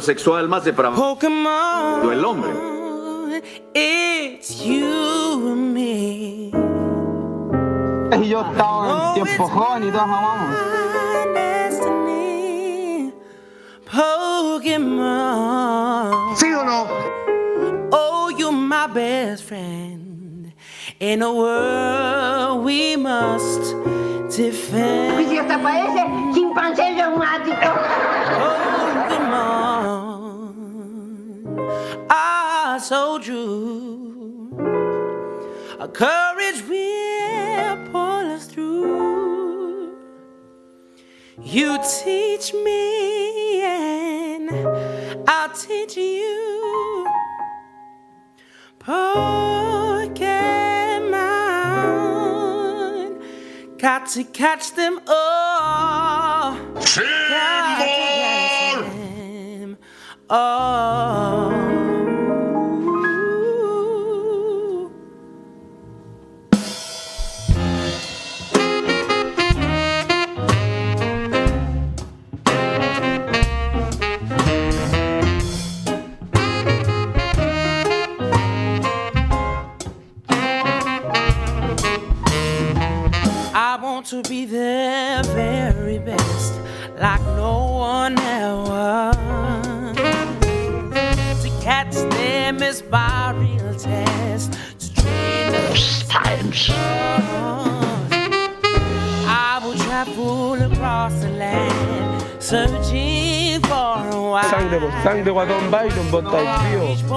sexual más depravado el hombre. Y yo estaba en oh, tiempo joven y amamos. ¿Sí o no? Oh, you're my best friend. In a world we must defend. ¿Y si parece to catch them up. Sangre guadón, bailon, botai, tío.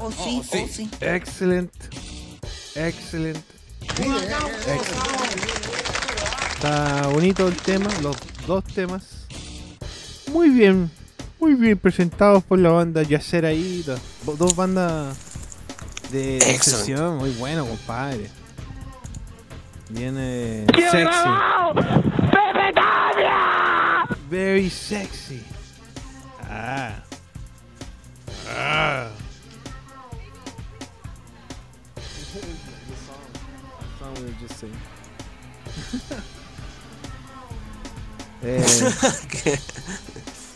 Oh, oh sí, oh, sí. Oh, sí. Está bonito el tema, los dos temas. Muy bien, muy bien presentados por la banda Yacera Dos bandas de, de muy bueno, compadre. Viene sexy. Very sexy. Ah. ah. Were just saying. *laughs* Eh,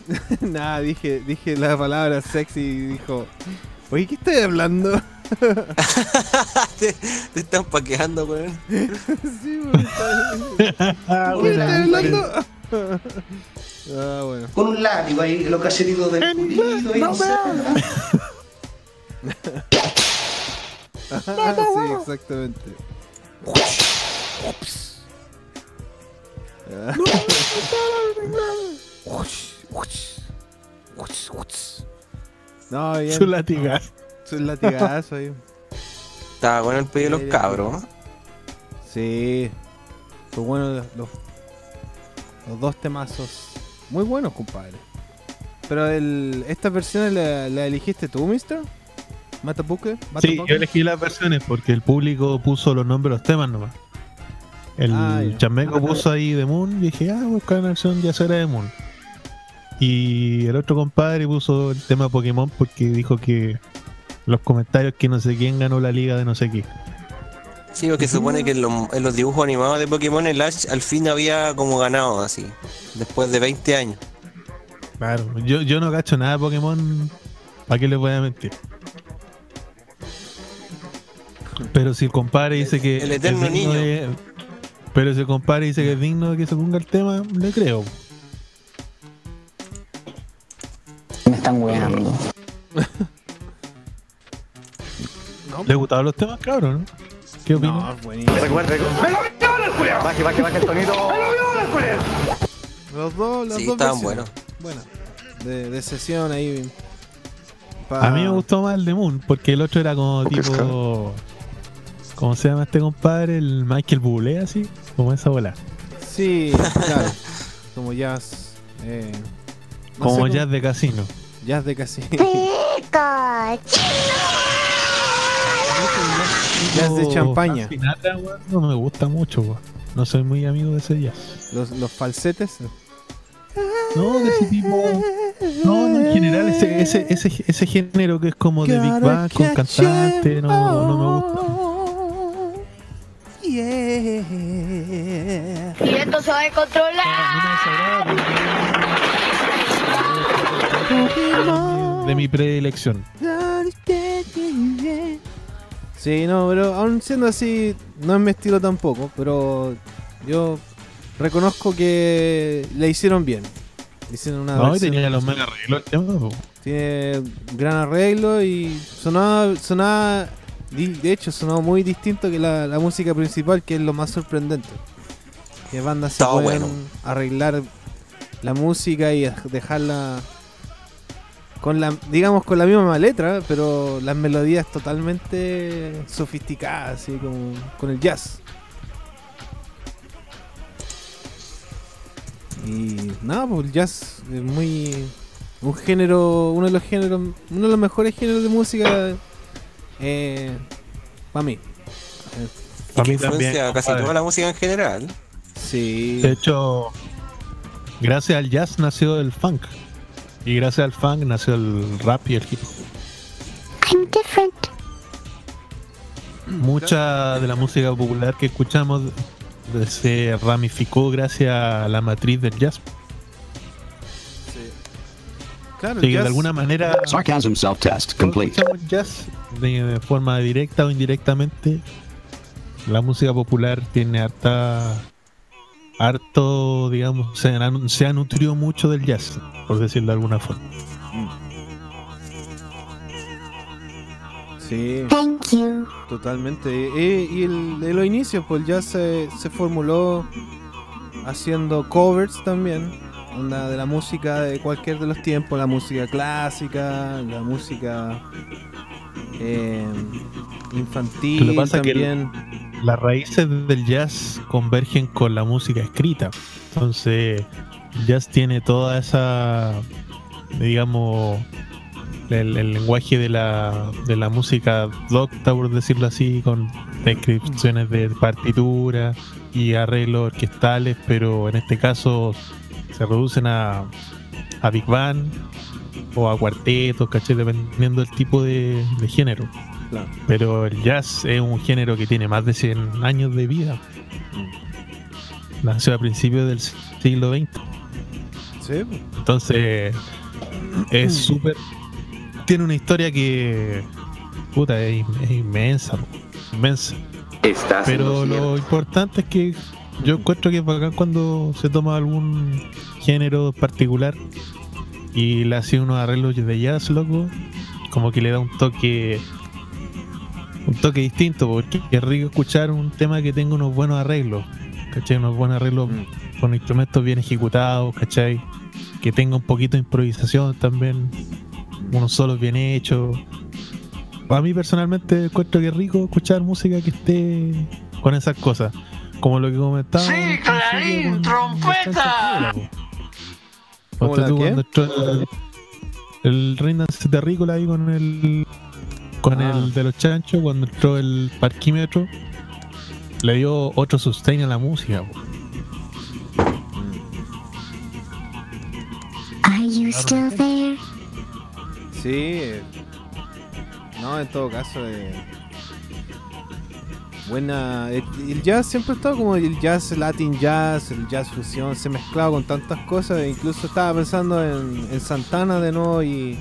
*laughs* Nada, dije, dije la palabra sexy y dijo, oye, ¿qué estoy hablando? *laughs* te, te están paqueando, weón. sí, weón, ¿Qué estoy hablando? ah, bueno. Con un látigo ahí, los cachetitos del culito no. Ah, sí, exactamente. No, bien. Su latigazo. Su latigazo ahí. Estaba bueno el pedido de los cabros. Sí. Fue bueno los, los, los dos temazos. Muy buenos, compadre. Pero el, ¿estas versiones la, la eligiste tú, mister? ¿Matapuke? Sí, yo elegí las versiones porque el público puso los nombres de los temas nomás. El Ah, puso ahí The Moon y dije, ah, buscar una versión ya será de Moon. Y el otro compadre puso el tema Pokémon porque dijo que los comentarios que no sé quién ganó la liga de no sé qué. Sí, porque se supone que en los, en los dibujos animados de Pokémon el Ash al fin había como ganado así. Después de 20 años. Claro, yo, yo no cacho nada de Pokémon, ¿para qué les voy a mentir? Pero si el compadre dice que. el eterno es niño. de- pero si el compadre dice que es digno de que se ponga el tema, le creo. Me están weando. *laughs* ¿Le gustaban los temas, cabrón? ¿no? ¿Qué opinas? No, buenísimo. Recuerde. ¡Me lo viola el culiao! Baje, baje, baje el tonito. ¡Me lo viola el culiao! Los dos, las Sí, dos estaban versiones. Buenas. De, de sesión ahí. pa- A mí me gustó más el de Moon, porque el otro era como tipo. ¿Cómo se llama este compadre? El Michael Bublé, así, como esa bola. Sí, claro. *laughs* Como jazz. Eh, no Como jazz de casino. Jazz de casi. Jazz de Oh, champaña. No me gusta mucho, weón. No soy muy amigo de ese jazz. Los, los falsetes. No, de ese tipo. No, no, en general, ese, ese, ese, ese género que es como de Big Bang con cantante, no, no me gusta. Y esto se va a controlar. De mi predilección. Sí, no, pero aún siendo así, no es mi estilo tampoco, pero yo reconozco que le hicieron bien. Hicieron una No, tenía los mega arreglos el tema, po. Tiene gran arreglo y sonaba, sonaba de hecho sonaba muy distinto que la, la música principal, que es lo más sorprendente. Que bandas se pueden bueno. arreglar la música y dejarla con la, digamos, con la misma letra, pero las melodías totalmente sofisticadas, así como con el jazz. Y nada, pues el jazz es muy. Un género, uno de los géneros, uno de los mejores géneros de música para mí. Y Pa' que mí también, casi compadre. toda la música en general. Sí. De hecho, gracias al jazz nació el funk. Y gracias al funk nació el rap y el hip hop. I'm different. Mucha de la música popular que escuchamos eh, se ramificó gracias a la matriz del jazz. Claro, Así el que de jazz- alguna manera Sarcasm self-test complete. escuchamos jazz de, forma directa o indirectamente. La música popular tiene harta harto, digamos, se ha, se ha nutrido mucho del jazz, por decirlo de alguna forma. Sí. Thank you. Totalmente. Y, y el- de los inicios, pues el jazz se, se formuló haciendo covers también. onda de la música de cualquier de los tiempos, la música clásica, la música eh, infantil Lo que pasa es que también. el- las raíces del jazz convergen con la música escrita. Entonces, el jazz tiene toda esa, digamos, el, el lenguaje de la, de la música docta, por decirlo así, con descripciones de partitura y arreglos orquestales, pero en este caso se reducen a, a Big Bang o a cuartetos, ¿cachai? Dependiendo del tipo de, de género. Claro. Pero el jazz es un género que tiene más de 100 años de vida. Nació a principios del siglo XX. Sí, pues. Entonces, es súper. Tiene una historia que. Puta, es, es inmensa, inmensa. Estás en Pero lo lo cierto. importante es que yo encuentro que es bacán cuando se toma algún género particular y le hace unos arreglos de jazz, loco. Como que le da un toque. Un toque distinto, porque es rico escuchar un tema que tenga unos buenos arreglos. ¿Cachai? Unos buenos arreglos con instrumentos bien ejecutados, ¿cachai? Que tenga un poquito de improvisación también. Unos solos bien hechos. A mí personalmente encuentro que es rico escuchar música que esté con esas cosas. Como lo que comentaba. Sí, Clarín, trompeta. ¿Cómo la tú qué? cuando entró el, el Reina Terrícola ahí con el con Ah. el de los chanchos cuando entró el parquímetro le dio otro sustain a la música. Are you still there? Sí. eh, No, en todo caso, eh, buena. El, el jazz siempre ha estado como el jazz latin jazz, el jazz fusión, se ha mezclado con tantas cosas. e incluso estaba pensando en, en Santana de nuevo y.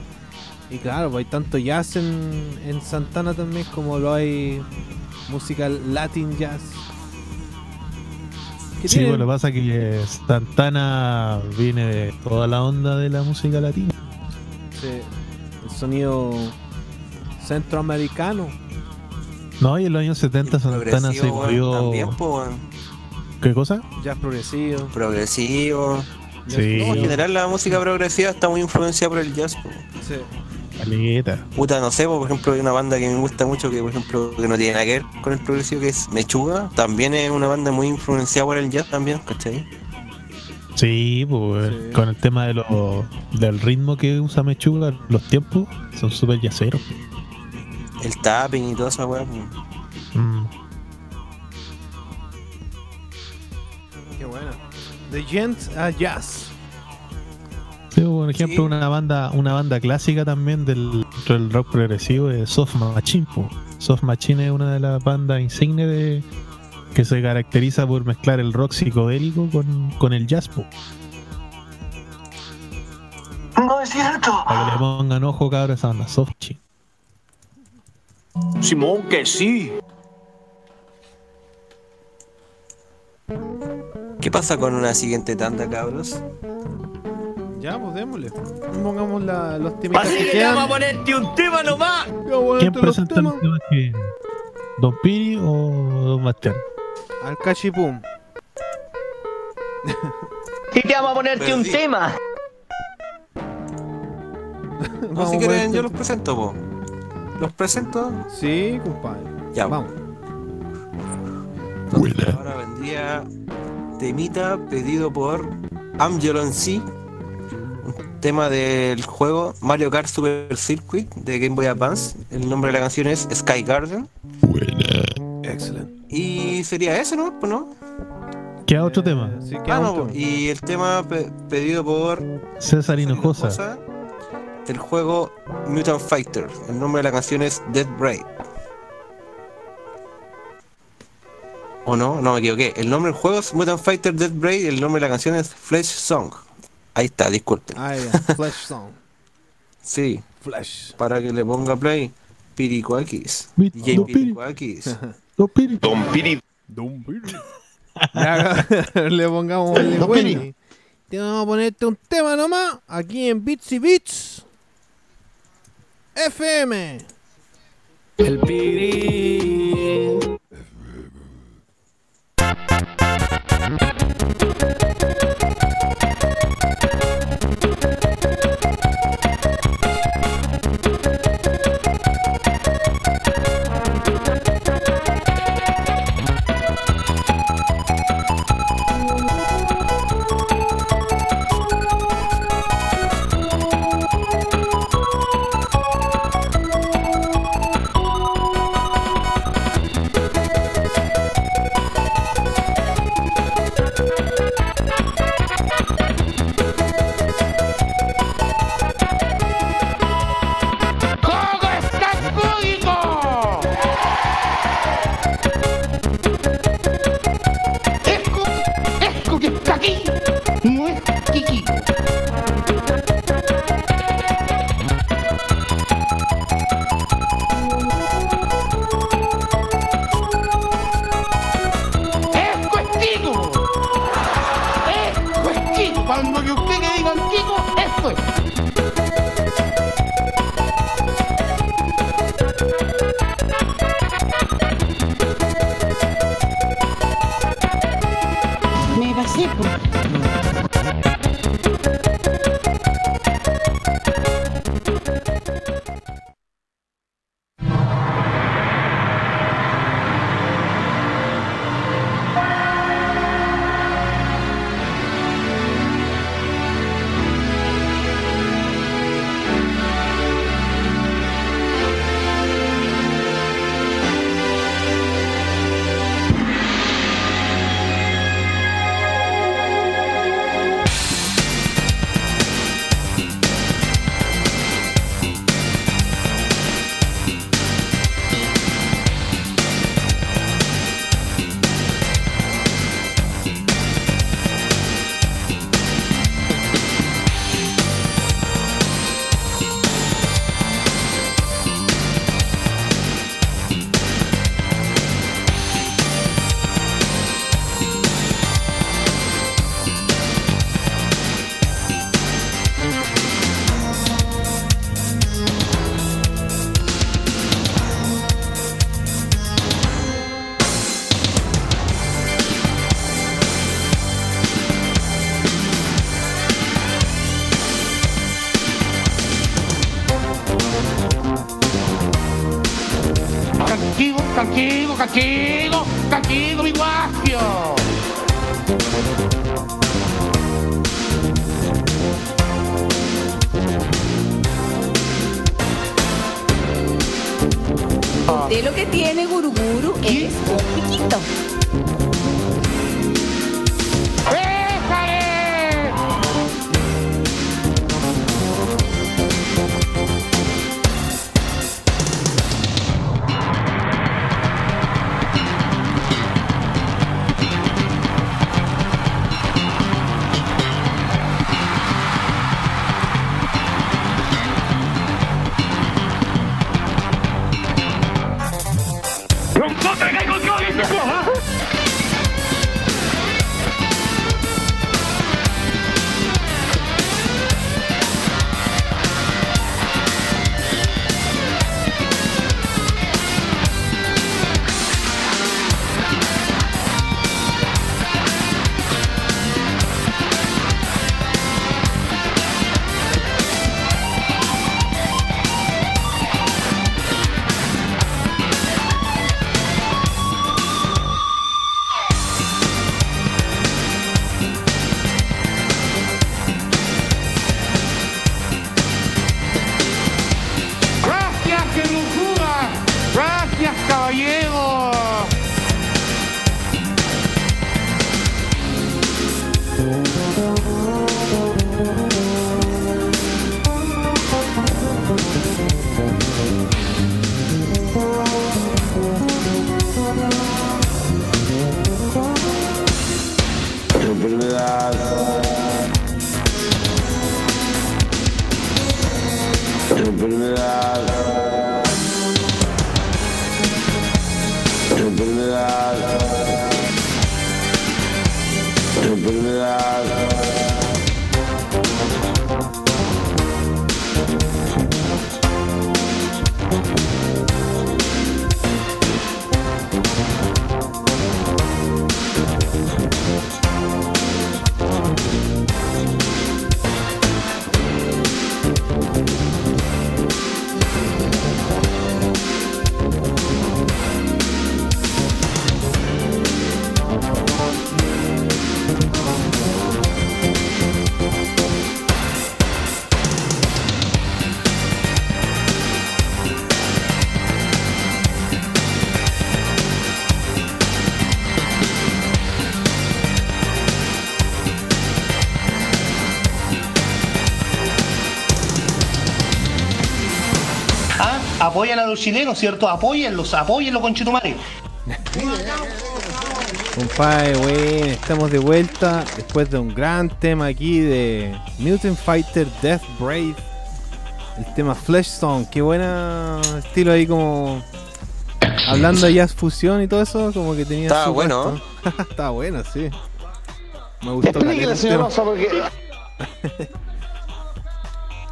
Y claro, pues hay tanto jazz en, en Santana también como lo hay música latin jazz. ¿Qué Sí, tiene? pues, lo que pasa es que Santana viene de toda la onda de la música latina. Sí, el sonido centroamericano. No, y en los años 70 Santana se movió. también, po. ¿Qué cosa? Jazz progresivo. Progresivo. Sí. No, en general la música progresiva está muy influenciada por el jazz, po. Sí. Caleta. Puta, no sé, po, por ejemplo, hay una banda que me gusta mucho que, por ejemplo, que no tiene nada que ver con el progresivo, que es Mechuga. También es una banda muy influenciada por el jazz también, ¿cachai? Sí, pues con el tema de lo, del ritmo que usa Mechuga, los tiempos son súper yaceros. El tapping y toda esa weá. po. Mm. Qué bueno. The Gent a Jazz. Sí, por ejemplo, una banda una banda clásica también del, dentro del rock progresivo es Soft Machine. po. Soft Machine es una de las bandas insignes de, que se caracteriza por mezclar el rock psicodélico con, con el jazz. po. No es cierto. Para que le pongan ojo, cabros, a esa banda Soft Machine. Simón, que sí. ¿Qué pasa con una siguiente tanda, cabros? Ya, pues démosle. Pongamos la- los temitas Así que que quedan. vamos a ponerte un tema nomás. ¿Quién presenta el tema que ¿Don Piri o Don Bastián? Al cachipum. Y te vamos a ponerte un tema. *laughs* No, si quieren, yo los presento, po. ¿Los presento? Sí, compadre. Ya, Vamos. Ahora vendría temita pedido por Amgelon C. Un tema del juego Mario Kart Super Circuit de Game Boy Advance. El nombre de la canción es Sky Garden. Excelente. Y sería ese, ¿no? Pues, ¿no? ¿Qué otro tema? Sí, Ah, no, y el tema pe- pedido por César Hinojosa. Cosa del juego Mutant Fighter. El nombre de la canción es Dead Braid. ¿O no? No me equivoqué. El nombre del juego es Mutant Fighter Dead Braid y el nombre de la canción es Flesh Song. Ahí está, disculpen. Ah, ya. *laughs* Flash Song. Sí, Flash. para que le ponga play. Piricuakis. DJ Don Piri. Piricuakis. *laughs* Don Piri. Don Piri. Don Piri. Ya, *laughs* le pongamos el Don. Piri. Te vamos a ponerte un tema nomás. Aquí en Bits y Bits. FM. El Piri. Apoyan a los chilenos, ¿cierto? Apóyenlos, apóyenlos con Chitumare. Compadre, bueno, estamos de vuelta después de un gran tema aquí de Mutant Fighter Death Brave. El tema Fleshstone, qué buena estilo ahí como hablando de jazz fusión y todo eso, como que tenía Estaba bueno. *laughs* Estaba bueno, sí. Me gustó. Rosa, porque *laughs*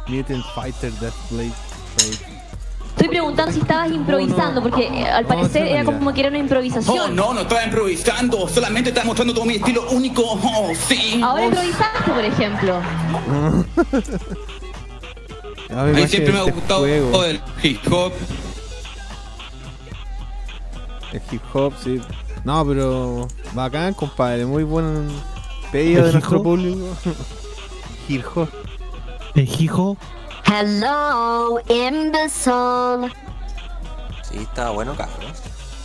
Mutant Fighter Deathblade Trade. Estoy preguntando si estabas improvisando, porque eh, al parecer era como que era una Oh, improvisación. no, no estaba improvisando, solamente estaba mostrando todo mi estilo único. Oh, sí. Ahora improvisaste, por ejemplo. *laughs* A mí siempre me ha este gustado juego. el hip hop. El hip hop, sí. No, pero bacán, compadre. Muy buen pedido ¿El de hip nuestro hop? público. *laughs* hip hop. El hijo. Hello, imbecile. Sí, estaba bueno, cabrón.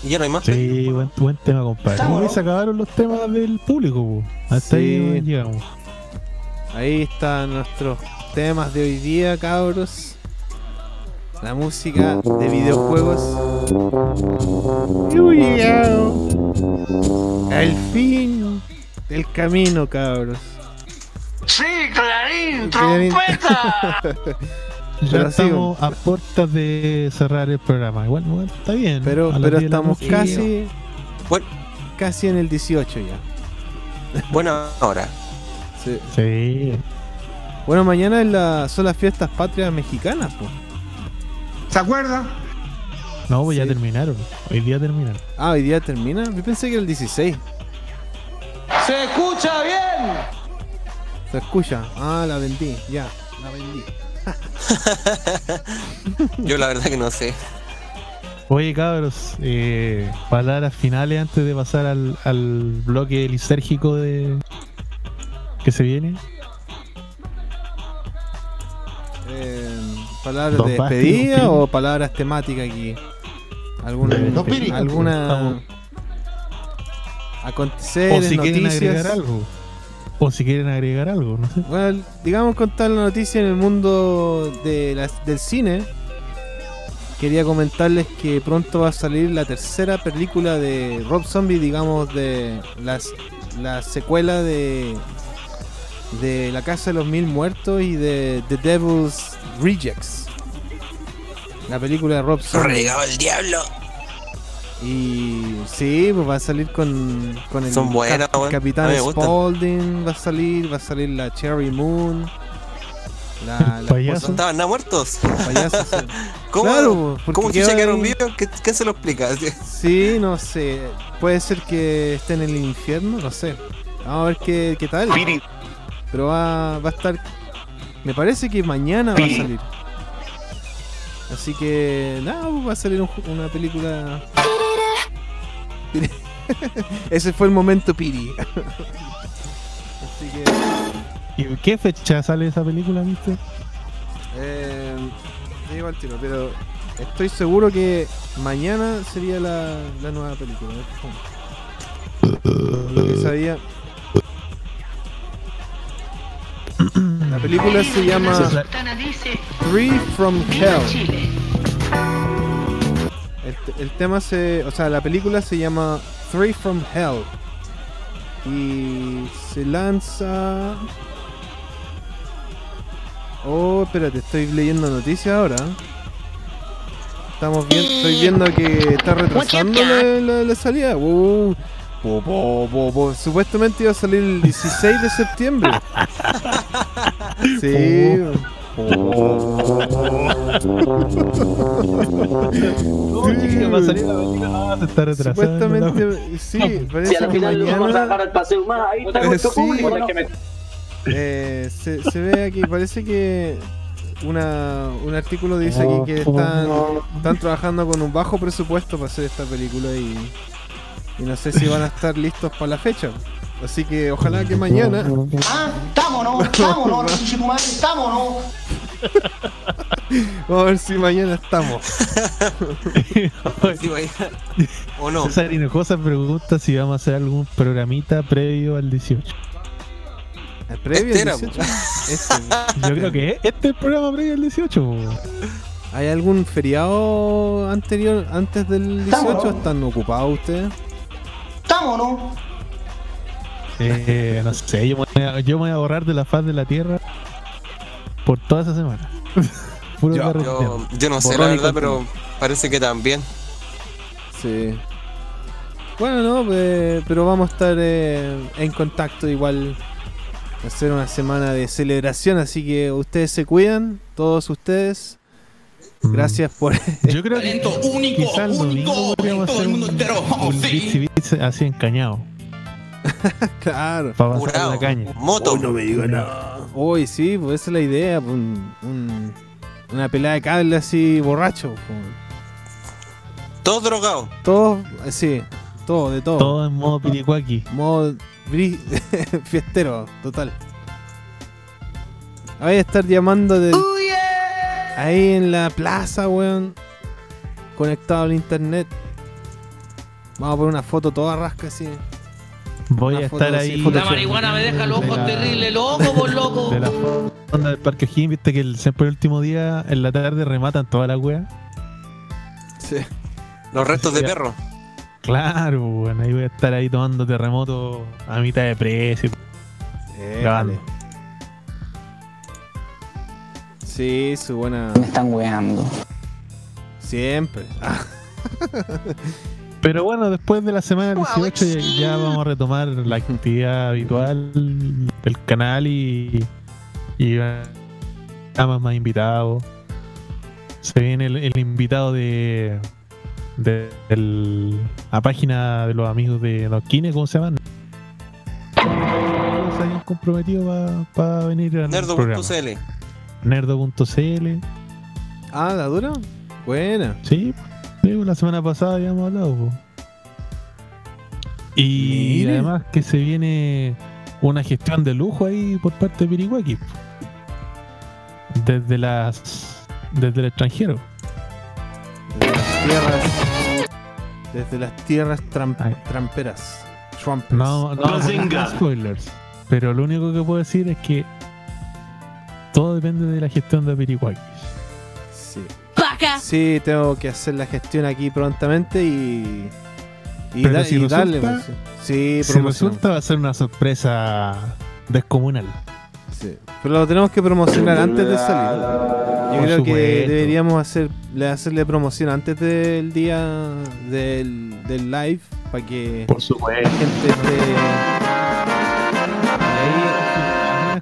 Y ya no hay más. Sí, buen, buen tema, compadre. Está Uy, bueno. se acabaron los temas del público, po. Hasta Sí. ahí llegamos. Ahí están nuestros temas de hoy día, cabros. La música de videojuegos. Hemos llegado al fin del camino, cabros. Sí, Clarín, trompeta. *laughs* Ya estamos a puertas de cerrar el programa. Igual, igual está bien. Pero, pero 10 de la estamos casi, Bueno, casi en el 18 ya. buena hora. Sí. Sí. Bueno, mañana es la, son las fiestas patrias mexicanas, pues. ¿Se acuerda? No, pues ya terminaron. Hoy día terminaron. Ah, hoy día termina. Yo pensé que era el 16. Se escucha bien. Se escucha. Ah, la vendí. Ya, la vendí. *laughs* Yo la verdad que no sé. Oye, cabros, eh, palabras finales antes de pasar al, al bloque lisérgico de que se viene. Eh, ¿Palabras de despedida o palabras temáticas aquí? ¿Alguna, Piri. alguna Estamos- aconteceres, O si quieren noticias? agregar algo. O si quieren agregar algo, no sé. Bueno, digamos contar la noticia en el mundo de las- del cine. Quería comentarles que pronto va a salir la tercera película de Rob Zombie, digamos, de las, la secuela de, de La Casa de los Mil Muertos y de The Devil's Rejects. La película de Rob Zombie. Regado el diablo. Y sí, pues va a salir con, con el Son buenas, cap- weón. Capitán gustan. Spaulding, va a salir, va a salir la Cherry Moon. La, la Payaso. esposa- Estaban nada muertos. payaso, *laughs* sí. ¿Cómo, Claro, ¿cómo chucha quedaron vivos? ¿Qué, qué se lo explica? *laughs* Sí, no sé. Puede ser que esté en el infierno, no sé. Vamos a ver qué, qué tal. Pero va, va a estar. Me parece que mañana va a salir. Así que, nada, va a salir un una película. *laughs* Ese fue el momento Piri. Así que. ¿Y qué fecha sale esa película, viste? Eh, digo al tiro, pero estoy seguro que mañana sería la, la nueva película. Lo que sabía. La película se llama Three from Hell. El, el tema se. O sea, la película se llama Three from Hell. Y se lanza. Oh, espérate, estoy leyendo noticias ahora. Estamos viendo, estoy viendo que está retrasando la, la- la salida. Uh, po, po, po, po. Supuestamente iba a salir el 16 de septiembre. *laughs* Sí. Sí, va a salir la película, no, se está retrasando. Supuestamente, sí, parece Si al que final a mañana. sacar al paseo más, ahí está nuestro Sí. público. ¿no? Eh, se, se ve aquí, parece que una, un artículo dice aquí que están, están trabajando con un bajo presupuesto para hacer esta película y, y no sé si van a estar listos para la fecha. Así que ojalá que mañana. Ah, estamos, ¿no? Estamos, ¿no? *laughs* Resucito tu madre, estamos, ¿no? *laughs* Vamos a ver si mañana estamos. *laughs* Sí, vaya. ¿O no? César Hinojosa pregunta si vamos a hacer algún programita previo al 18. ¿El previo Este al era, 18? po. Este. Yo creo que este es el programa previo al 18. po. ¿Hay algún feriado anterior, antes del 18? Estamos, ¿no? ¿Están ocupados ustedes? Estamos, ¿no? Eh, no sé, yo me, voy a, yo me voy a borrar de la faz de la tierra por toda esa semana. *laughs* Puro Yo-. Yo, yo no sé la Borrón y verdad, pero parece que también. Sí. Bueno, no, pues, pero vamos a estar eh, en contacto igual Va a ser una semana de celebración, así que ustedes se cuidan, todos ustedes. Gracias por. *laughs* Yo creo que Talento único, único, todo el un, mundo entero. Oh, así encañado. *laughs* claro. Para pasar Curado. la caña. Moto. no me diga nada. Uy, sí, pues esa es la idea. pues, un- un- una pelada de cable así borracho. pues. Todos drogados. Todo, eh, sí, todo, de todo. Todo en modo piricuaki. Modo bri- *laughs* fiestero, total. Voy a estar llamando de ahí en la plaza, weón. Conectado al internet. Vamos a poner una foto toda rasca así. Voy a estar ahí. La marihuana me deja loco, terrible loco, por loco. De la onda del Parque O'Higgins, viste que el, siempre el último día en la tarde rematan toda la wea. Sí. Los restos de Sí. perro. Claro, bueno, ahí voy a estar ahí tomando terremoto a mitad de precio. Eh, Grabando. vale. Sí, su buena. Me están weando. Siempre. Ah, *laughs* *laughs* Pero bueno, después de la semana 18 ya, ya vamos a retomar la actividad habitual del canal y, y más más invitados. Se viene el, el invitado de, de el- la página de los amigos de los Kines, ¿cómo se llaman? Se habían comprometido para venir al programa. Nerdo.cl. Nerdo.cl. Ah, ¿la dura? Buena. Sí, sí, la semana pasada habíamos hablado. po. Y Mire. además que se viene una gestión de lujo ahí por parte de Pirihuaki. po. Desde las desde el extranjero. Desde las tierras. Desde las tierras tram- tramperas. Trumpers. No, no, no spoilers. Pero lo único que puedo decir es que todo depende de la gestión de Pirihuaki. Sí. Sí, tengo que hacer la gestión aquí prontamente y. Y, Pero da- si y darle. resulta- pues, Sí, Si resulta va a ser una sorpresa descomunal. Sí. Pero lo tenemos que promocionar antes de salir. Yo Por creo que deberíamos hacer, le- hacerle promoción antes del día del, del live para que Por supuesto. la gente esté.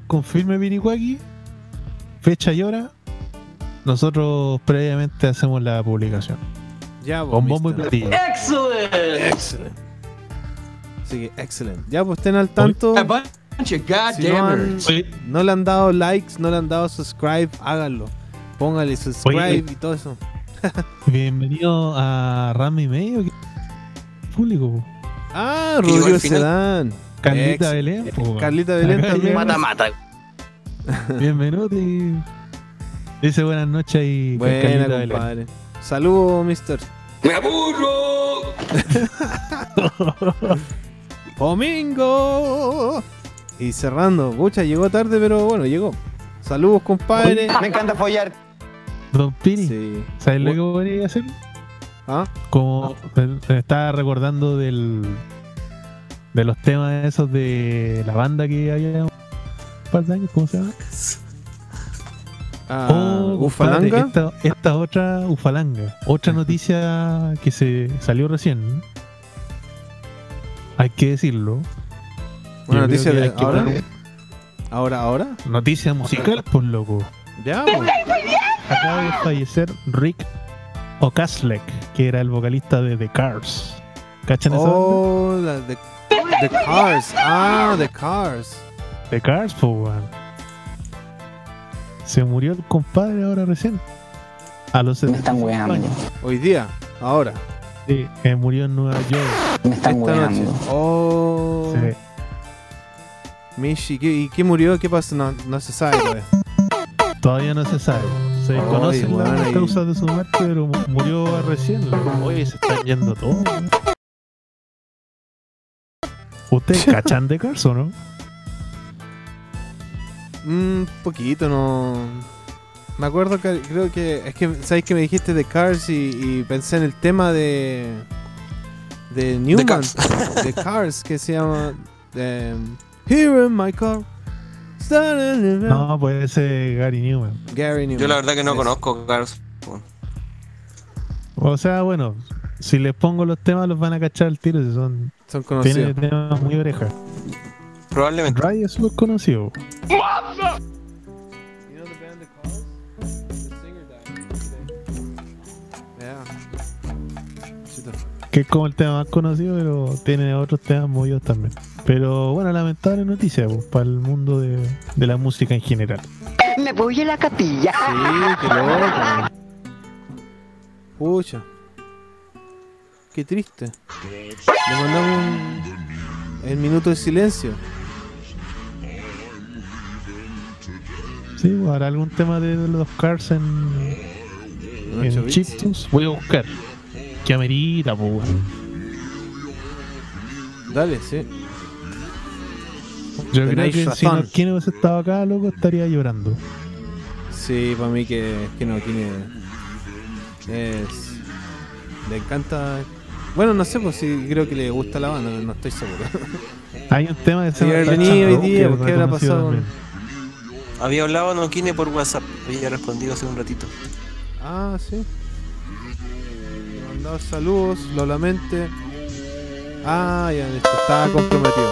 Confirme Pirihuaki, fecha y hora, nosotros previamente hacemos la publicación. Ya, pues, Con bombo y platillo. Excellent. Excelente. Así que, excelente. Ya, pues estén al tanto. A bunch of Si no, han- no le han dado likes, no le han dado subscribe, háganlo. Póngale subscribe Oye. y todo eso. *laughs* Bienvenido a Ram y medio. Público. po. Ah, Rodrigo. Sedán. Carlita Ex- Belén. Carlita Belén también. Mata, mata. *laughs* Bienvenido y dice buenas noches y Buena, compadre. Saludos, mister. ¡Me aburro! *laughs* Domingo. Y cerrando. Pucha, llegó tarde, pero bueno, llegó. Saludos, compadre. Me encanta follar. Don Piri, Sí. ¿sabes lo que podría hacer? ¿Ah? Como me- me estaba recordando del de los temas esos de la banda que había un par de años, ¿cómo se llama? Ah, Oh, Ufalanga. Esta, esta otra Ufalanga. Otra noticia que se salió recién. Hay que decirlo. Una Yo noticia de ahora. poner- Ahora, ahora. Noticia musical, por loco. Ya, pues. Acaba de fallecer Rick Ocaslek, que era el vocalista de The Cars. ¿Cachan esa banda? Oh, la de The Cars. Ah, The Cars. The Cars, weón. Se murió el compadre ahora recién. A los Me están 75 weando. años. Hoy día, ahora. Sí, que murió en Nueva York. Me están Esta noche. weando. Oh. Sí. Michi, ¿qué- ¿y qué murió? ¿Qué pasó? No, no se sabe todavía. Todavía no se sabe. Se Ay, conocen weón, las causas de su muerte, pero mu- murió recién. Oye, se están yendo todos. ¿Ustedes *laughs* cachan de Cars o no? Un poquito, no. Me acuerdo que creo que. Es que, ¿sabes que me dijiste de Cars y, y pensé en el tema de. De Newman. Cars. De Cars, que se llama. Here in my car. No. No, puede ser Gary Newman. Gary Newman. Yo la verdad que no conozco Cars. O sea, bueno, si les pongo los temas los van a cachar al tiro si son Son conocidos. tiene temas muy orejas. Probablemente. Ray es súper conocido. Que es como el tema más conocido, pero tiene otros temas movidos también. Pero bueno, lamentable noticia pues, para el mundo de, de la música en general. Me voy a la capilla. Sí, qué loco. Pucha. Qué triste. Le mandamos un, el minuto de silencio. Sí, pues, ¿habrá algún tema de los Cars en, en bits. Chiptunes? Voy a buscar. Que amerita, pues. Dale, sí. Yo creo que si razón. no, quien hubiese estado acá, loco, estaría llorando. Sí, para mí que, que no, tiene. Es. Le encanta. Bueno, no sé, pues sí, creo que le gusta la banda, no estoy seguro. Hay un tema de Sí, haber venido hoy día, porque habrá pasado. Había hablado Noquine por WhatsApp. Había respondido hace un ratito. Ah, sí. Mandaba saludos, lo lamente. Ah, ya, listo, estaba comprometido.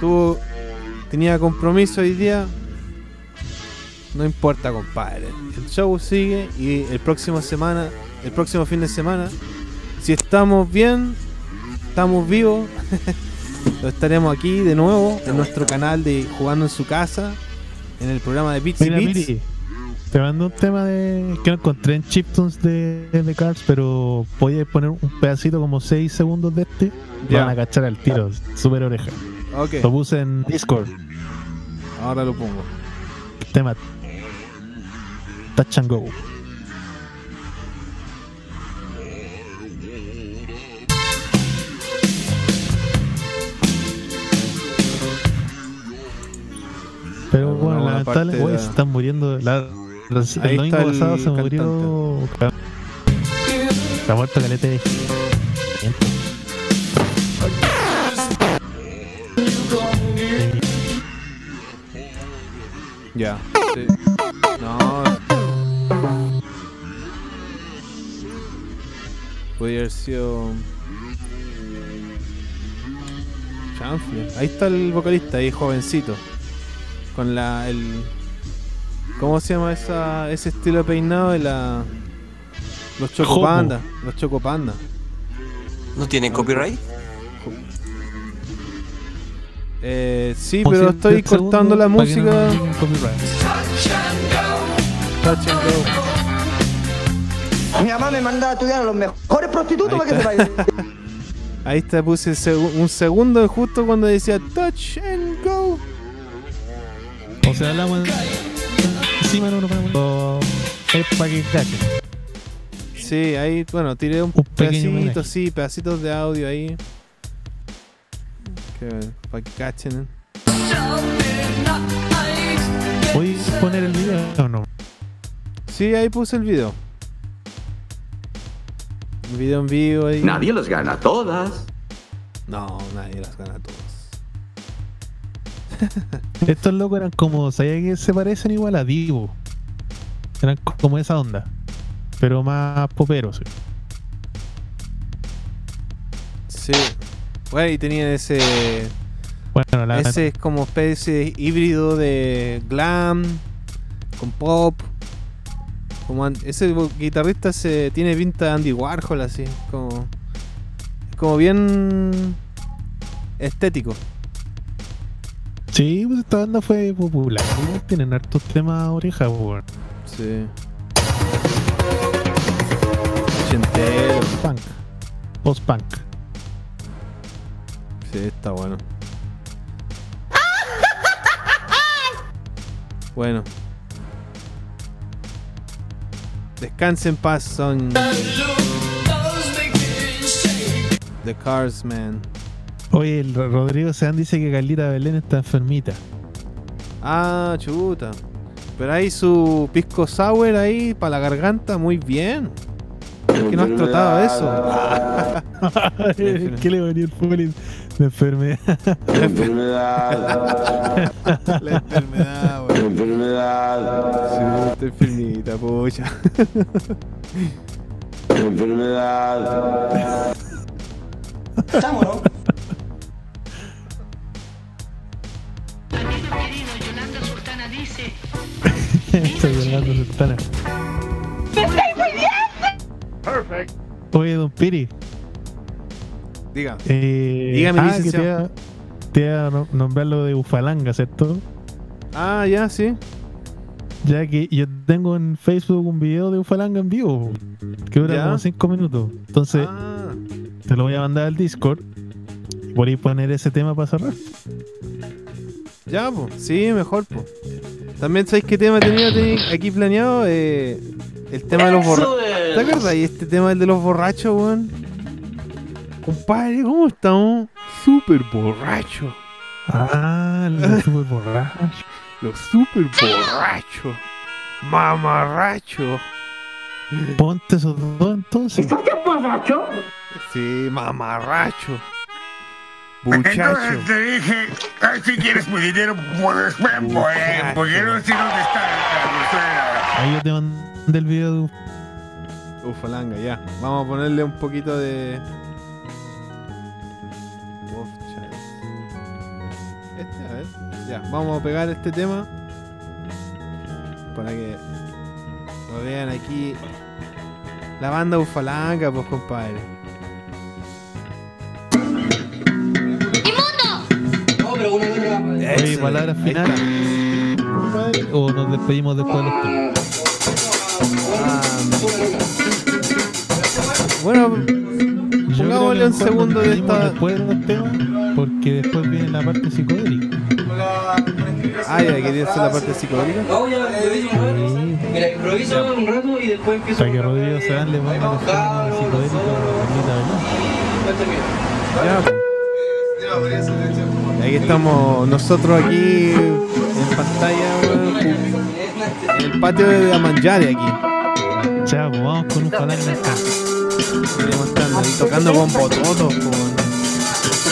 Tuvo. Tenía compromiso hoy día. No importa, compadre. El show sigue y el próximo semana, el próximo fin de semana, si estamos bien, estamos vivos, *laughs* estaremos aquí de nuevo en nuestro canal de Jugando en su casa, en el programa de Beats y Mira, Beats. Miri, te mando un tema de que no encontré en Chiptunes de, de Cars, pero podías poner un pedacito como 6 segundos de este. Ya. Van a cachar al tiro, super oreja. Lo puse en Discord. Ahora lo pongo. Tema Touch and Go. Pero Bueno, lamentable, de- se están muriendo. La, la- el domingo el pasado se murió. Se ha muerto caleta de. Ya. Sí. No. Podría haber sido. Chanfle. Ahí está el vocalista, ahí jovencito. Con la. el ¿Cómo se llama esa, ese estilo de peinado de la. Los chocopanda. Los chocopanda. ¿No tienen copyright? Eh, sí, pero si estoy cortando la música. Touch and go. Mi mamá me manda a estudiar a los mejores prostitutos para que se vayan. *laughs* Ahí te puse un segundo justo cuando decía touch and go. O sea, hablamos de- encima no nos ponemos. Es para que cachen. Sí, ahí, bueno, tiré un, pedacito, sí, pedacitos de audio ahí. Que, para que cachen. ¿Voy a poner el video o no? Sí, ahí puse el video. El video en vivo ahí. Nadie las gana todas. No, nadie las gana todas. *laughs* Estos locos eran como, ¿sabía que se parecen igual a Divo? Eran co- como esa onda, pero más poperos. Sí. Bueno, y tenían ese. Bueno, la Ese es como especie híbrido de glam con pop. Como ese guitarrista se tiene pinta de Andy Warhol así, como como bien estético. Sí, pues esta banda fue popular. ¿no? Tienen hartos temas orejas, weón. Sí. Ochentero. Punk. Post-punk. Sí, está bueno. Bueno. Descanse en paz, son. The Cars Man. Oye, el Rodrigo Sean dice que Carlita Belén está enfermita. Ah, chuta. Pero ahí su pisco sour ahí para la garganta, muy bien. ¿Por qué no has tratado eso? *laughs* ¿Qué le venía el poli? La enfermedad. La enfermedad. La enfermedad, güey. Enfermedad. Sí, está enfermita, pucha. Enfermedad. Estamos, ¿no? *laughs* Estoy hablando Sultana. ¡Me estáis Perfect. Oye, don Piri. Diga. Eh, Dígame, ah, que te iba- te iba a no- nombrar lo de Ufalanga, ¿cierto? Ah, ya, sí. Ya que yo tengo en Facebook un video de Ufalanga en vivo, que dura ¿Ya? como 5 minutos. Entonces, Ah, te lo voy a mandar al Discord. Y por ahí poner ese tema para cerrar. Ya, pues. Sí, mejor, pues. También, ¿sabéis qué tema tenía aquí planeado? Eh, el tema de los borrachos. ¿Te acuerdas? Y este tema el de los borrachos, weón. Compadre, ¿cómo estamos? Súper borrachos. Ah, el *laughs* super borracho. Los súper borrachos. Mamarrachos. Ponte esos dos entonces. borracho? Sí, mamarracho. Entonces te dije, ay, si quieres mi dinero, pues, pues, porque no sé dónde está la Ahí yo te mandé el video de Ufalanga, ya. Vamos a ponerle un poquito de. Wolf Child. Este, a ver. Ya, vamos a pegar este tema. Para que lo vean aquí. La banda Ufalanga, pues compadre. Oye, palabras finales. compadre, O nos despedimos después de los temas. Ah, bueno, pongámosle que un segundo de esta. Después de los temas, porque después viene la parte psicodélica. Ah, ya, quería hacer la parte psicodélica. No, ya, improviso un rato. Mira, improviso un rato y después empiezo. Para que Rodrigo le ponga los temas psicodélicos a Belén. Ya, pues. Aquí estamos nosotros aquí en pantalla, en el patio de Amanjare aquí. Ya, pues vamos con un. Venimos estando ahí tocando con bototos, con...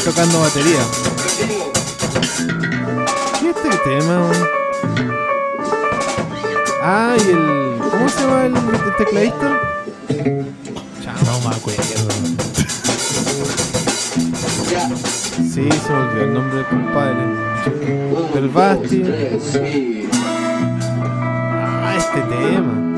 tocando batería. ¿Qué es este tema? Ah, y el. ¿Cómo se llama el, el tecladista? No me acuerdo. Sí, se me olvidó el nombre del compadre. Del Basti. Ah, este tema.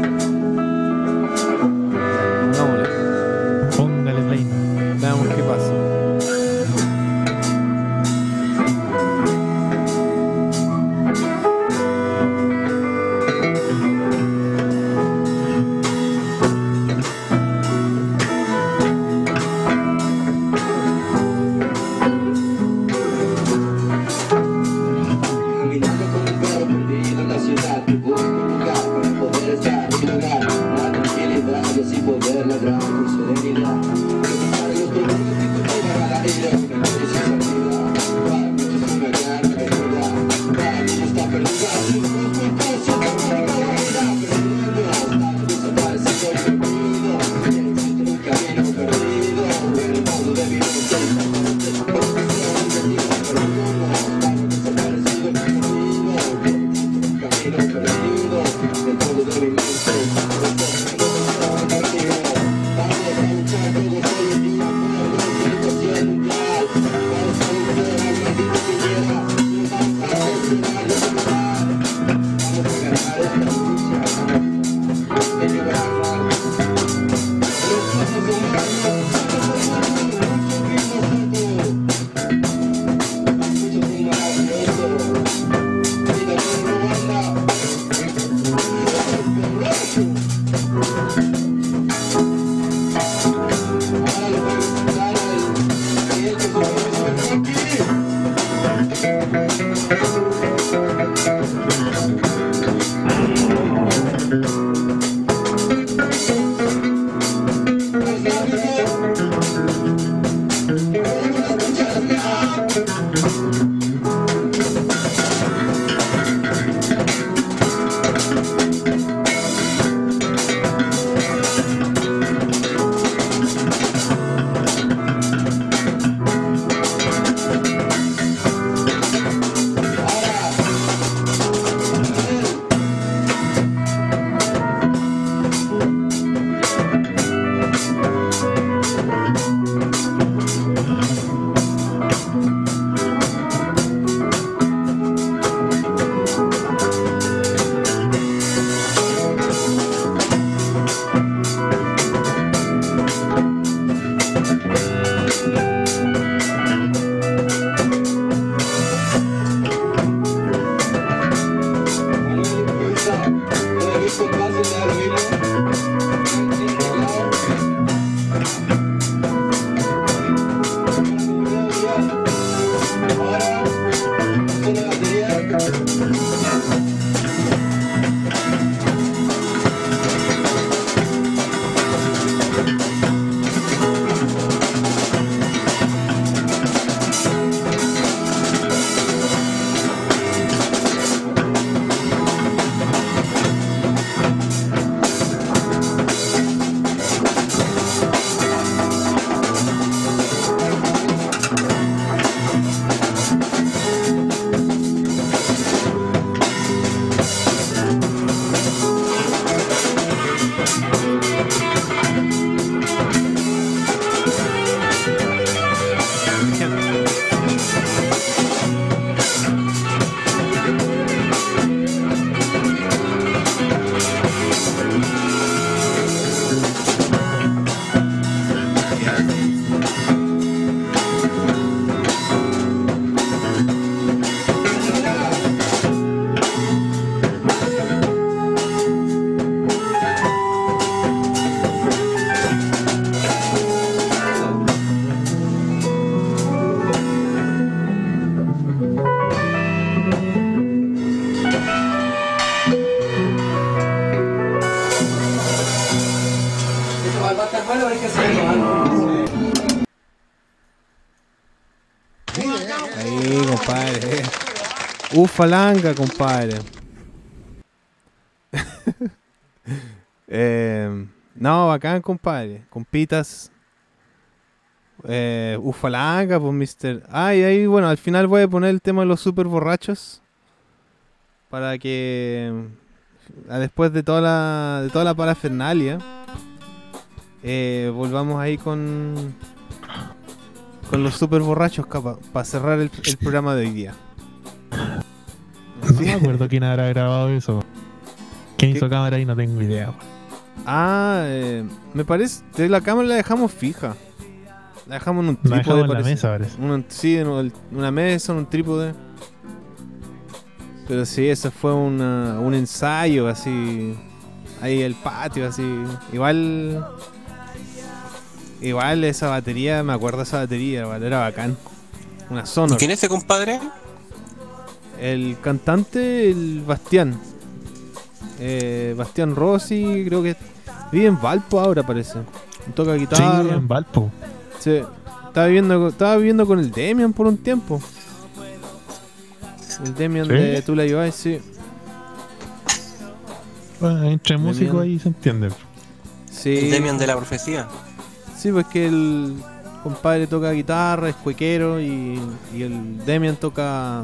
Ufalanga, compadre. *laughs* eh, no, bacán, compadre. Compitas. Eh, Ufalanga, pues, mister. Ah, y ahí, bueno, al final voy a poner el tema de los super borrachos. Para que. ah, Después de toda la, de toda la parafernalia. eh, volvamos ahí con. Con los super borrachos, para cerrar el, el programa de hoy día. No me acuerdo quién habrá grabado eso. ¿Quién hizo cámara ahí? No tengo idea. Ah, eh, me parece. de La cámara la dejamos fija. La dejamos en un La trípode. dejamos en la mesa, parece. Una- sí, en el- una mesa, en un trípode. Pero sí, eso fue una- un ensayo así. Ahí el patio, así. Igual. Igual esa batería, me acuerdo esa batería, igual, era bacán. Una ¿Y Sonor. quién es ese compadre? El cantante, el Bastián. Eh, Bastián Rossi, creo que vive en Valpo ahora, parece. Toca Sí, guitarra. en Valpo. Sí. Estaba viviendo, estaba viviendo con el Demian por un tiempo. El Demian ¿Sí? de Tú la llevas, sí. Bueno, entre músicos ahí se entiende. Sí. El Demian de la profecía. Sí, pues que el compadre toca guitarra, es cuequero y, y el Demian toca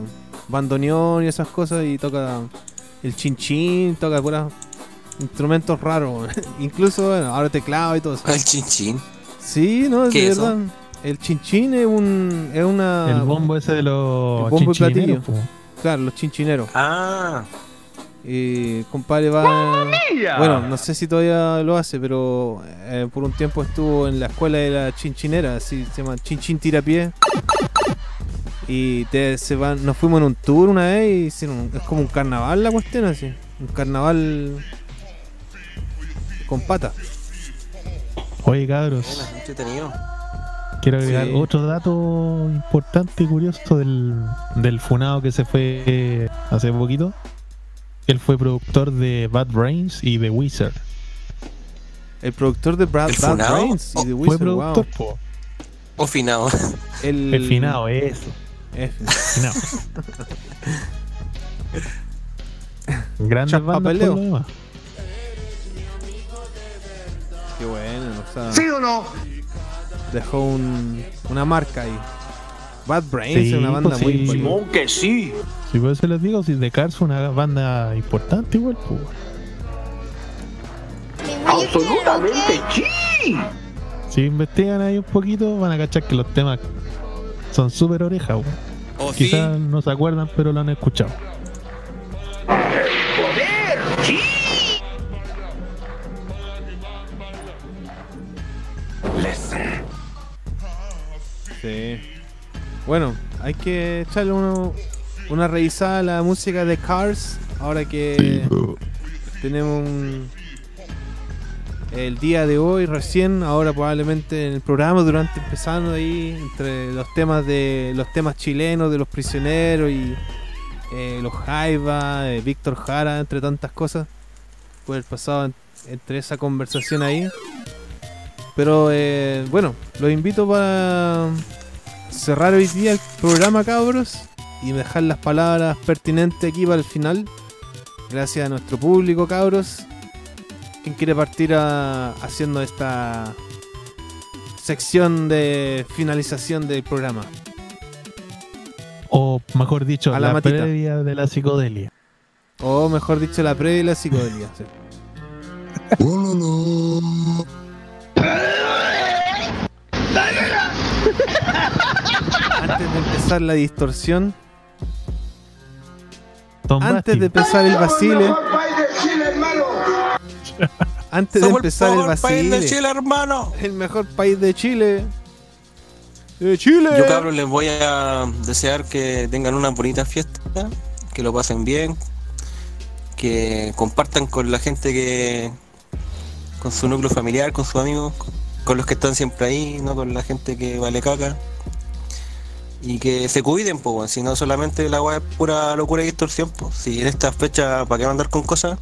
bandoneón y esas cosas y toca el chinchín, toca puras instrumentos raros. *laughs* Incluso, bueno, ahora teclado y todo eso. El chinchín. Sí, no, ¿Qué de es eso? verdad. El chinchín es un es una el bombo ese de los el bombo y chinchineros, platillo. Claro, los chinchineros. Ah. Y compadre va. Bueno, no sé si todavía lo hace, pero eh, por un tiempo estuvo en la escuela de la chinchinera, así se llama Chinchín Tirapié. Y te, se van, nos fuimos en un tour una vez y hicieron es como un carnaval la cuestión así. Un carnaval con pata. Oye, cabros, quiero agregar Sí. otro dato importante y curioso del, del funado que se fue eh, hace poquito. Él fue productor de Bad Brains y The Wizard. El productor de Brad, ¿El Bad? Brains y The Fue Wizard, productor, wow. po. O finado. El, El finado, eso. F. Por Chapapeleo. lo demás. Qué bueno, o sea, ¿Sí o no? dejó un, una marca ahí. Bad Brains Sí, es una banda pues muy sí. importante. que sí. Si por eso les digo, si The Cars fue una banda importante igual, pues. Absolutamente sí. Si investigan ahí un poquito, van a cachar que los temas son súper orejas, weón. Sí. Quizás no se acuerdan, pero lo han escuchado. Poder, sí. Listen. Sí. Bueno, hay que echarle uno- una revisada a la música de Cars. Ahora que tenemos un- el día de hoy recién, ahora probablemente en el programa, durante empezando ahí, entre los temas de los temas chilenos, de los prisioneros y eh, los Jaiba, eh, Víctor Jara, entre tantas cosas. Fue el pasado en- entre esa conversación ahí. Pero eh, bueno, los invito para cerrar hoy día el programa, cabros, y dejar las palabras pertinentes aquí para el final. Gracias a nuestro público, cabros. ¿Quién quiere partir a- haciendo esta sección de finalización del programa? O mejor dicho, A la previa de la psicodelia. O mejor dicho, la previa y la psicodelia. sí. Antes de empezar la distorsión, Tom antes de empezar el Somos *laughs* antes de empezar el mejor país de Chile, hermano. el mejor país de Chile. De Chile. Yo cabros les voy a desear que tengan una bonita fiesta, que lo pasen bien, que compartan con la gente que con su núcleo familiar, con sus amigos, con los que están siempre ahí, no con la gente que vale caca. Y que se cuiden, pues, si no solamente la weá es pura locura y distorsión, pues. Si en esta fecha, ¿para qué andar con cosas?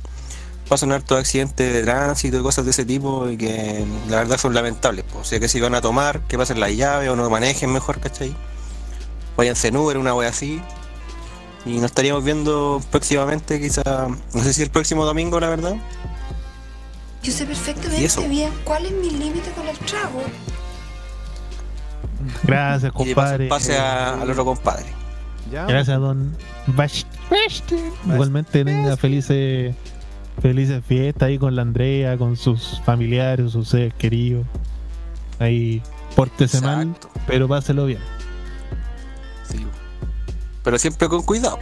Pasan hartos accidentes de tránsito y cosas de ese tipo y que la verdad son lamentables. pues. O sea que si van a tomar, que pasen las llaves o no manejen mejor, ¿cachai? Váyanse en Uber, una wea así. Y nos estaríamos viendo próximamente, quizá, no sé si el próximo domingo, la verdad. Yo sé ¿Y perfectamente bien cuál es mi límite con el trago. Gracias, Y compadre. pase a- al otro compadre. Gracias, don Bash. Igualmente tenga felices, felices fiestas ahí con la Andrea, con sus familiares, sus seres queridos. Ahí, pórtese mal, pero páselo bien. Sí. Pero siempre con cuidado.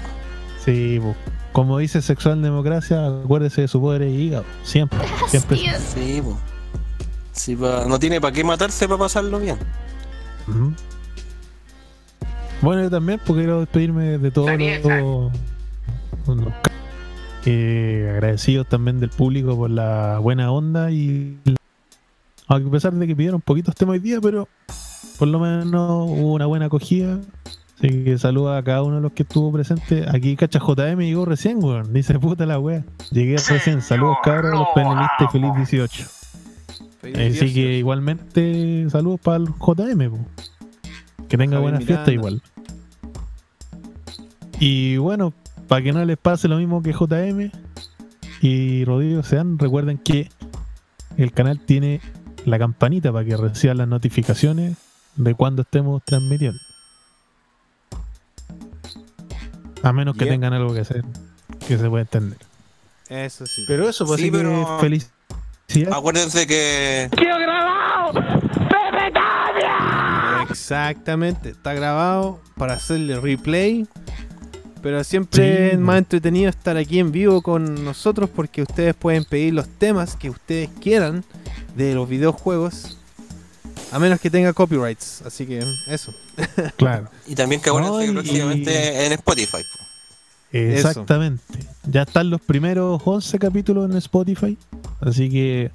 Sí, po. como dice Sexual Democracia, acuérdese de su poder y hígado. Siempre, siempre. Sí, pa- no tiene para qué matarse para pasarlo bien. Bueno, yo también, porque quiero despedirme de todos los, eh, agradecidos también del público por la buena onda y a pesar de que pidieron poquitos temas hoy día, pero por lo menos hubo una buena acogida. Así que saluda a cada uno de los que estuvo presente. Aquí Cacha JM llegó recién, weón. Dice puta la wea. Llegué recién. Saludos cabros, los panelistas y feliz 18. Así que igualmente saludos para el JM. po. Que tenga Javier buena fiesta Miranda. igual. Y bueno, para que no les pase lo mismo que JM y Rodrigo Sean, recuerden que el canal tiene la campanita para que reciban las notificaciones de cuando estemos transmitiendo. A menos que Yeah. tengan algo que hacer, que se pueda entender. Eso sí. Pero eso, pues Sí, así que pero- feliz. Acuérdense que ¡Quedó grabado! ¡Pepe Tapia! Exactamente, está grabado para hacerle replay. Pero siempre Sí. es más entretenido estar aquí en vivo con nosotros porque ustedes pueden pedir los temas que ustedes quieran de los videojuegos. A menos que tenga copyrights. Así que eso. *laughs* Claro. Y también que acuérdense No, que próximamente en Spotify. po. Exactamente. Ya están los primeros 11 capítulos en Spotify. Así que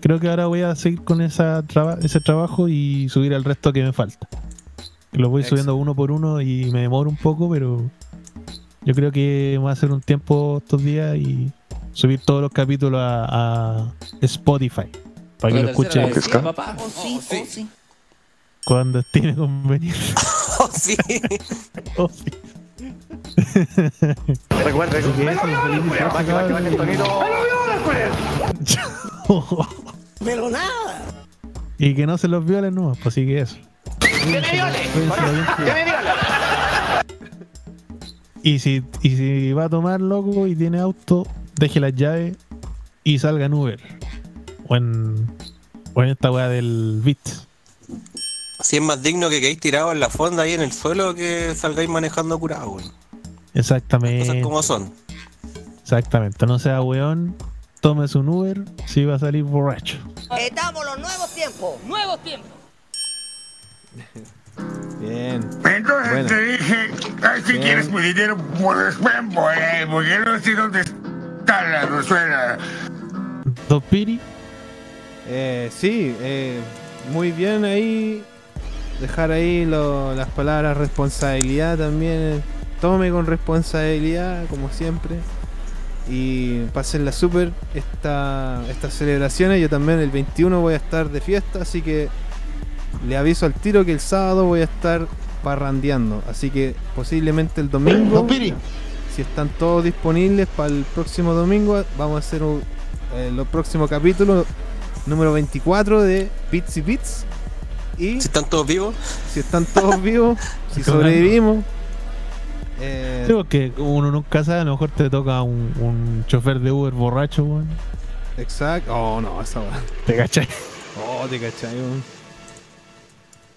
creo que ahora voy a seguir con esa traba- ese trabajo y subir el resto que me falta. Los voy subiendo uno por uno y me demoro un poco, pero yo creo que voy a hacer un tiempo estos días y subir todos los capítulos a, a Spotify. Para que lo escuchen papá. Oh, sí, oh, sí. cuando estime conveniente. *laughs* Oh, sí. *laughs* Oh, sí. *laughs* Que baje, baje, baje el tonito. ¡Pero nada! Y que no se los violen, no, pues sí que eso. ¡Que me viole! ¡Que me viole! Y si, y si va a tomar loco y tiene auto, deje las llaves y salga en Uber. O en, o en esta weá del Bit. Así es más digno que quedéis tirados en la fonda ahí en el suelo que salgáis manejando curado, weón. Exactamente. Cosas como son. Exactamente. No sea weón, tómese un Uber si va a salir borracho. Estamos los nuevos tiempos. ¡Nuevos tiempos! *laughs* Bien. Entonces Bueno. te dije, ay, si Bien. quieres mi dinero, pues ven por ahí, porque no sé dónde está la Rosuela. Dos Piri, Eh, sí, eh, muy bien ahí. Dejar ahí lo- las palabras responsabilidad también. eh, Tome con responsabilidad, como siempre. Y pásenla súper esta, estas celebraciones. Yo también el 21 voy a estar de fiesta, así que le aviso al tiro que el sábado voy a estar parrandeando. Así que posiblemente el domingo, si están todos disponibles para el próximo domingo, vamos a hacer un, eh, los próximos capítulos número 24 de Bits y Bits. Y Si están todos vivos, si están todos vivos, *laughs* si sobrevivimos. eh, Sí, porque uno nunca sabe, a lo mejor te toca un, un chofer de Uber borracho, weón. exacto. Oh, no, esa va. ¿Te cachai? Oh, te cachai, weón.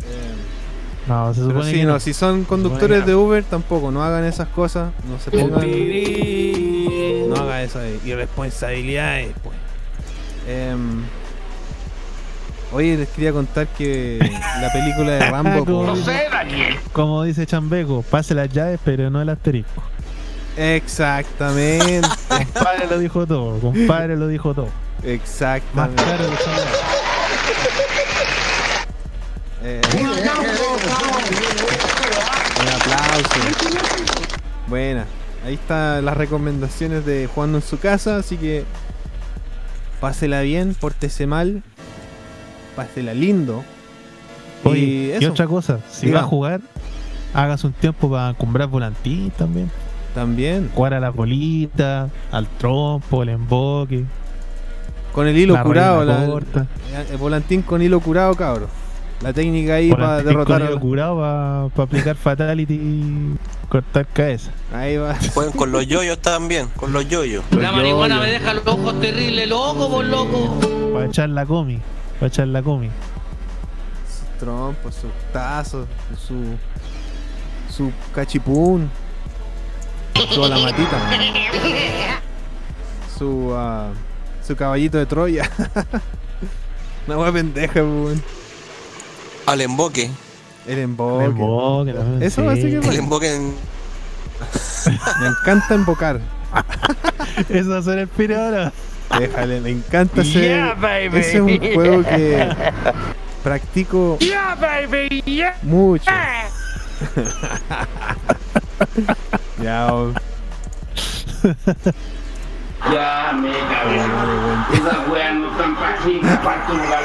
Eh, No, se pero supone sí, que no, no. si son conductores de Uber, tampoco, no hagan esas cosas, no se pongan. No hagan esas irresponsabilidades, pues. Em, oye, les quería contar que la película de Rambo. *laughs* Como pues, dice- Como dice Chambeco, pase las llaves, pero no el asterisco. Exactamente. *laughs* Compadre lo dijo todo, compadre lo dijo todo. Más Exactamente. caro que las- Eh, un aplauso. Buena. Ahí están las recomendaciones de jugando en su casa, así que pásela bien, pórtese mal, pásela lindo. Oye, y eso. otra cosa, si Diga. va a jugar, Hágase un tiempo para comprar volantín también. También. Jugar a la bolita, al trompo, el emboque. Con el hilo curado, la- corta. el volantín con hilo curado, cabrón. La técnica ahí para derrotar a curado para aplicar fatality y cortar cabeza. Ahí va. *laughs* Jueguen con los yoyos también, con los yoyos. La marihuana me deja los ojos terribles, loco, por loco. Para echar la comi. Para echar la comi. Sus trompos, sus tazos, su. su cachipún. Su alamatita. Su. ah, su caballito de Troya. *laughs* Una wea pendeja, weón. Al emboque. El emboque. El emboque también, Eso sí. así que El bueno. emboque en- Me encanta embocar. *laughs* Eso va a ser el. Déjale, me encanta ese. Yeah, baby. Ese es un juego que *laughs* practico Yeah, baby, yeah. mucho. *laughs* ya. Ya me cagué. Esas weas no están para aquí, para tu lugar.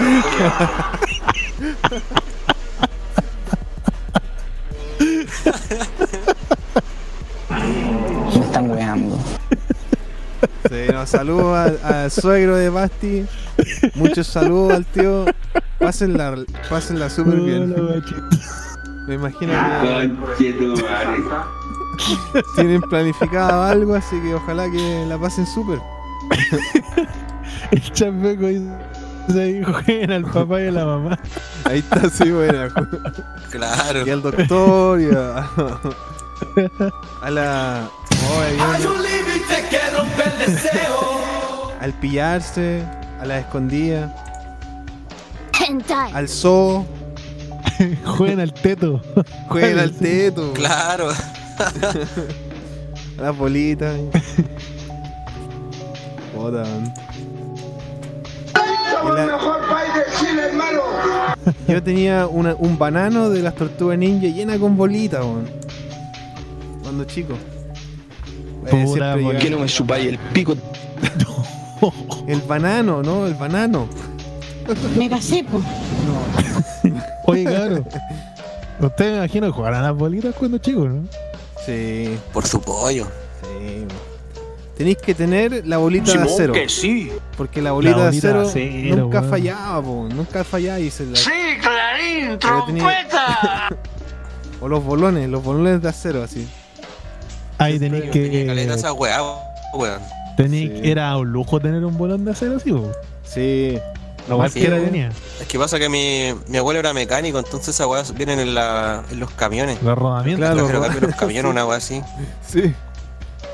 Me están weando. Sí, no, saludos al, al suegro de Basti. Muchos saludos al tío. Pásenla, pásenla súper bien. Me imagino que tienen planificado algo, así que ojalá que la pasen súper. *laughs* El chambeco dice ahí jueguen al papá y a la mamá. Ahí está, sí, buena. Claro. Y al doctor y a, a la. oh, ahí viene. al pillarse, a la escondida, al zoo, Jueguen al teto. jueguen al teto, Claro. a las bolitas. Puta, man. Somos el mejor país de Chile, hermano. *laughs* Yo tenía una- un banano de las tortugas ninja llena con bolitas, weón. Cuando chico. Eh, ¿por qué no me chupáis el pico? *laughs* El banano, ¿no? El banano. Me casé, pues. *laughs* Oye, claro. Ustedes me imagino que jugarán a las bolitas cuando chicos, ¿no? Sí, Por su pollo. sí. Tenéis que tener la bolita de acero. que sí. Porque la bolita, La de acero, de acero, nunca fallaba, po. Nunca fallaba y se la- Sí, Clarín, trompeta. *laughs* O los bolones, los bolones de acero, así. Ahí tenéis caleta que. esa weá, weón. Tenéis Sí. Era un lujo tener un bolón de acero así, po. Sí. Lo cualquiera sí. tenía. Es que pasa que mi, mi abuelo era mecánico, entonces esas weas vienen en, la, en los camiones. Los rodamientos. Claro, los los *laughs* camiones, una wea así. Sí.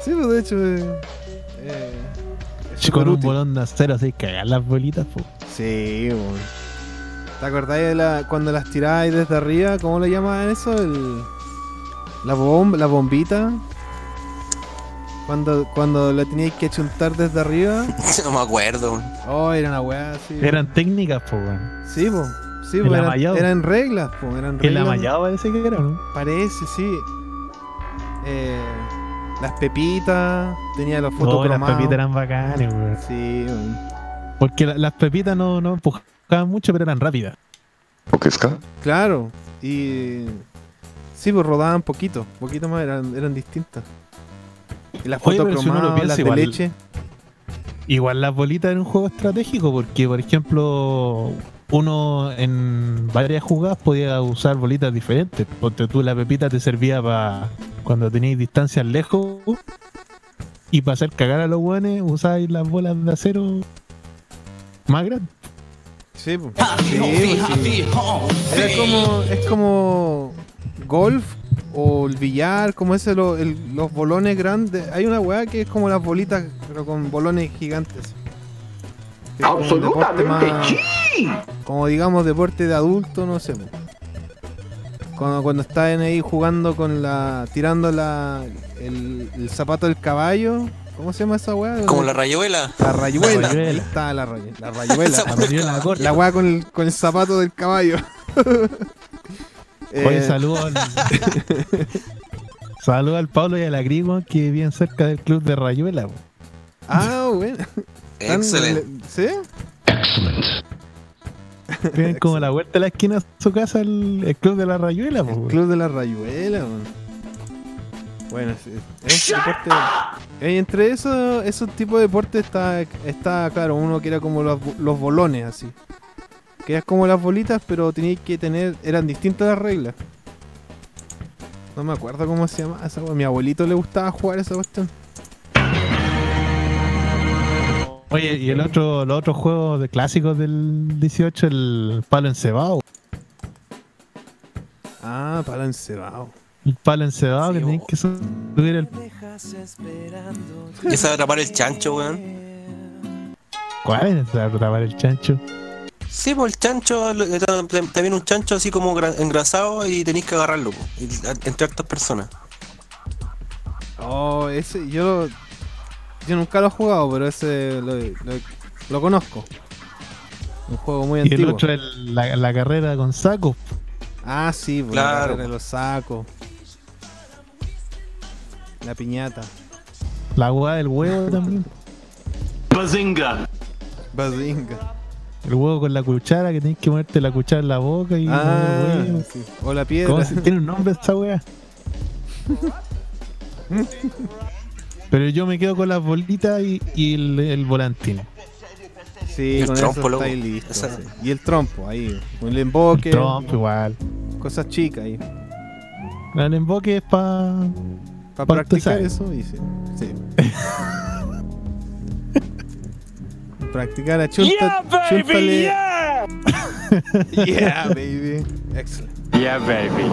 Sí, pues de hecho. eh, eh, es Con un bolón de acero así, cagar las bolitas, po. Sí, weón. ¿Te acordáis de la, cuando las tiráis desde arriba? ¿Cómo le llaman eso? El, la, bomba, la bombita. Cuando, cuando la teníais que chuntar desde arriba. *laughs* no me acuerdo. Oh, era una weá así. Eran técnicas, po, weón. Sí, po. Sí, El po, eran, reglas, po. Eran El reglas. amallado parece que era, ¿no? Parece, sí. Eh, las pepitas. Tenía los No, las pepitas eran bacanes, weón. Sí, weón. Porque la- las pepitas no, no empujaban mucho, pero eran rápidas. Claro. Y. Sí, pues rodaban poquito. Poquito más, eran, eran distintas. Y las Oye, pero si las de igual- leche. Igual las bolitas era un juego estratégico porque, por ejemplo, uno en varias jugadas podía usar bolitas diferentes. Porque tú la pepita te servía para cuando tenías distancias lejos y para hacer cagar a los guanes usáis las bolas de acero más grandes. Sí, pues. Sí, sí. Era como. Es como. Golf o el billar, como ese, lo- el- los bolones grandes. Hay una weá que es como las bolitas, pero con bolones gigantes. Absolutamente más- sí. como digamos deporte de adulto, no sé. Cuando, cuando están ahí jugando con la. tirando la. el, el zapato del caballo. ¿Cómo se llama esa weá? Como la rayuela. La rayuela. La rayuela. Ahí está la rayuela. La rayuela. *laughs* La rayuela corta. la weá con el, con el zapato del caballo. Oye, *laughs* Eh, saludos al, saludo al Pablo y a la Grigua que viven cerca del club de Rayuela. Ah, bueno. Excelente. ¿Sí? *laughs* Tienen como la vuelta a la esquina de su casa el, el club de la rayuela, po, El. Club de la Rayuela, weón. Bueno, es, es un deporte. eh, entre esos, esos tipos de deportes está, está, claro, uno que era como los, bo- los bolones, así. Que es como las bolitas, pero tenías que tener. Eran distintas las reglas. No me acuerdo cómo se llama esa weá. Mi abuelito le gustaba jugar esa cuestión. Oye, y el otro, los otros juegos de clásicos del 18, el palo encebado. Ah, palo encebado. El palo encebado que tenés que subir el. Y esa de atrapar el chancho, weón. ¿Cuál es esa de atrapar el chancho? Sí, pues el chancho, eh, ta- ta- también un chancho así como gra- engrasado y tenéis que agarrarlo, po, entre hartas personas. Oh, ese, yo lo- Yo nunca lo he jugado, pero ese lo, lo- lo conozco. Un juego muy Y el antiguo. otro es la, la carrera con sacos. Ah, sí, pues, Claro. la carrera de los sacos. La piñata. La hueá del huevo también. Bazinga. Bazinga. El huevo con la cuchara, que tenés que ponerte la cuchara en la boca y. Ah, huevo. sí. O la piedra. ¿Cómo se- tiene un nombre esta weá? *laughs* Pero yo me quedo con las bolitas y, y el, el volantín. Sí, El con trompo, eso Esa- sí. Y el trompo, ahí. El emboque. Trompo igual. Cosas chicas ahí. El emboque es para. Para Pa' practicar eso, dice. Sí. *laughs* practicar a chunta, chúntale. *laughs* yeah, baby. Excellent. Yeah, baby.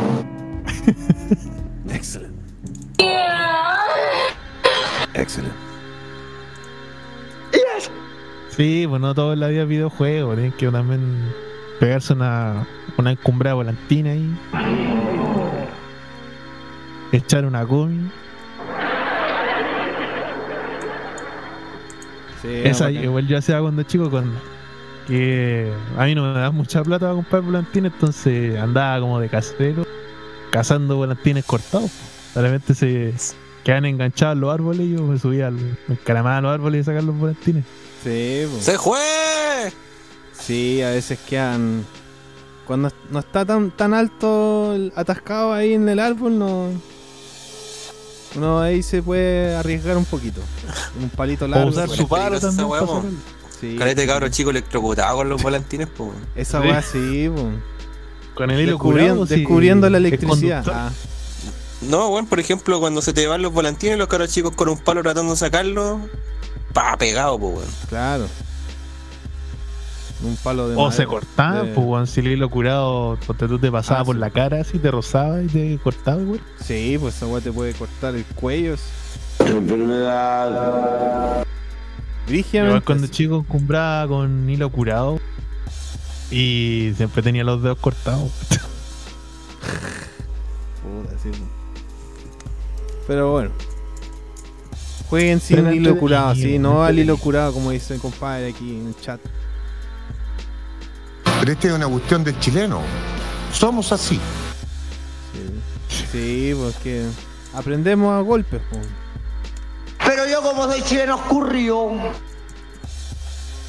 *laughs* Excellent. Excellent. Sí, pues no todo en la vida es videojuego. Tienen que también pegarse una, una encumbrada volantina ahí. Echar una comi. Sí, Esa igual yo hacía cuando chico con que a mí no me da mucha plata para comprar volantines, entonces andaba como de casero cazando volantines cortados. De repente se quedan enganchados en los árboles y yo me subía al me encaramaba a los árboles y sacar los volantines. Sí, po. ¡Se fue! Sí, a veces quedan. Cuando no está tan, tan alto, atascado ahí en el árbol, no. Uno ahí se puede arriesgar un poquito. Un palito O largo. usar pues. su palo también po. sacarlo. Sí, Caleta de cabro chico electrocutado con los volantines, pues. Esa weá sí, po. Con el hilo Descubriendo, curado, sí, descubriendo la electricidad. Ah, No, bueno, por ejemplo, cuando se te van los volantines, los cabros chicos con un palo tratando de sacarlo, pa, pegado, pues, weón. claro. Un palo de O se cortaban, de- pues weón, si el hilo curado, porque tú te pasabas Ah, por sí. la cara así, te rozaba y te cortaba, güey. Sí, pues esa weá te puede cortar el cuello. Enfermedad. Rígidamente. Cuando chico compraba con hilo curado y siempre tenía los dedos cortados. Puta, sí. Pero bueno. Jueguen sin Pero hilo curado, sí, no al hilo curado, como dice el compadre aquí en el chat. Pero esta es una cuestión del chileno. Somos así. Sí, sí porque aprendemos a golpes. po. Pero yo como soy chileno escurrió.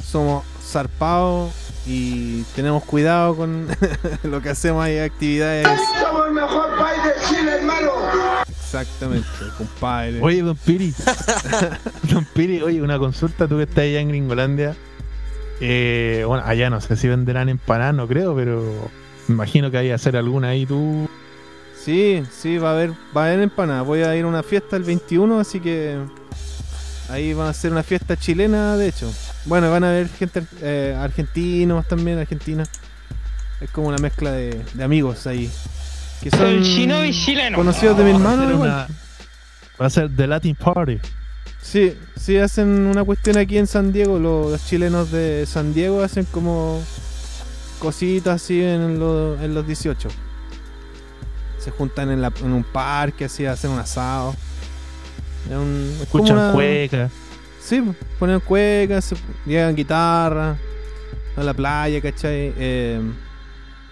Somos zarpados y tenemos cuidado con *laughs* lo que hacemos ahí, actividades. Somos el mejor país de Chile, hermano. Exactamente, compadre. Oye, don Piri. *laughs* don Piri, oye, una consulta, tú que estás allá en Gringolandia. Eh, bueno, allá no sé si venderán empanadas, no creo, pero me imagino que hay que hacer alguna ahí tú. Sí, sí, va a haber, va a haber empanada. Voy a ir a una fiesta el 21, así que ahí va a ser una fiesta chilena, de hecho. Bueno, van a haber gente eh, argentinos también, argentina. Es como una mezcla de, de amigos ahí. Que son El chino y chileno. conocidos de mi Va a hermano. ser igual. una- Va a ser The Latin Party. Sí, sí, hacen una cuestión aquí en San Diego. Los, los chilenos de San Diego hacen como cositas así en, lo- en los 18. Se juntan en, la- en un parque, así, hacen un asado. Es un- es como Escuchan una- cueca. Sí, ponen cuecas, llegan guitarra, a la playa, ¿cachai? Eh,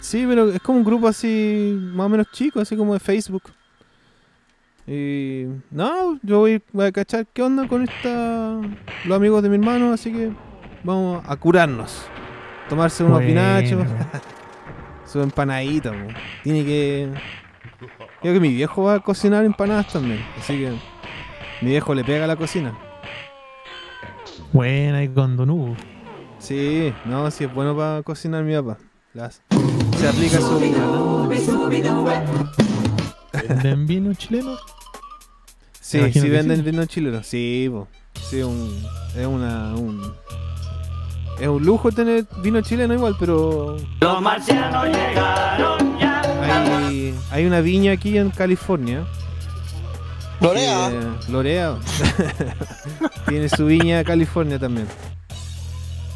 sí, pero es como un grupo así, más o menos chico, así como de Facebook. Y no, yo voy, a cachar qué onda con esta, los amigos de mi hermano, así que vamos a curarnos. tomarse unos Bueno. pinachos, su empanadita. po. Tiene que. Creo que mi viejo va a cocinar empanadas también, así que mi viejo le pega a la cocina. Buena y con Don Hugo. Sí, no, sí es bueno para cocinar mi papá. Las- se aplica su. ¿Venden vino chileno? Sí, sí que venden sí. vino chileno. Sí, po. Sí, un, es una. Un, es un lujo tener vino chileno igual, pero Los marcianos llegaron ya. hay, hay una viña aquí en California. Lorea. que- Lorea. *laughs* Tiene su viña California también.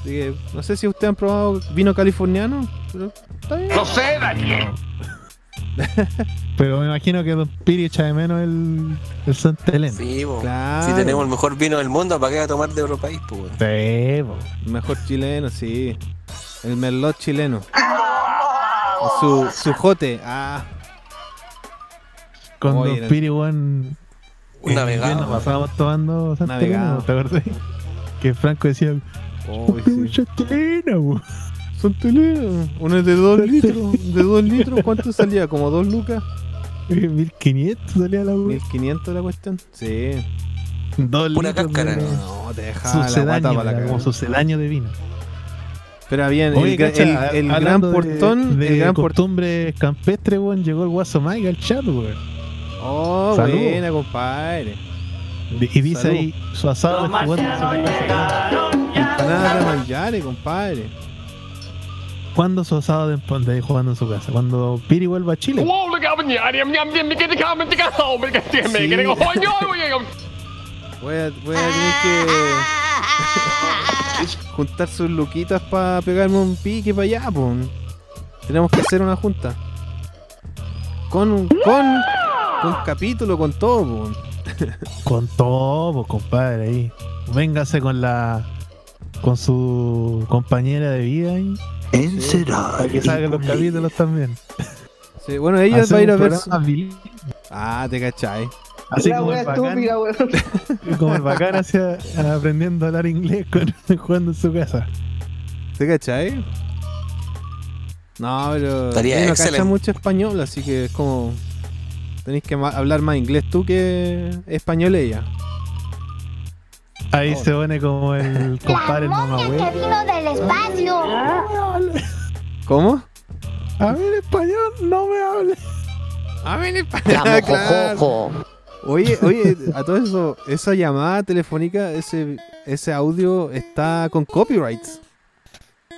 Así que, no sé si ustedes han probado vino californiano, pero está bien. Lo sé, Daniel. *laughs* Pero me imagino que Don Piri echa de menos el, el Santa Elena. Sí. Claro. Si tenemos el mejor vino del mundo, ¿para qué va a tomar de otro país, po? Sí, po. Mejor chileno, sí. El merlot chileno. Su, su jote. Ah, Con Oye, Don Piri, weón. Navegado. invierno pasábamos tomando Santa Elena, Navegado. ¿te acordás? Que Franco decía, oh, sí. Santa Elena, po". Santa Elena. Uno es de 2 litros. De 2 litros, ¿cuánto salía? ¿Como 2 lucas? 1500 salía la weón. 1500 la cuestión. Sí. Dos Pura litros cáscara. de- No, te dejaba la guata para la como sucedáneo de vino. Pero bien, Oye, el, cacha, el- el gran hablando de- portón. de, el gran portón. costumbre campestre, weón, llegó el guaso Mike al chat, weón. Oh, Salud. buena, compadre. Y dice Salud. ahí su asado Los Empanadas de manjare, compadre. ¿Cuándo su asado de, de jugando en su casa? Cuando Piri vuelva a Chile. Voy a, voy a tener que *laughs* juntar sus luquitas para pegarme un pique para allá, po. Tenemos que hacer una junta. Con un- con con capítulo, con todo, po. Con todo, pues, compadre, ahí. Véngase con la. Con su compañera de vida ahí. ¿En será? Para que salgan los capítulos también. Sí, bueno, ella Hacer va a ir a ver. su-. Ah, te cachai. Así La como wea el bacán, estúpida, *laughs* como el bacán hacia, aprendiendo a hablar inglés con, *laughs* jugando en su casa. ¿Te cachai? No, pero Estaría ella no cacha mucho español, así que es como. Tenéis que hablar más inglés tú que español ella. Ahí se pone como el compadre el mamá que vino del espacio. ¿Cómo? A ver, español, no me hable. A ver, La español. *laughs* claro. Oye, oye, a todo eso, esa llamada telefónica, ese, ese audio está con copyrights.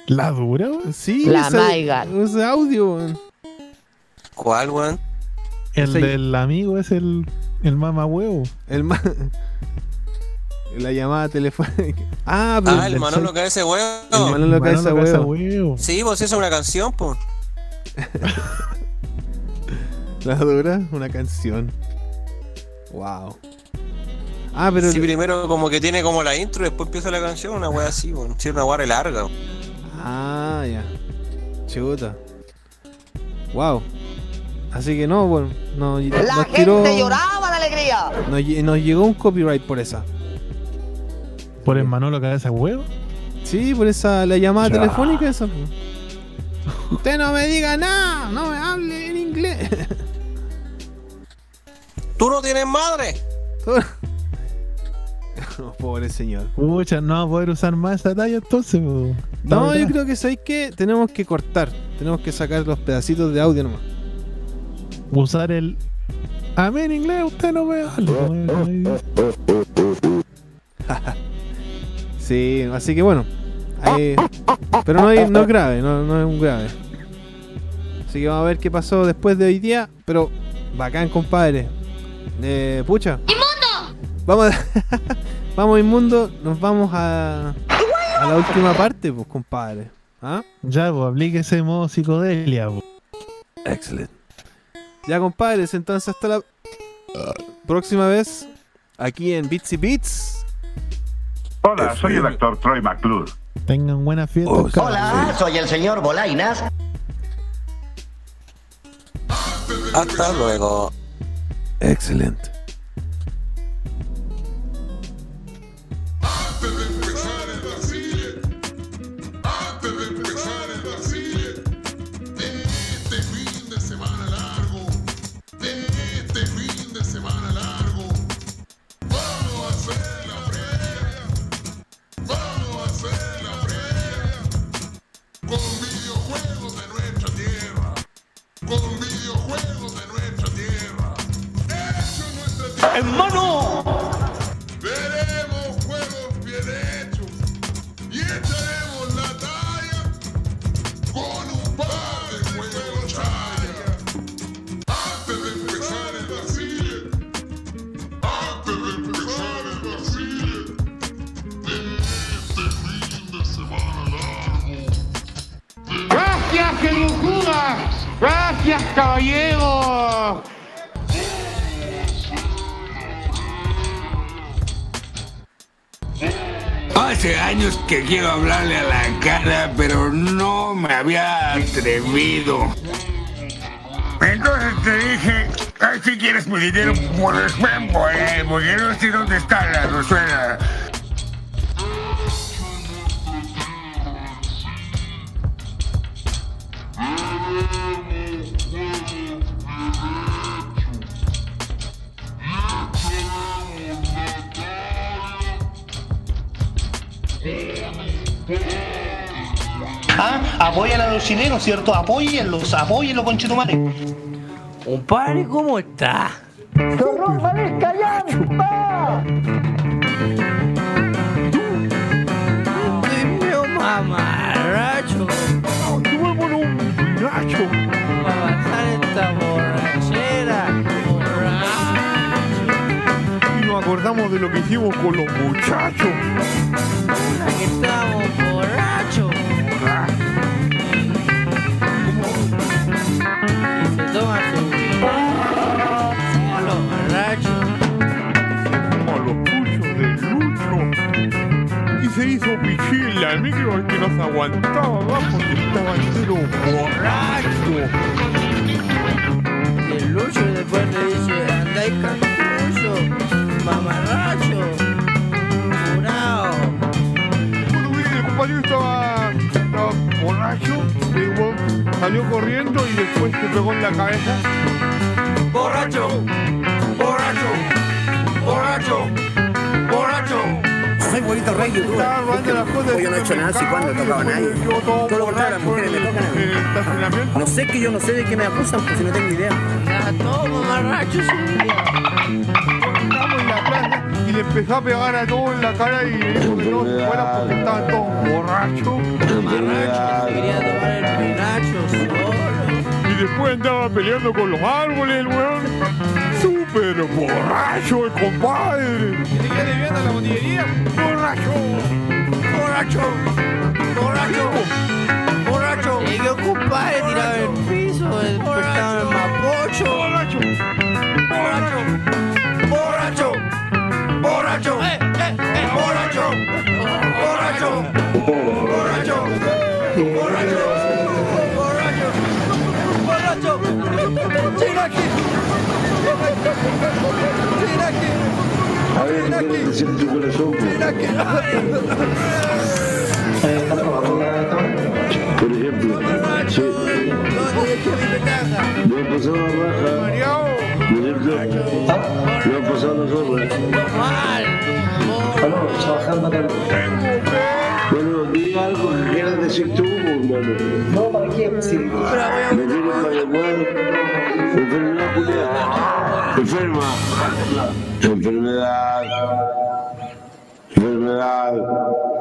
¿La dura, weón? Sí, La ese, maiga. ese audio. weón. ¿Cuál, weón? El Ese- del amigo es el, el mamá huevo. El ma- La llamada telefónica. *laughs* Ah, pero Ah, el Manolo cae ese huevo. El Manolo Cabeza Huevo. huevo. Sí, pues eso es una canción, pues. *laughs* la dura, una canción. Wow. Ah, pero Sí, primero como que tiene como la intro, después empieza la canción, una wea así, weón. Sí, una wea larga. Ah, ya. Chuta. Wow. Así que no, bueno, no, La nos gente tiró- lloraba de alegría. Nos llegó un copyright por esa. Por el Manolo cabeza huevo. Sí, por esa la llamada Ya. telefónica esa. Usted no me diga nada, no me hable en inglés. *laughs* ¡Tú no tienes madre! *laughs* Oh, Pobre señor. Pucha, no va a poder usar más esa talla entonces, po. No, yo creo que sabéis que tenemos que cortar. Tenemos que sacar los pedacitos de audio nomás. Usar el. A mí en inglés usted no me hable. *laughs* Sí, así que bueno. ahí- pero no, hay- no es grave, no, no es un grave. Así que vamos a ver qué pasó después de hoy día. Pero bacán, compadre. Eh, pucha. Vamos, a- *laughs* vamos inmundo, nos vamos a, a la última parte, pues, compadre. ¿Ah? Ya, pues aplique ese modo psicodelia, po. Excelente. Ya, compadres, entonces hasta la próxima vez aquí en Bitsy Beats. Hola, soy el actor Troy McClure. Tengan buena fiesta. Oh, Hola, soy el señor Bolainas. Hasta luego. Excelente. hermano. Veremos juegos bien hechos y echaremos la talla con un par de juegos chaya. Antes de empezar en la silla, antes de empezar en la silla, de este fin de semana largo. Gracias, Gerucuda. Gracias, caballero. Hace años que quiero hablarle a la cara, pero no me había atrevido. Entonces te dije, "Ay, si quieres mi dinero, pues ven, porque no sé dónde está la Rosuela. Los chilenos, ¿cierto? Apóyenlos, apóyenlos, conchetumare. Compadre, ¿cómo está? Mamarracho. Tomémonos un pinacho. Para pasar esta borrachera. Y nos acordamos de lo que hicimos con los muchachos. Que Toma su a los borrachos. Como los puchos de Lucho. Y se hizo pichí en la micro que no se aguantaba más porque estaba entero borracho. Y el Lucho después le dice, anda y Lucho, mamarracho, curado. Cuando vi que el compañero estaba, estaba borracho, el salió corriendo y después se pegó en la cabeza. ¡Borracho! ¡Borracho! ¡Borracho! ¡Borracho! Soy bonito rey youtuber. Estaba robando las cosas. Yo no he hecho nada así cuando he tocado a nadie. Yo todo Todo lo contrario, las mujeres me tocan a mí. No sé que yo no sé de qué me acusan, pues si no tengo idea. Anda todo mamarracho ese día. Y le empezó a pegar a todos en la cara y le dijo que no se fueran porque estaban todos borrachos. Mamarracho, que se quería tomar el pinacho solo. Y después andaba peleando con los árboles, el weón. Súper borracho el compadre. ¿Qué te quedas viendo la botillería? Borracho. Borracho. Borracho. Borracho. Llegué un compadre tirado en el piso, despertado en el mapocho. Borracho. Borracho. Borracho. Borracho. Eh, eh, eh. Borracho. Borracho. Borracho. Borracho. Borracho. A ver, ¿qué quiere decir tu corazón? Por ejemplo, sí. No ha pasado la raja, Mareado. ¿no es cierto? No ha pasado la zorra. Bueno, di algo que quieras decir tú, hermano. No, ¿para qué? Sí. Me tienes para llamar. Enfermedad, culiada. Enferma. Enfermedad. Enfermedad.